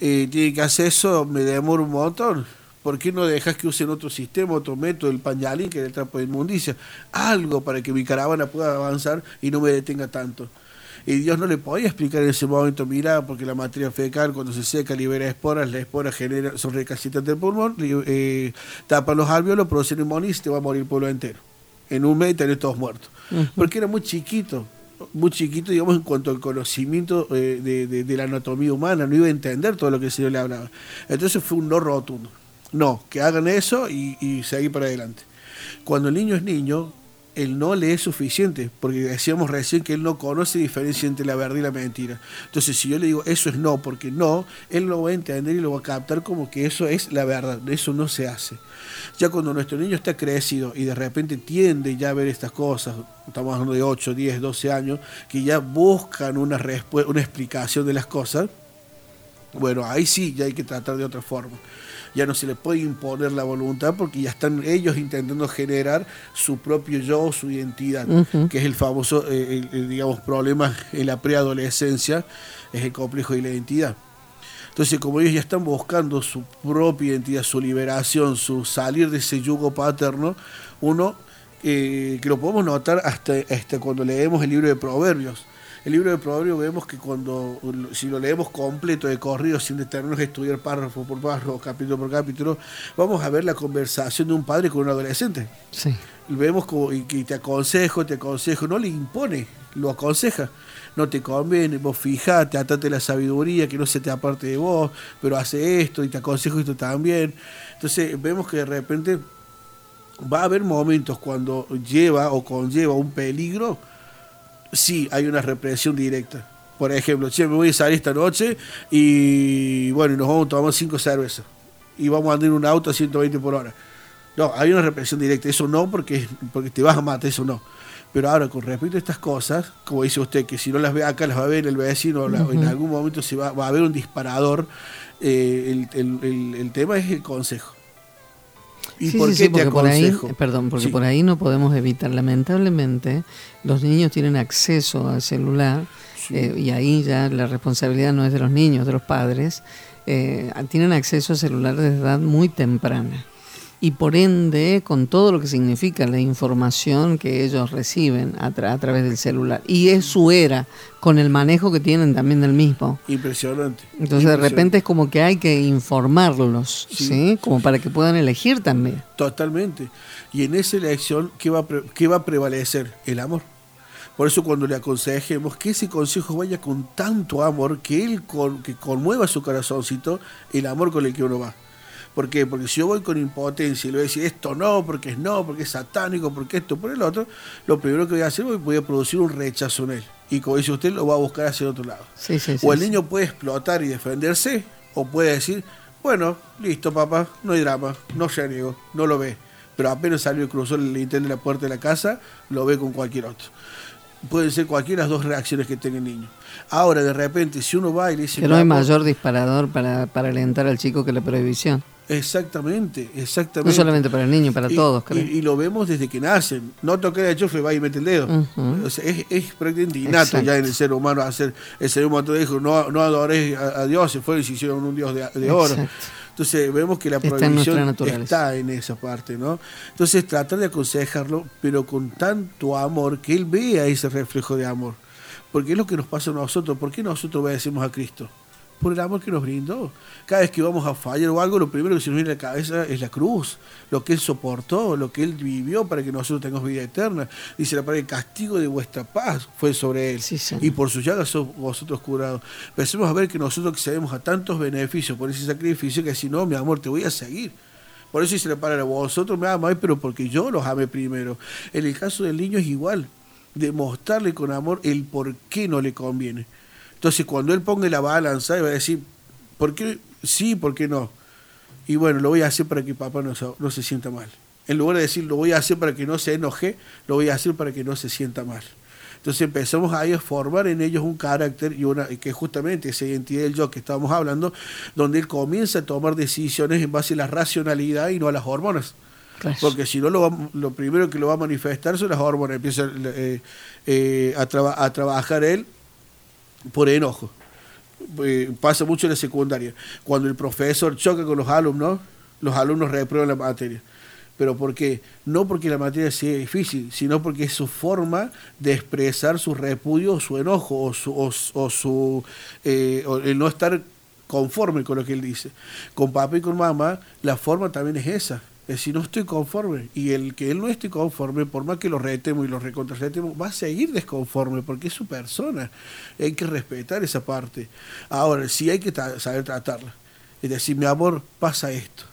eh, tienen que hacer eso, me demora un montón. ¿Por qué no dejas que usen otro sistema, otro método, el pañalín, que es el trapo de inmundicia? Algo para que mi caravana pueda avanzar y no me detenga tanto. Y Dios no le podía explicar en ese momento, mira, porque la materia fecal cuando se seca libera esporas, las esporas genera, son recalcitrantes del pulmón, eh, tapan los alvéolos, producen neumonía y se te va a morir el pueblo entero. En un mes tenés todos muertos. Porque era muy chiquito, muy chiquito, digamos, en cuanto al conocimiento eh, de, de- de la anatomía humana, no iba a entender todo lo que el Señor le hablaba. Entonces fue un no rotundo. No, que hagan eso y, y seguir para adelante. Cuando el niño es niño, el no le es suficiente, porque decíamos recién que él no conoce diferencia entre la verdad y la mentira. Entonces, si yo le digo eso es no, porque no, él lo va a entender y lo va a captar como que eso es la verdad, eso no se hace. Ya cuando nuestro niño está crecido y de repente tiende ya a ver estas cosas, estamos hablando de 8, 10, 12 años, que ya buscan una, una explicación de las cosas, bueno, ahí sí ya hay que tratar de otra forma. Ya no se le puede imponer la voluntad porque ya están ellos intentando generar su propio yo, su identidad, que es el famoso, eh, el- el, digamos, problema en la preadolescencia, es el complejo de la identidad. Entonces, como ellos ya están buscando su propia identidad, su liberación, su salir de ese yugo paterno, uno eh, que lo podemos notar hasta, hasta cuando leemos el libro de Proverbios. El libro de Proverbios vemos que cuando, si lo leemos completo de corrido, sin detenernos a estudiar párrafo por párrafo, capítulo por capítulo, vamos a ver la conversación de un padre con un adolescente. Sí. Vemos como y que te aconsejo, te aconsejo, no le impone, lo aconseja. No te conviene, vos fijate, atate la sabiduría, que no se te aparte de vos, pero hace esto y te aconsejo esto también. Entonces vemos que de repente va a haber momentos cuando lleva o conlleva un peligro, sí hay una represión directa. Por ejemplo, che, me voy a salir esta noche y bueno, y nos vamos a tomar cinco cervezas y vamos a andar en un auto a 120 por hora. No, hay una represión directa, eso no, porque, porque te vas a matar, eso no. Pero ahora, con respecto a estas cosas, como dice usted, que si no las ve acá, las va a ver el vecino, la- en algún momento se va, va a haber un disparador, eh, el, el- el- el tema es el consejo. ¿Y Sí, por sí, qué sí, te porque por ahí, eh, perdón, porque por ahí no podemos evitar. Lamentablemente, los niños tienen acceso al celular eh, y ahí ya la responsabilidad no es de los niños, de los padres. eh, tienen acceso al celular desde edad muy temprana. Y por ende, con todo lo que significa la información que ellos reciben a, tra- a través del celular. Y es su era, con el manejo que tienen también del mismo. Impresionante. Entonces de repente es como que hay que informarlos, Sí. ¿sí? Como para que puedan elegir también. Totalmente. Y en esa elección, ¿qué va, a qué va a prevalecer? El amor. Por eso cuando le aconsejemos que ese consejo vaya con tanto amor, que él con, que conmueva su corazoncito, el amor con el que uno va. ¿Por qué? Porque si yo voy con impotencia y le voy a decir esto no, porque es no, porque es satánico, porque esto, por el otro, lo primero que voy a hacer, voy a producir un rechazo en él. Y como dice usted, lo va a buscar hacia el otro lado. Sí, sí, sí, o el sí. niño puede explotar y defenderse, o puede decir, bueno, listo papá, no hay drama, no se niego, no lo ve. Pero apenas salió y cruzó el lintel de la puerta de la casa, lo ve con cualquier otro. Pueden ser cualquiera de las dos reacciones que tenga el niño. Ahora, de repente, si uno va y le dice... Que no hay mayor disparador para, para alentar al chico que la prohibición. Exactamente, exactamente. No solamente para el niño, para Y- todos, y, creo. y lo vemos desde que nacen. No tocar el chofe, va y mete el dedo. O sea, es, es prácticamente innato Exacto. ya en el ser humano hacer el ser humano dijo no, no adores a, a Dios, se fue y se hicieron un Dios de, de oro. Entonces vemos que la Está en prohibición nuestra naturaleza. está en esa parte, ¿no? Entonces tratar de aconsejarlo, pero con tanto amor, que él vea ese reflejo de amor. Porque es lo que nos pasa a nosotros. ¿Por qué nosotros obedecemos a Cristo? Por el amor que nos brindó. Cada vez que vamos a fallar o algo, lo primero que se nos viene a la cabeza es la cruz, lo que Él soportó, lo que Él vivió para que nosotros tengamos vida eterna. Dice la palabra, el castigo de vuestra paz fue sobre Él. Sí, y por sus llagas sos vosotros curados. Empecemos a ver que nosotros accedemos a tantos beneficios por ese sacrificio que si no, mi amor, te voy a seguir. Por eso dice la palabra, vosotros me amáis, pero porque yo los amé primero. En el caso del niño es igual, demostrarle con amor el por qué no le conviene. Entonces, cuando él ponga la balanza, va a decir, ¿por qué sí, por qué no? Y bueno, lo voy a hacer para que papá no se, no se sienta mal. En lugar de decir, lo voy a hacer para que no se enoje, lo voy a hacer para que no se sienta mal. Entonces empezamos ahí a formar en ellos un carácter y una que justamente esa identidad del yo que estábamos hablando, donde él comienza a tomar decisiones en base a la racionalidad y no a las hormonas. Claro. Porque si no, lo, va- lo primero que lo va a manifestar son las hormonas. Empieza eh, eh, a, traba- a trabajar él por enojo. Eh, pasa mucho en la secundaria. Cuando el profesor choca con los alumnos, los alumnos reprueban la materia. ¿Pero por qué? No porque la materia sea difícil, sino porque es su forma de expresar su repudio su enojo o su, o, o su eh, o el no estar conforme con lo que él dice. Con papá y con mamá, la forma también es esa. Es decir, no estoy conforme. Y el que él no esté conforme, por más que lo retemos y lo recontrarretemos, va a seguir desconforme porque es su persona. Hay que respetar esa parte. Ahora, sí hay que saber tratarla. Es decir, mi amor, pasa esto.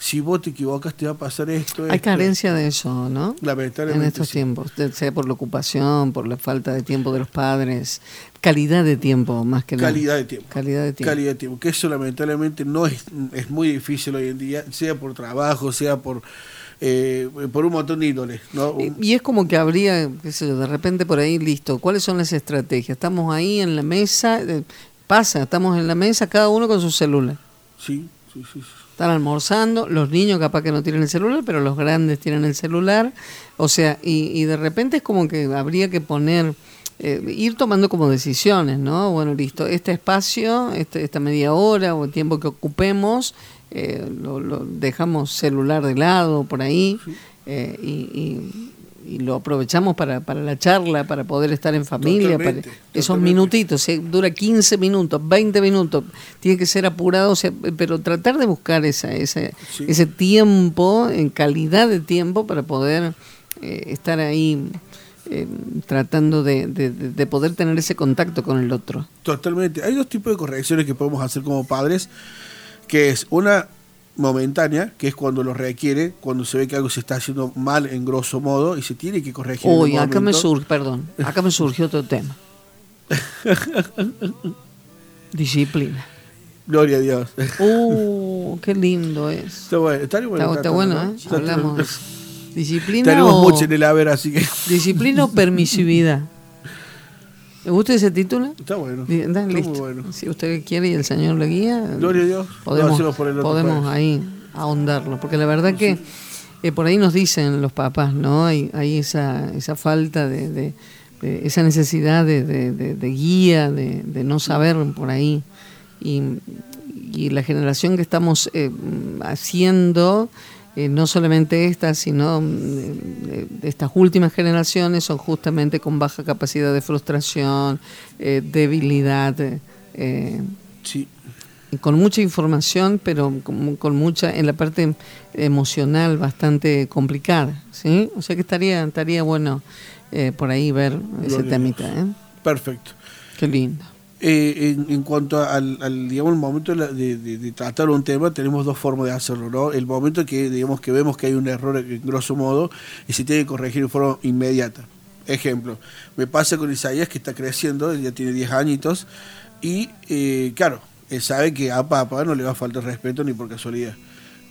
Si vos te equivocas te va a pasar esto. Hay esto. carencia de eso, ¿no? Lamentablemente. En estos sí. tiempos, sea por la ocupación, por la falta de tiempo de los padres, calidad de tiempo más que nada. Calidad de tiempo. Calidad de tiempo. Calidad de tiempo, que eso lamentablemente no es, es muy difícil hoy en día, sea por trabajo, sea por, eh, por un montón de índoles. ¿no? Y es como que habría, qué sé yo, de repente por ahí, listo, ¿cuáles son las estrategias? Estamos ahí en la mesa, eh, pasa, estamos en la mesa, cada uno con su celular. sí, sí, sí, sí. Están almorzando, los niños capaz que no tienen el celular, pero los grandes tienen el celular. O sea, y, y de repente es como que habría que poner, eh, ir tomando como decisiones, ¿no? Bueno, listo, este espacio, este, esta media hora o el tiempo que ocupemos, eh, lo, lo dejamos celular de lado por ahí eh, y, y- lo aprovechamos para, para la charla, para poder estar en familia, para esos totalmente. minutitos, si dura 15 minutos, 20 minutos, tiene que ser apurado, o sea, pero tratar de buscar esa, ese, Sí. ese tiempo, en calidad de tiempo, para poder eh, estar ahí eh, tratando de- de- de poder tener ese contacto con el otro. Totalmente. Hay dos tipos de correcciones que podemos hacer como padres, que es una momentánea, que es cuando lo requiere, cuando se ve que algo se está haciendo mal en grosso modo y se tiene que corregir. Uy, acá me surge, perdón, acá me surgió otro tema. Disciplina. Gloria a Dios. Uh, qué lindo es. Está bueno, está bueno. Está, está bueno, ¿no? ¿eh? Hablamos. Disciplina Tenemos o, mucho en el haber, así que disciplina o permisividad. ¿Le gusta ese título? está bueno. Está muy bueno. Si usted quiere y el Señor le guía, Gloria a Dios. Lo podemos, hacemos por el otro podemos país. ahí ahondarlo. Porque la verdad que eh, por ahí nos dicen los papás, ¿no? Hay, hay esa, esa falta de, de- de- esa necesidad de, guía, de, de no saber por ahí. Y, y la generación que estamos eh, haciendo, eh, no solamente esta, sino mm, eh, estas últimas generaciones, son justamente con baja capacidad de frustración, eh, debilidad. Sí. con mucha información, pero con, con mucha, en la parte emocional bastante complicada, ¿sí? O sea que estaría, estaría bueno por ahí ver ese temita. Perfecto. Qué lindo. Eh, en, cuanto al, digamos, el momento de, de- de- tratar un tema, tenemos dos formas de hacerlo, ¿no? El momento que, digamos, que vemos que hay un error en grosso modo y se tiene que corregir de forma inmediata. Ejemplo, me pasa con Isaías que está creciendo, ya tiene 10 añitos y, eh, claro, él sabe que a papá no le va a faltar respeto ni por casualidad.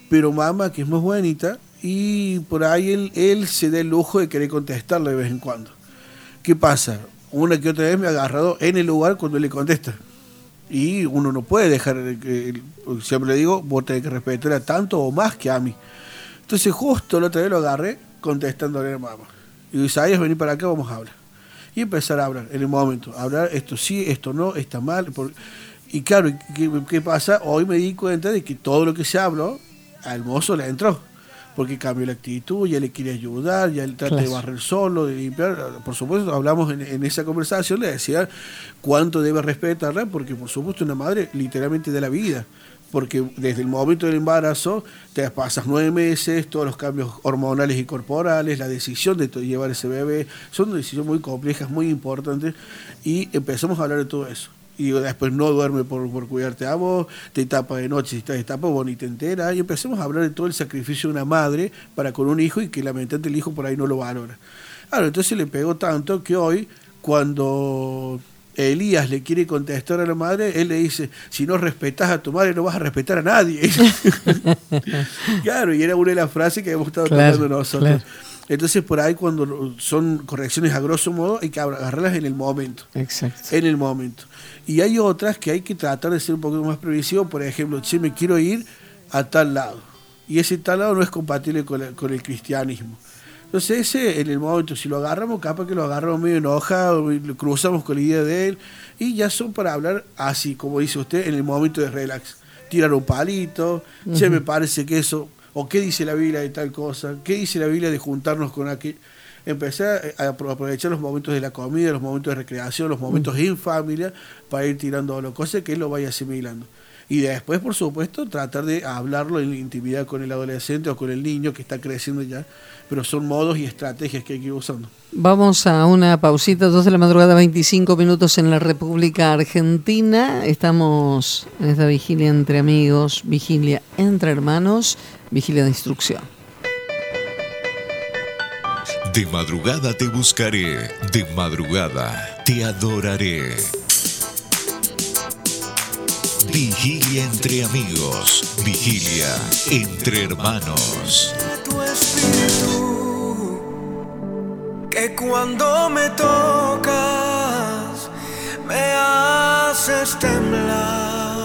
Pero mamá, que es más buenita, y por ahí él, él se da el lujo de querer contestarle de vez en cuando. ¿Qué pasa? Una que otra vez me ha agarrado en el lugar cuando le contesta. Y uno no puede dejar, siempre le digo, vos tenés que respetar a tanto o más que a mí. Entonces justo la otra vez lo agarré contestándole a la mamá. Y Isaías, vení para acá, vamos a hablar. Y empezar a hablar en el momento. Hablar esto sí, esto no, está mal. Y claro, ¿qué, qué pasa? Hoy me di cuenta de que todo lo que se habló, al mozo le entró. Porque cambió la actitud, ya le quiere ayudar, ya él trata de barrer solo, de limpiar. Por supuesto, hablamos en, en esa conversación, le decía cuánto debe respetarla, porque por supuesto una madre literalmente de la vida. Porque desde el momento del embarazo te pasas nueve meses, todos los cambios hormonales y corporales, la decisión de llevar ese bebé, son decisiones muy complejas, muy importantes, y empezamos a hablar de todo eso. Y después no duerme por, por cuidarte a vos, te tapa de noche, si estás tapa, vos ni te enteras, y empecemos a hablar de todo el sacrificio de una madre para con un hijo y que lamentablemente el hijo por ahí no lo valora. Claro, entonces le pegó tanto que hoy, cuando Elías le quiere contestar a la madre, él le dice, si no respetas a tu madre, no vas a respetar a nadie. claro, y era una de las frases que hemos estado Claro, tocando nosotros. claro. Entonces, por ahí, cuando son correcciones a grosso modo, hay que agarrarlas en el momento. Exacto. En el momento. Y hay otras que hay que tratar de ser un poquito más previsivo. Por ejemplo, che, me quiero ir a tal lado. Y ese tal lado no es compatible con, la- con el cristianismo. Entonces, ese en el momento, si lo agarramos, capaz que lo agarramos medio enojado, lo cruzamos con la idea de él. Y ya son para hablar así, como dice usted, en el momento de relax. Tirar un palito, che, me parece que eso. O qué dice la Biblia de tal cosa, qué dice la Biblia de juntarnos con aquel. Empecé a apro- aprovechar los momentos de la comida, los momentos de recreación, los momentos en familia, para ir tirando las cosas que él lo vaya asimilando. Y después, por supuesto, tratar de hablarlo en intimidad con el adolescente o con el niño que está creciendo ya. Pero son modos y estrategias que hay que ir usando. Vamos a una pausita, dos de la madrugada, 25 minutos en la República Argentina. Estamos en esta vigilia entre amigos, vigilia entre hermanos. Vigilia de instrucción. De madrugada te buscaré, de madrugada te adoraré. Vigilia entre amigos, vigilia entre hermanos. tu espíritu que cuando me tocas me haces temblar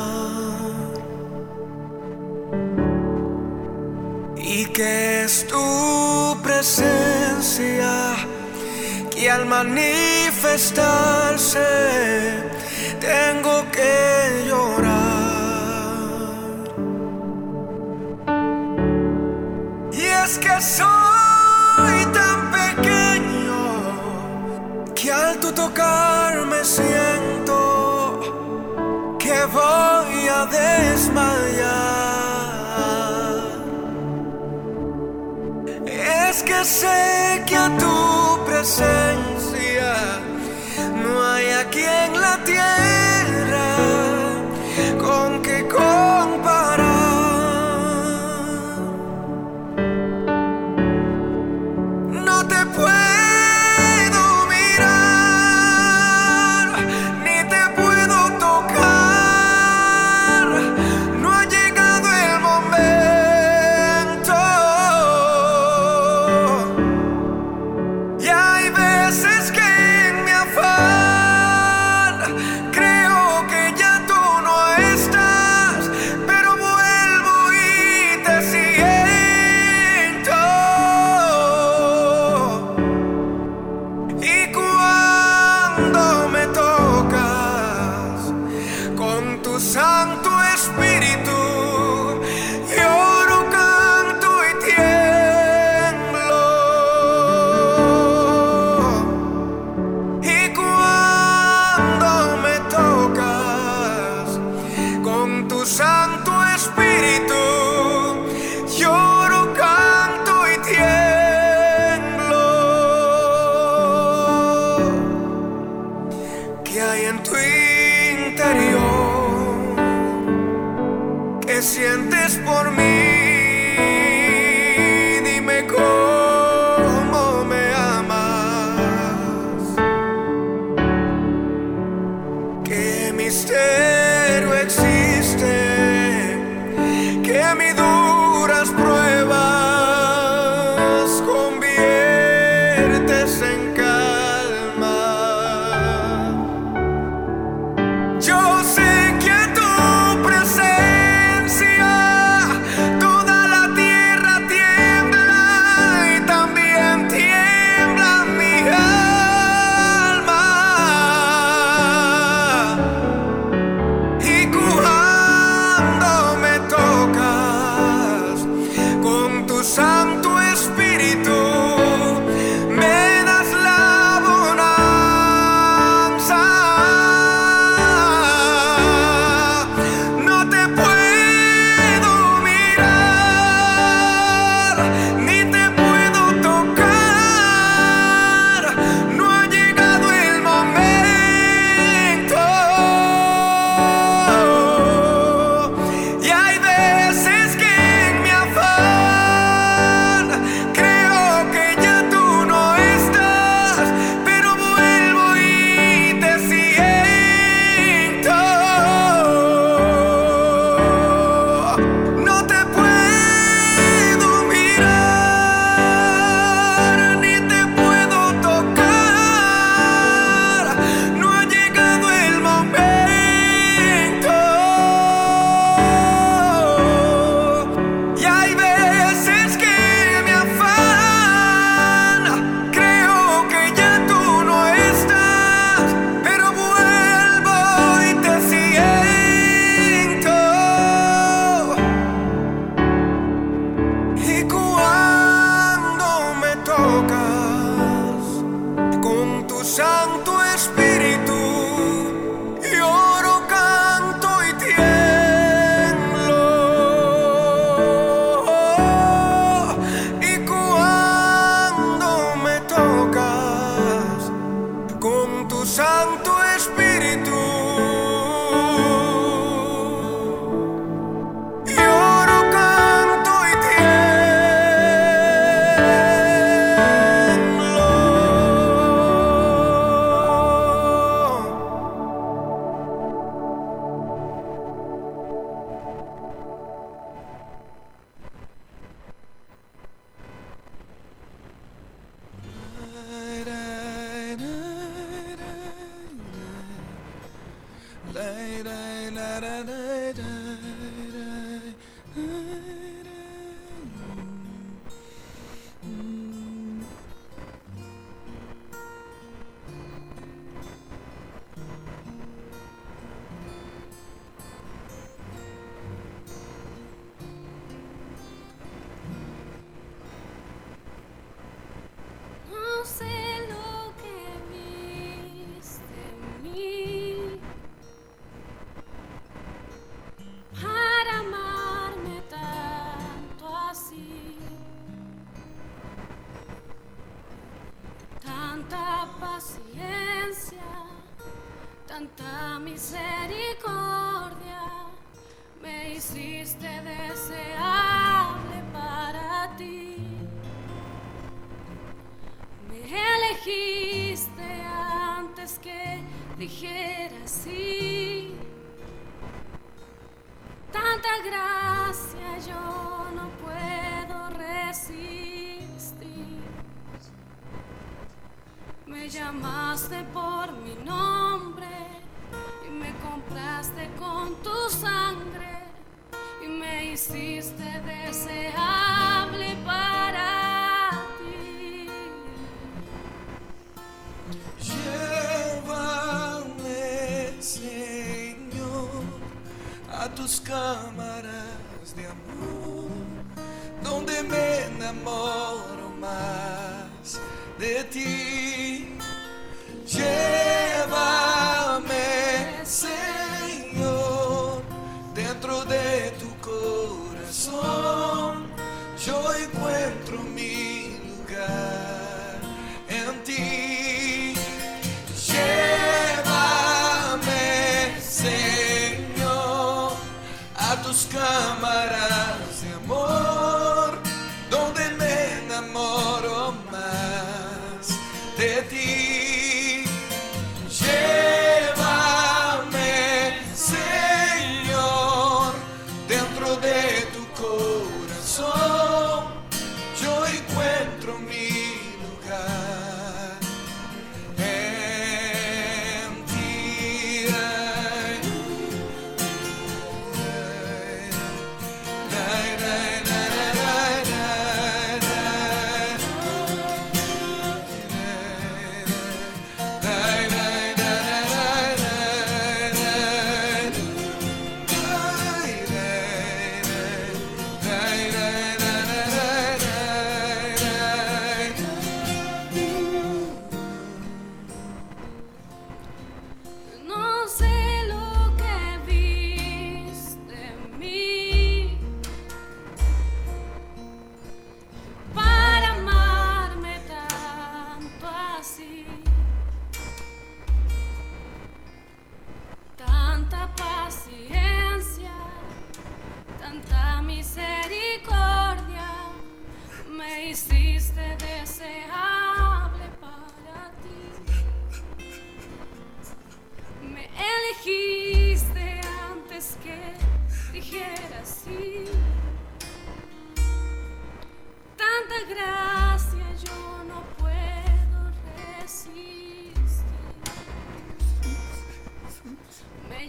y que es tu presencia que al manifestarse tengo que llorar y es que soy tan pequeño que al tu tocarme siento que voy a desmayar. Es que sé que a tu presencia no hay aquí en la tierra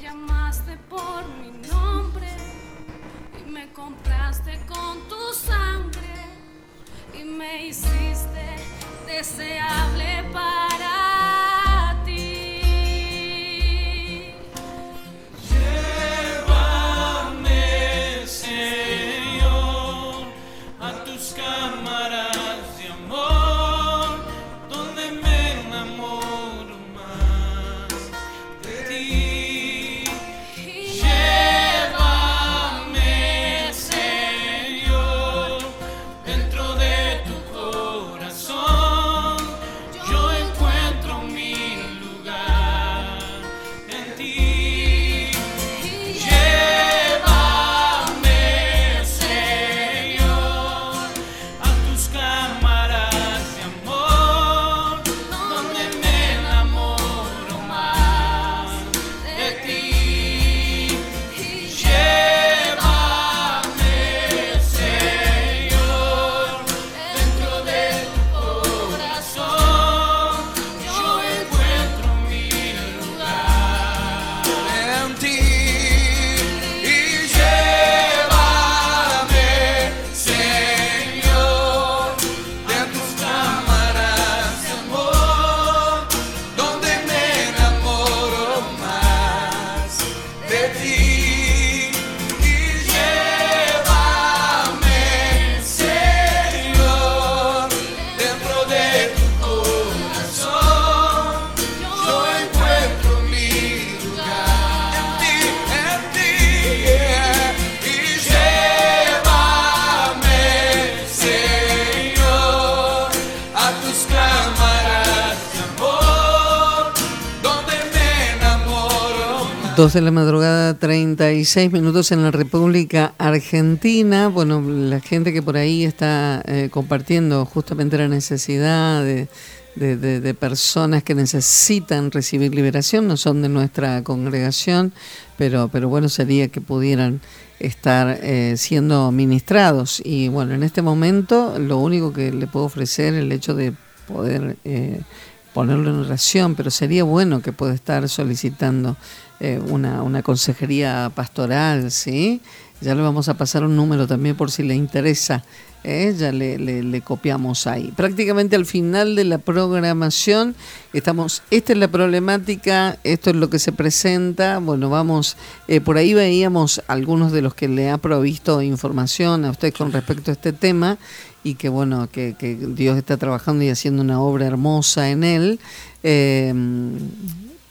Llamaste por mi nombre y me compraste con tu sangre y me hiciste deseable para Dos de la madrugada, 36 minutos en la República Argentina. Bueno, la gente que por ahí está eh, compartiendo justamente la necesidad de, de- personas que necesitan recibir liberación, no son de nuestra congregación, pero, pero bueno, sería que pudieran estar eh, siendo ministrados. Y bueno, en este momento lo único que le puedo ofrecer el hecho de poder eh, ponerlo en oración, pero sería bueno que pueda estar solicitando eh, una, una consejería pastoral, ¿sí? Ya le vamos a pasar un número también por si le interesa. ¿eh? Ya le, copiamos ahí. Prácticamente al final de la programación estamos, esta es la problemática, esto es lo que se presenta. Bueno, vamos, eh, por ahí veíamos algunos de los que le ha provisto información a usted con respecto a este tema y que bueno, que, Dios está trabajando y haciendo una obra hermosa en él.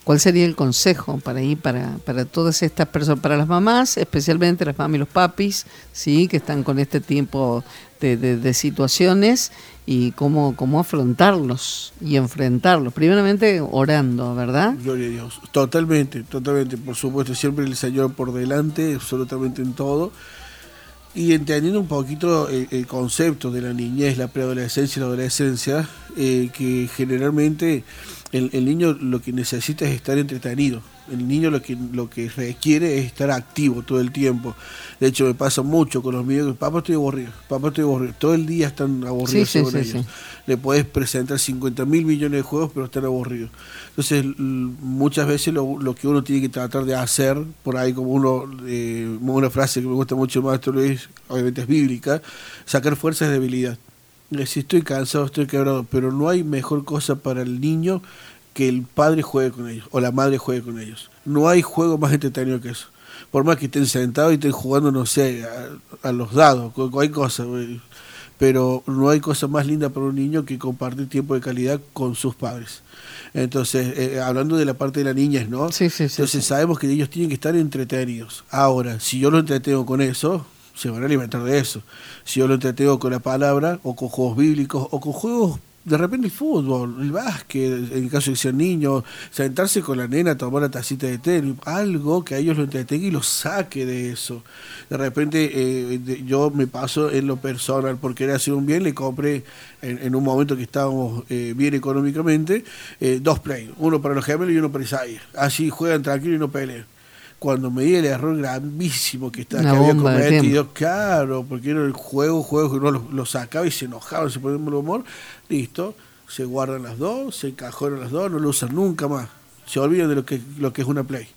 ¿Cuál sería el consejo para ir para, para todas estas personas, para las mamás, especialmente las mamás y los papis, sí, que están con este tiempo de, de- situaciones y cómo, cómo afrontarlos y enfrentarlos? Primeramente orando, ¿verdad? Gloria a Dios. Totalmente, totalmente. Por supuesto, siempre el Señor por delante, absolutamente en todo. Y entendiendo un poquito el, el concepto de la niñez, la preadolescencia y la adolescencia, eh, que generalmente el, el niño lo que necesita es estar entretenido. El niño lo que, lo que requiere es estar activo todo el tiempo. De hecho, me pasa mucho con los míos. Papá, estoy aburrido. Papá, estoy aburrido. Todo el día están aburridos Sí, sí, ellos. sí. Le puedes presentar 50 mil millones de juegos, pero están aburridos. Entonces, muchas veces lo, lo que uno tiene que tratar de hacer, por ahí como uno, eh, una frase que me gusta mucho más, Luis, obviamente es bíblica, sacar fuerza es debilidad. Si estoy cansado, estoy quebrado, pero no hay mejor cosa para el niño que el padre juegue con ellos o la madre juegue con ellos. No hay juego más entretenido que eso. Por más que estén sentados y estén jugando, no sé, a, a los dados, cu- cualquier cosa. Pero no hay cosa más linda para un niño que compartir tiempo de calidad con sus padres. Entonces, eh, hablando de la parte de la niñez, ¿no? Sí, sí, sí. Entonces sabemos que ellos tienen que estar entretenidos. Ahora, si yo lo entretengo con eso, se van a alimentar de eso. Si yo lo entretengo con la palabra, o con juegos bíblicos, o con juegos, de repente el fútbol, el básquet, en caso de que sean niños, sentarse con la nena, tomar la tacita de té, algo que a ellos lo entretenga y los saque de eso. De repente eh, yo me paso en lo personal, por querer hacer un bien, le compré en, en un momento que estábamos eh, bien económicamente, eh, dos play, uno para los gemelos y uno para Isaías. Así juegan tranquilo y no pelean. Cuando me di el error gravísimo que, está, Una que había cometido, claro, porque era el juego, juego que uno lo, lo sacaba y se enojaban, se ponían mal humor, listo, se guardan las dos, se encajonan las dos, no lo usan nunca más, se olvidan de lo que, lo que es una play.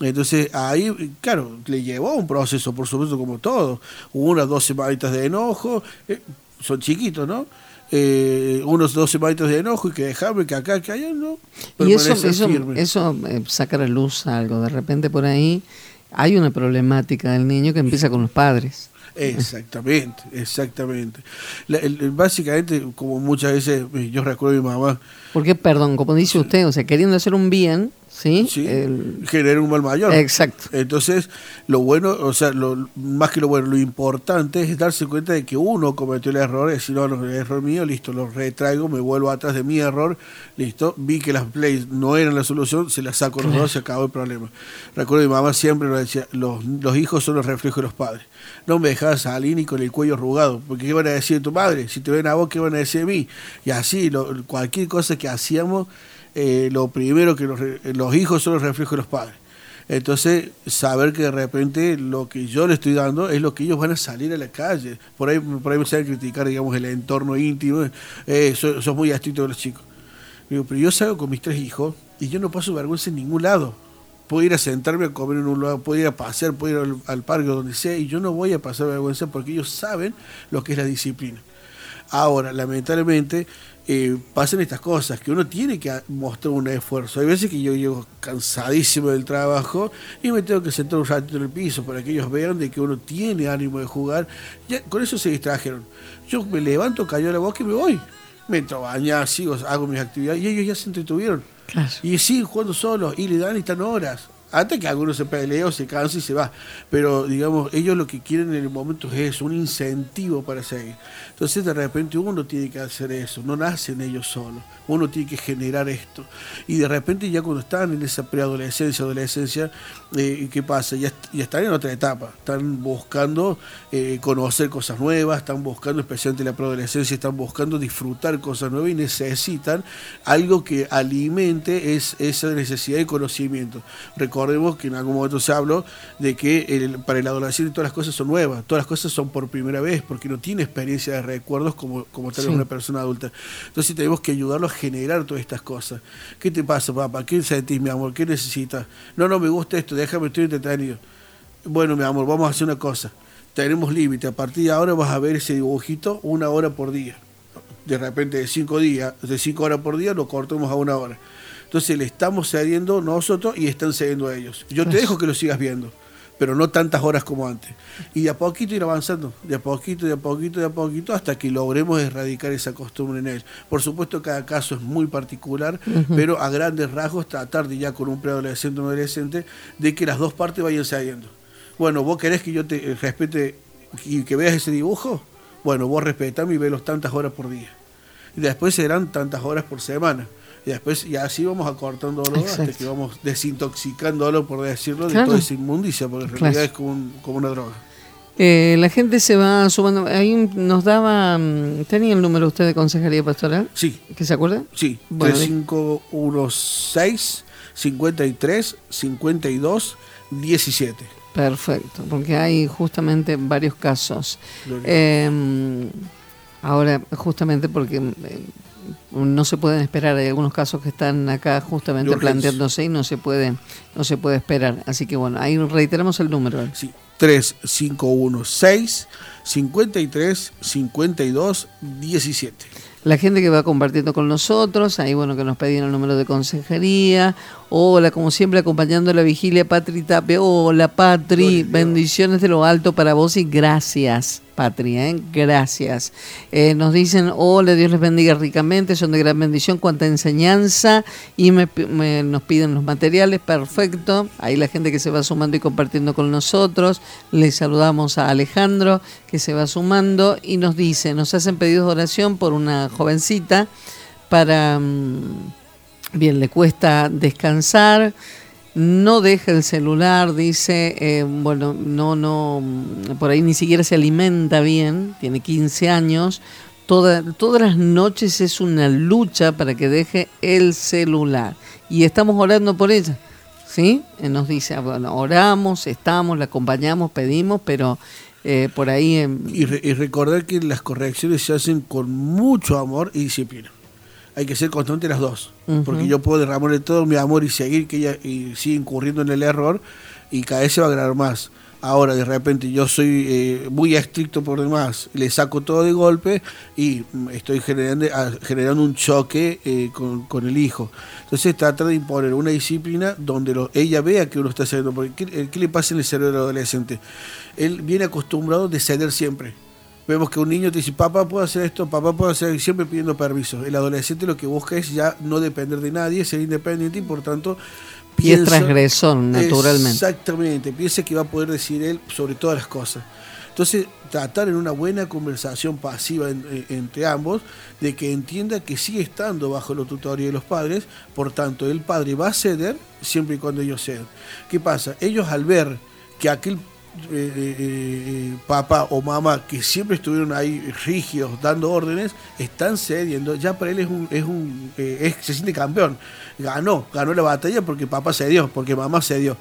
Entonces ahí, claro, le llevó un proceso, por supuesto, como todo. Hubo unas dos semanitas de enojo, eh, son chiquitos, ¿no? Eh, unos dos semanitas de enojo y que dejarme que acá, que allá, ¿no? Y eso, eso, firme. eso eh, saca a la luz algo. De repente por ahí hay una problemática del niño que empieza con los padres. Exactamente, exactamente. La- el- el- básicamente, como muchas veces, eh, yo recuerdo a mi mamá, Porque, perdón, como dice usted, o sea, queriendo hacer un bien, ¿sí? Sí, El- genera un mal mayor. Exacto. Entonces, lo bueno, o sea, lo, más que lo bueno, lo importante es darse cuenta de que uno cometió el error, y decir, no, no, el error mío, listo, lo retraigo, me vuelvo atrás de mi error, listo, vi que las plays no eran la solución, se las saco los Claro. dos, se acabó el problema. Recuerdo mi mamá siempre nos decía, los, los hijos son los reflejos de los padres. No me dejaba salir ni con el cuello arrugado, porque ¿qué van a decir de tu madre? Si te ven a vos, ¿qué van a decir de mí? Y así, lo- cualquier cosa que hacíamos, eh, lo primero que los, los hijos son los reflejos de los padres. Entonces, saber que de repente lo que yo le estoy dando es lo que ellos van a salir a la calle. Por ahí, por ahí me saben criticar, digamos, el entorno íntimo. Eh, sos, muy estricto con los chicos. Pero yo salgo con mis tres hijos y yo no paso vergüenza en ningún lado. Puedo ir a sentarme a comer en un lugar, puedo ir a pasear, puedo ir al, al parque, donde sea, y yo no voy a pasar vergüenza porque ellos saben lo que es la disciplina. Ahora, lamentablemente, eh, pasan estas cosas, que uno tiene que mostrar un esfuerzo. Hay veces que yo llego cansadísimo del trabajo y me tengo que sentar un ratito en el piso para que ellos vean de que uno tiene ánimo de jugar. Ya, con eso se distrajeron. Yo me levanto, cayó la boca y me voy. Me entro a bañar, sigo, hago mis actividades y ellos ya se entretuvieron. Claro. Y siguen jugando solos y le dan y están horas. Hasta que alguno se pelea o se cansa y se va. Pero, digamos, ellos lo que quieren en el momento es eso, un incentivo para seguir. Entonces, de repente, uno tiene que hacer eso. No nacen ellos solos. Uno tiene que generar esto. Y de repente, ya cuando están en esa preadolescencia, adolescencia, eh, ¿qué pasa? Ya, están en otra etapa. Están buscando eh, conocer cosas nuevas, están buscando, especialmente en la preadolescencia, están buscando disfrutar cosas nuevas y necesitan algo que alimente es, esa necesidad de conocimiento. Recordemos que en algún momento se habló de que el- para el adolescente todas las cosas son nuevas, todas las cosas son por primera vez, porque no tiene experiencia de recuerdos como, como tal vez Sí. una persona adulta. Entonces tenemos que ayudarlo a generar todas estas cosas. ¿Qué te pasa, papá? ¿Qué sentís, mi amor? ¿Qué necesitas? No, no me gusta esto, déjame, estoy entretenido. Bueno, mi amor, vamos a hacer una cosa. Tenemos límite. A partir de ahora vas a ver ese dibujito una hora por día. De repente de cinco días, de cinco horas por día, lo cortamos a una hora. Entonces le estamos cediendo nosotros y están cediendo a ellos. Yo te dejo que lo sigas viendo, pero no tantas horas como antes. Y de a poquito ir avanzando, de a poquito, de a poquito, de a poquito, hasta que logremos erradicar esa costumbre en él. Por supuesto, cada caso es muy particular, pero a grandes rasgos tratar de ya con un preadolescente o un adolescente de que las dos partes vayan cediendo. Bueno, vos querés que yo te eh, respete y que veas ese dibujo, bueno, vos respetame y velos tantas horas por día. Y después serán tantas horas por semana. Y después, y así vamos acortándolo hasta Exacto. que vamos desintoxicándolo, por decirlo, de Claro. toda esa inmundicia, porque en Claro. realidad es como, un- como una droga. Eh, la gente se va sumando. Ahí nos daba. mm, ¿Tenía el número usted de consejería pastoral? Sí. ¿Que se acuerda? Sí, Bueno, 3516 53 52 17. Perfecto, porque hay justamente varios casos. Eh, ahora, justamente porque eh, no se pueden esperar, hay algunos casos que están acá justamente planteándose y no se puede, no se puede esperar. Así que bueno, ahí reiteramos el número. Sí, 3516 53 52 17. La gente que va compartiendo con nosotros, ahí bueno que nos pedían el número de consejería. Hola, como siempre, acompañando la vigilia, Patri Tape. Hola, Patri. Bendiciones de lo alto para vos y gracias, Patri. ¿eh? Gracias. Eh, nos dicen, hola, Dios les bendiga ricamente, son de gran bendición, cuánta enseñanza. Y me- nos piden los materiales, perfecto. Ahí la gente que se va sumando y compartiendo con nosotros. Les saludamos a Alejandro que se va sumando y nos dice, nos hacen pedidos de oración por una jovencita para, mm, bien, le cuesta descansar, no deja el celular, dice, eh, bueno, no, no, por ahí ni siquiera se alimenta bien, tiene 15 años, Toda- todas las noches es una lucha para que deje el celular y estamos orando por ella. ¿Sí? Eh, Nos dice, ah, bueno, oramos, estamos, la acompañamos, pedimos, pero eh, por ahí... em, Y, re- y recordar que las correcciones se hacen con mucho amor y disciplina. Hay que ser constante las dos. Porque yo puedo derramarle todo mi amor y seguir que ella y sigue incurriendo en el error y cada vez se va a agradar más. Ahora de repente yo soy eh, muy estricto por demás, le saco todo de golpe y estoy generando, ah, generando un choque eh, con, con el hijo. Entonces trata de imponer una disciplina donde lo- ella vea que uno está cediendo. Porque ¿qué, eh, qué le pasa en el cerebro del adolescente? Él viene acostumbrado de ceder siempre. Vemos que un niño te dice, papá puedo hacer esto, papá puedo hacer, siempre pidiendo permiso. El adolescente lo que busca es ya no depender de nadie, ser independiente y por tanto Y es transgresor, naturalmente. Exactamente, piensa que va a poder decir él sobre todas las cosas. Entonces, tratar en una buena conversación pasiva en- en- entre ambos, de que entienda que sigue estando bajo la tutoría de los padres, por tanto, el padre va a ceder siempre y cuando ellos cedan. ¿Qué pasa? Ellos al ver que aquel eh, eh, eh, papá o mamá que siempre estuvieron ahí rígidos dando órdenes están cediendo. Ya para él es un eh, es- se siente campeón. Ganó ganó la batalla porque papá cedió porque mamá cedió.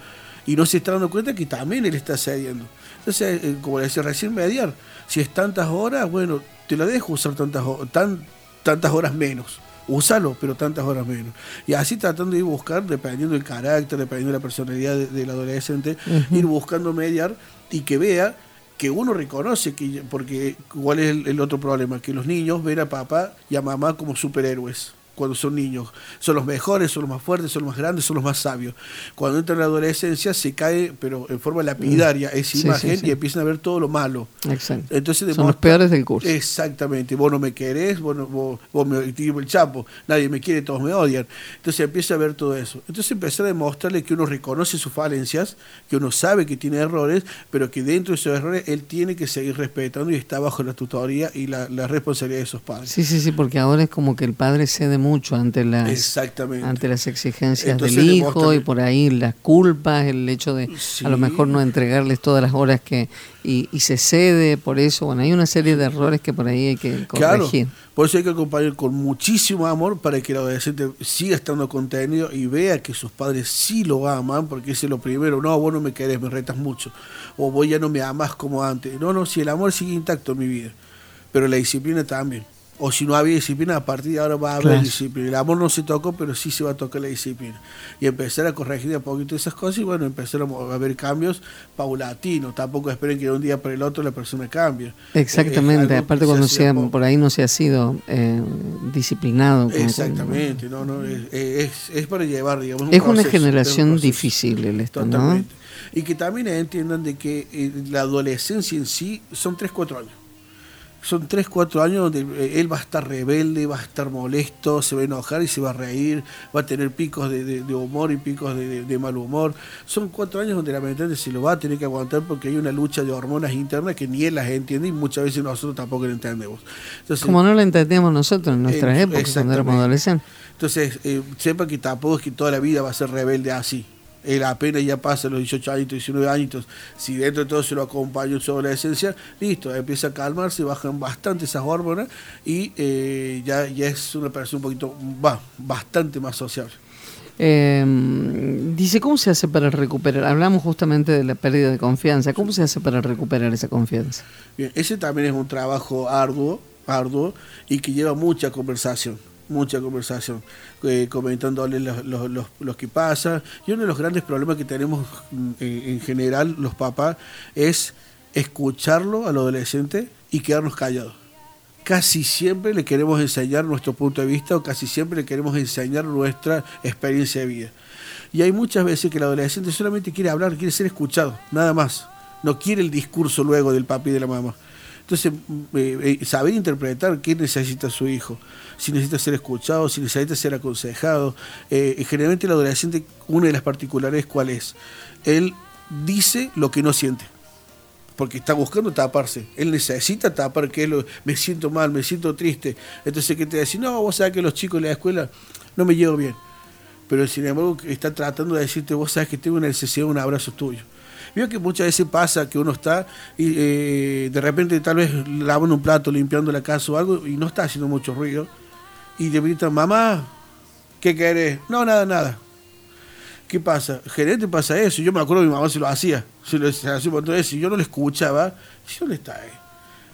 Y no se está dando cuenta que también él está cediendo. Entonces como le decía recién mediar si es tantas horas bueno te lo dejo usar tantas tan tantas horas menos úsalo, pero tantas horas menos. Y así tratando de ir buscar, dependiendo del carácter, dependiendo de la personalidad de- del adolescente, ir buscando mediar y que vea que uno reconoce que, porque cuál es el, el otro problema, que los niños ven a papá y a mamá como superhéroes. Cuando son niños. Son los mejores, son los más fuertes, son los más grandes, son los más sabios. Cuando entran en la adolescencia se cae, pero en forma lapidaria, esa Mm. Sí, sí, imagen sí. y empiezan a ver todo lo malo. Exacto. Entonces Son los demuestra- peores del curso. Exactamente, vos no me querés, vos, no- vos, vos me tipo el chapo, nadie me quiere, todos me odian. Entonces empieza a ver todo eso. Entonces empieza a demostrarle que uno reconoce sus falencias, que uno sabe que tiene errores, pero que dentro de esos errores él tiene que seguir respetando y está bajo la tutoría y la, la responsabilidad de sus padres. Sí, sí, sí, porque ahora es como que el padre cede mucho ante las, Exactamente. ante las exigencias Entonces del hijo y por ahí las culpas, el hecho de a lo mejor no entregarles todas las horas que y, y se cede por eso. Bueno, hay una serie de errores que por ahí hay que Claro, corregir. por eso hay que acompañar con muchísimo amor para que el adolescente siga estando contenido y vea que sus padres sí lo aman, porque ese es lo primero, no, vos no me querés, me retas mucho, o vos ya no me amas como antes. No, no, si el amor sigue intacto en mi vida, pero la disciplina también. O si no había disciplina, a partir de ahora va a haber Claro. disciplina. El amor no se tocó, pero sí se va a tocar la disciplina. Y empezar a corregir de a poquito esas cosas y bueno, empezar a ver cambios paulatinos. Tampoco esperen que de un día para el otro la persona cambie. Exactamente, aparte cuando se sea, por ahí no se ha sido eh, disciplinado. Exactamente, no, no, es, es, es para llevar, digamos. un Es una proceso, generación difícil el esto, ¿no? Totalmente. Y que también entiendan de que eh, la adolescencia en sí son 3, 4 años. Son 3, 4 años donde eh, él va a estar rebelde, va a estar molesto, se va a enojar y se va a reír, va a tener picos de, de- de humor y picos de, mal humor. Son 4 años donde lamentablemente se lo va a tener que aguantar porque hay una lucha de hormonas internas que ni él las entiende y muchas veces nosotros tampoco lo entendemos. Entonces, Como no lo entendíamos nosotros en nuestras Eh, épocas cuando éramos adolescentes. Entonces, eh, sepa que tampoco es que toda la vida va a ser rebelde así. Él apenas ya pasa los 18 años, 19 años, si dentro de todo se lo acompaña en su adolescencia, listo, empieza a calmarse, bajan bastante esas hormonas y eh, ya, ya es una persona un poquito, va, bastante más sociable. Eh, dice, ¿cómo se hace para recuperar? Hablamos justamente de la pérdida de confianza. ¿Cómo se hace para recuperar esa confianza? Bien, ese también es un trabajo arduo, arduo y que lleva mucha conversación, mucha conversación, eh, comentándole los, que pasa. Y uno de los grandes problemas que tenemos mm, en, en general los papás es escucharlo al adolescente y quedarnos callados. Casi siempre le queremos enseñar nuestro punto de vista o casi siempre le queremos enseñar nuestra experiencia de vida. Y hay muchas veces que el adolescente solamente quiere hablar, quiere ser escuchado, nada más. No quiere el discurso luego del papi y de la mamá. Entonces, mm, eh, eh, saber interpretar qué necesita su hijo, si necesita ser escuchado, si necesita ser aconsejado. Eh, generalmente el adolescente, una de las particulares, ¿cuál es? Él dice lo que no siente, porque está buscando taparse. Él necesita tapar que lo, me siento mal, me siento triste. Entonces, ¿qué te dice? No, vos sabés que los chicos de la escuela no me llevo bien. Pero sin embargo, está tratando de decirte, vos sabés que tengo una necesidad de un abrazo tuyo. Veo que muchas veces pasa que uno está y eh, de repente tal vez lavando un plato, limpiando la casa o algo y no está haciendo mucho ruido. Y te gritan, mamá, ¿qué querés? No, nada, nada. ¿Qué pasa? Generalmente pasa eso. Yo me acuerdo que mi mamá se lo hacía. Se lo hacía un montón de veces y yo no le escuchaba. ¿Y dónde está él?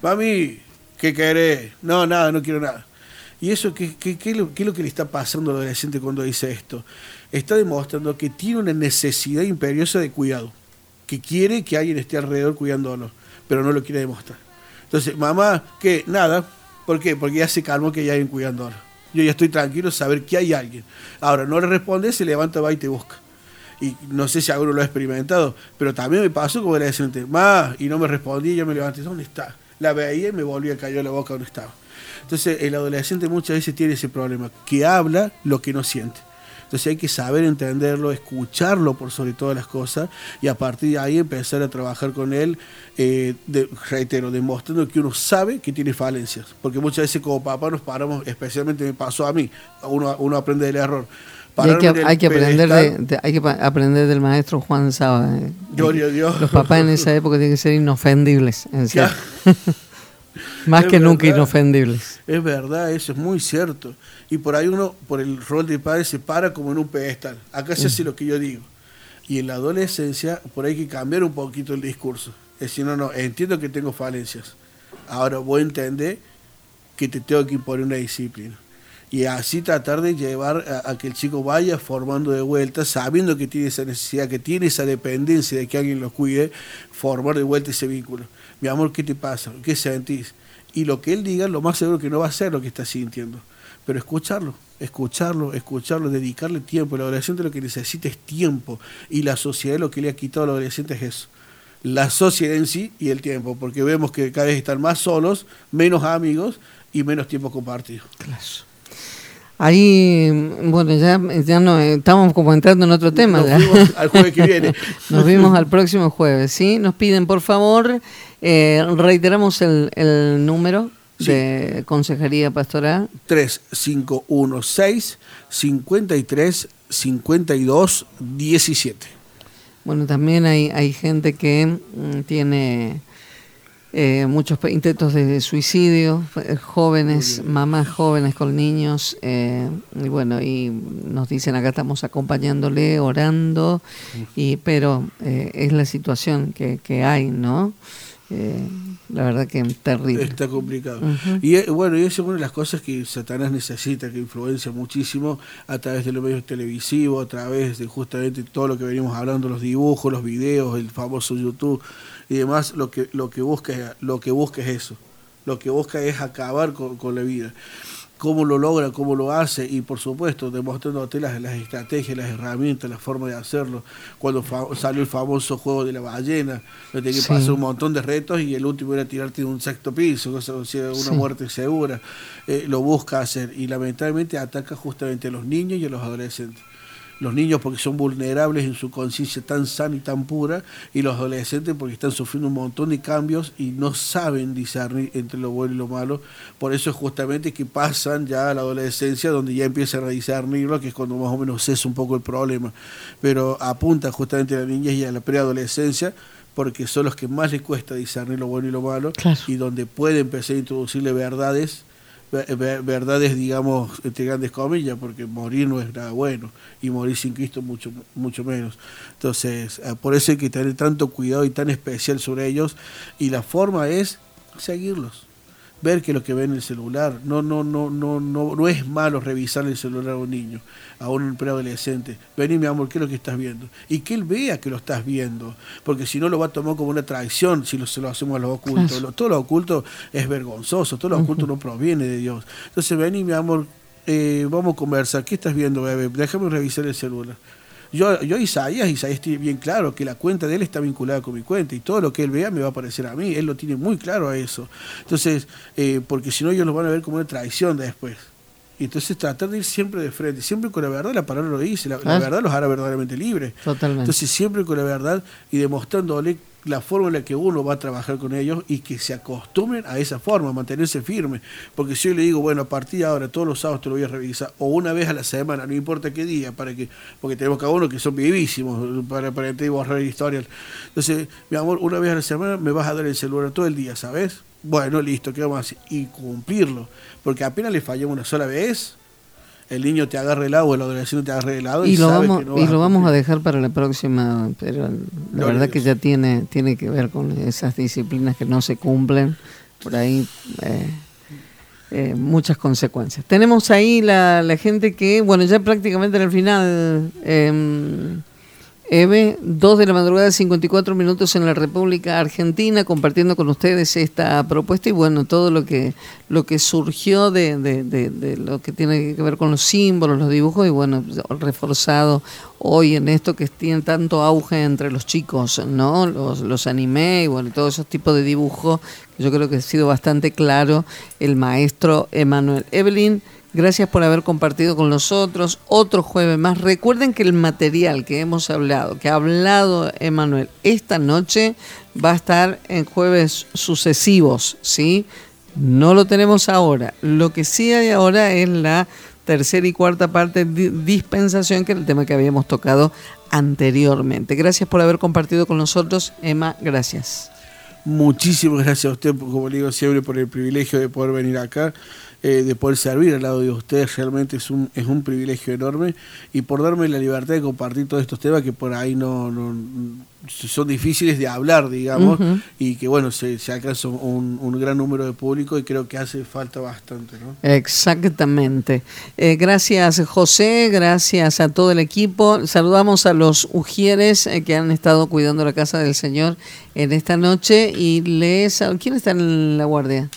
Mami, ¿qué querés? No, nada, no quiero nada. ¿Y eso qué, qué, qué qué es lo que le está pasando al adolescente cuando dice esto? Está demostrando que tiene una necesidad imperiosa de cuidado, que quiere que alguien esté alrededor cuidándolo, pero no lo quiere demostrar. Entonces, mamá, ¿qué? Nada. ¿Por qué? Porque ya se calmó que hay alguien cuidándolo. Yo ya estoy tranquilo saber que hay alguien. Ahora, no le responde, se levanta, va y te busca. Y no sé si alguno lo ha experimentado, pero también me pasó como adolescente, ma, y no me respondí, yo me levanté, ¿dónde está? La veía y me volvía a caer la boca donde estaba. Entonces, el adolescente muchas veces tiene ese problema, que habla lo que no siente. Entonces hay que saber entenderlo, escucharlo por sobre todas las cosas y a partir de ahí empezar a trabajar con él, eh, de- reitero, demostrando que uno sabe que tiene falencias. Porque muchas veces como papá nos paramos, especialmente me pasó a mí, uno, uno aprende del error. Hay que, hay que aprender de, hay que aprender del maestro Juan Saba. eh. Gloria a Dios. Los papás en esa época tienen que ser inofendibles. en serio. Más Es que nunca inofendibles. Es verdad, eso es muy cierto. Y por ahí uno, por el rol de padre, se para como en un pedestal. Acá se hace lo que yo digo. Y en la adolescencia, por ahí hay que cambiar un poquito el discurso. Es decir, no, no, entiendo que tengo falencias. Ahora voy a entender que te tengo que imponer una disciplina. Y así tratar de llevar a, a que el chico vaya formando de vuelta, sabiendo que tiene esa necesidad, que tiene esa dependencia de que alguien lo cuide, formar de vuelta ese vínculo. Mi amor, ¿qué te pasa? ¿Qué sentís? Y lo que él diga, lo más seguro que no va a ser lo que está sintiendo. Pero escucharlo, escucharlo, escucharlo, dedicarle tiempo. El adolescente lo que necesita es tiempo. Y la sociedad lo que le ha quitado al adolescente es eso. La sociedad en sí y el tiempo. Porque vemos que cada vez están más solos, menos amigos y menos tiempo compartido. Claro. Ahí, bueno, ya, ya no, estamos como entrando en otro tema. Nos ya. vemos al jueves que viene. Nos vemos al próximo jueves, ¿sí? Nos piden, por favor, eh, reiteramos el, el número de Consejería Pastoral. 3516 53 52 17. Bueno, también hay, hay gente que mm, tiene eh, muchos intentos de suicidio, eh, jóvenes, mamás jóvenes con niños, eh, y bueno, y nos dicen acá estamos acompañándole, orando, y pero eh, es la situación que, que hay, ¿no? Eh, la verdad que terrible. Está complicado. Y eh, bueno, y esa es una de las cosas que Satanás necesita, que influencia muchísimo a través de los medios televisivos, a través de justamente todo lo que venimos hablando, los dibujos, los videos, el famoso YouTube y demás, lo que, lo que busca es, lo que busca es eso. Lo que busca es acabar con, con la vida. Cómo lo logra, cómo lo hace y por supuesto demostrándote las, las estrategias, las herramientas, la forma de hacerlo. Cuando fa- salió el famoso juego de la ballena, donde que Sí. pasó un montón de retos y el último era tirarte de un sexto piso, cosa, una Sí. muerte segura. Eh, lo busca hacer y lamentablemente ataca justamente a los niños y a los adolescentes. Los niños porque son vulnerables en su conciencia tan sana y tan pura y los adolescentes porque están sufriendo un montón de cambios y no saben discernir entre lo bueno y lo malo. Por eso es justamente que pasan ya a la adolescencia donde ya empiezan a discernirlo, que es cuando más o menos cesa un poco el problema. Pero apunta justamente a la niñez y a la preadolescencia porque son los que más les cuesta discernir lo bueno y lo malo y donde puede empezar a introducirle verdades ver- ver- verdades, digamos, entre grandes comillas, porque morir no es nada bueno y morir sin Cristo mucho mucho menos. Entonces, eh, por eso hay que tener tanto cuidado y tan especial sobre ellos y la forma es seguirlos. Ver que lo que ven en el celular, no, no, no, no, no, no es malo revisar el celular a un niño, a un preadolescente. Vení, mi amor, ¿qué es lo que estás viendo? Y que él vea que lo estás viendo, porque si no lo va a tomar como una traición si lo, se lo hacemos a los ocultos. Claro. Lo- todo lo oculto es vergonzoso, todo lo oculto no proviene de Dios. Entonces, vení, mi amor, eh, vamos a conversar. ¿Qué estás viendo, bebé? Déjame revisar el celular. Yo, yo Isaías, Isaías tiene bien claro que la cuenta de él está vinculada con mi cuenta y todo lo que él vea me va a parecer a mí. Él lo tiene muy claro a eso. Entonces, eh, porque si no ellos lo van a ver como una traición después. Y entonces tratar de ir siempre de frente, siempre con la verdad, la palabra lo dice, la, la Claro. verdad los hará verdaderamente libres. Totalmente. Entonces siempre con la verdad y demostrándole la forma en la que uno va a trabajar con ellos y que se acostumbren a esa forma, mantenerse firme. Porque si yo le digo, bueno, a partir de ahora, todos los sábados te lo voy a revisar, o una vez a la semana, no importa qué día, para que, porque tenemos cada uno que son vivísimos para, para y borrar el historial. Entonces, mi amor, una vez a la semana me vas a dar el celular todo el día, ¿sabes? Bueno, listo, ¿qué vamos a hacer? Y cumplirlo. Porque apenas le fallamos una sola vez, el niño te agarra el lado, el adolescente te agarra el lado y, y lo vamos que no y lo vamos a dejar para la próxima pero la verdad que ya tiene tiene que ver con esas disciplinas que no se cumplen. Por ahí eh, eh, muchas consecuencias. Tenemos ahí la, la gente que bueno ya prácticamente en el final em, Eve, 2 de la madrugada, 54 minutos en la República Argentina, compartiendo con ustedes esta propuesta y bueno, todo lo que lo que surgió de, de- de- de lo que tiene que ver con los símbolos, los dibujos y bueno, reforzado hoy en esto que tiene tanto auge entre los chicos, ¿no? Los, los anime y bueno, todos esos tipos de dibujos, yo creo que ha sido bastante claro el maestro Emanuel. Evelyn, Gracias por haber compartido con nosotros otro jueves más. Recuerden que el material que hemos hablado, que ha hablado Emanuel esta noche, va a estar en jueves sucesivos, ¿sí? No lo tenemos ahora. Lo que sí hay ahora es la tercera y cuarta parte de dispensación, que es el tema que habíamos tocado anteriormente. Gracias por haber compartido con nosotros, Emma. Gracias. Muchísimas gracias a usted, como digo siempre, por el privilegio de poder venir acá, eh, de poder servir al lado de ustedes. Realmente es un, es un privilegio enorme y por darme la libertad de compartir todos estos temas que por ahí no, no- son difíciles de hablar, digamos, y que bueno, se, se alcanza un, un gran número de público y creo que hace falta bastante, ¿no? Exactamente. Eh, gracias José, gracias a todo el equipo. Saludamos a los ujieres eh, que han estado cuidando la casa del Señor en esta noche y les... ¿Quién está en la guardia?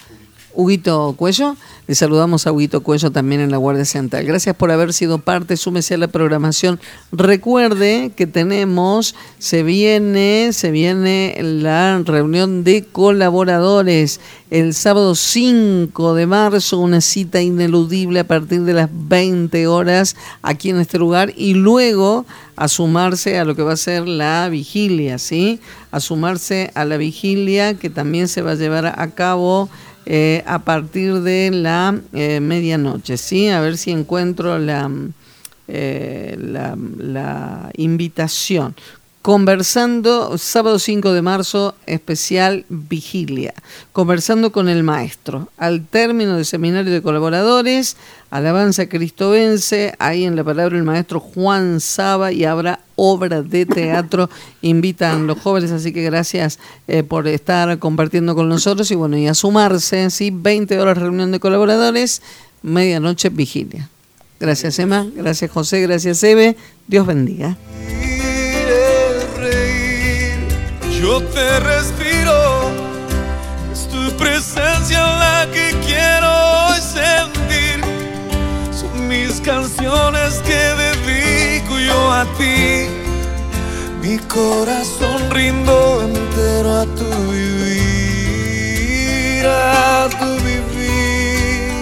Huguito Cuello. Le saludamos a Huguito Cuello también en la Guardia Central. Gracias por haber sido parte, súmese a la programación. Recuerde que tenemos, se viene, se viene la reunión de colaboradores el sábado 5 de marzo, una cita ineludible a partir de las 20 horas aquí en este lugar y luego a sumarse a lo que va a ser la vigilia, ¿sí? A sumarse a la vigilia que también se va a llevar a cabo eh, a partir de la eh, medianoche, ¿sí? A ver si encuentro la, eh, la, la invitación. Conversando, sábado 5 de marzo, especial vigilia. Conversando con el maestro. Al término del seminario de colaboradores, alabanza cristovense, ahí en la palabra el maestro Juan Saba y habrá obra de teatro. Invitan los jóvenes, así que gracias eh, por estar compartiendo con nosotros y bueno, y a sumarse, ¿sí? 20 horas reunión de colaboradores, medianoche vigilia. Gracias Emma, gracias José, gracias Eve. Dios bendiga. Yo te respiro, es tu presencia la que quiero hoy sentir. Son mis canciones que dedico yo a ti. Mi corazón rindo entero a tu vivir, a tu vivir.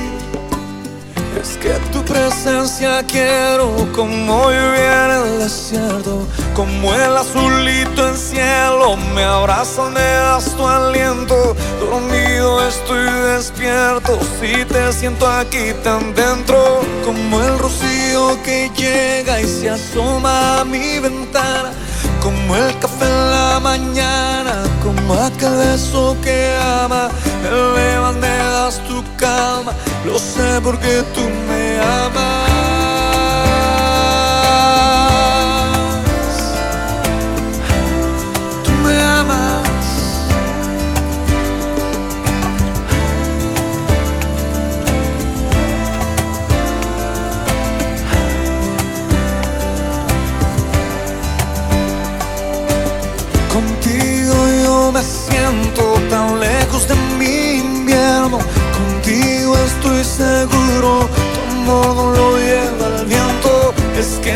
Es que tu presencia quiero como lluvia en el desierto, como el azulito en cielo, me abraza, me das tu aliento, dormido estoy despierto, si te siento aquí tan dentro, como el rocío que llega y se asoma a mi ventana, como el café en la mañana, como aquel beso que ama, me das tu calma, lo sé porque tú me amas. Siento tan lejos de mi invierno. Contigo estoy seguro, tu amor no lo lleva el viento. Es que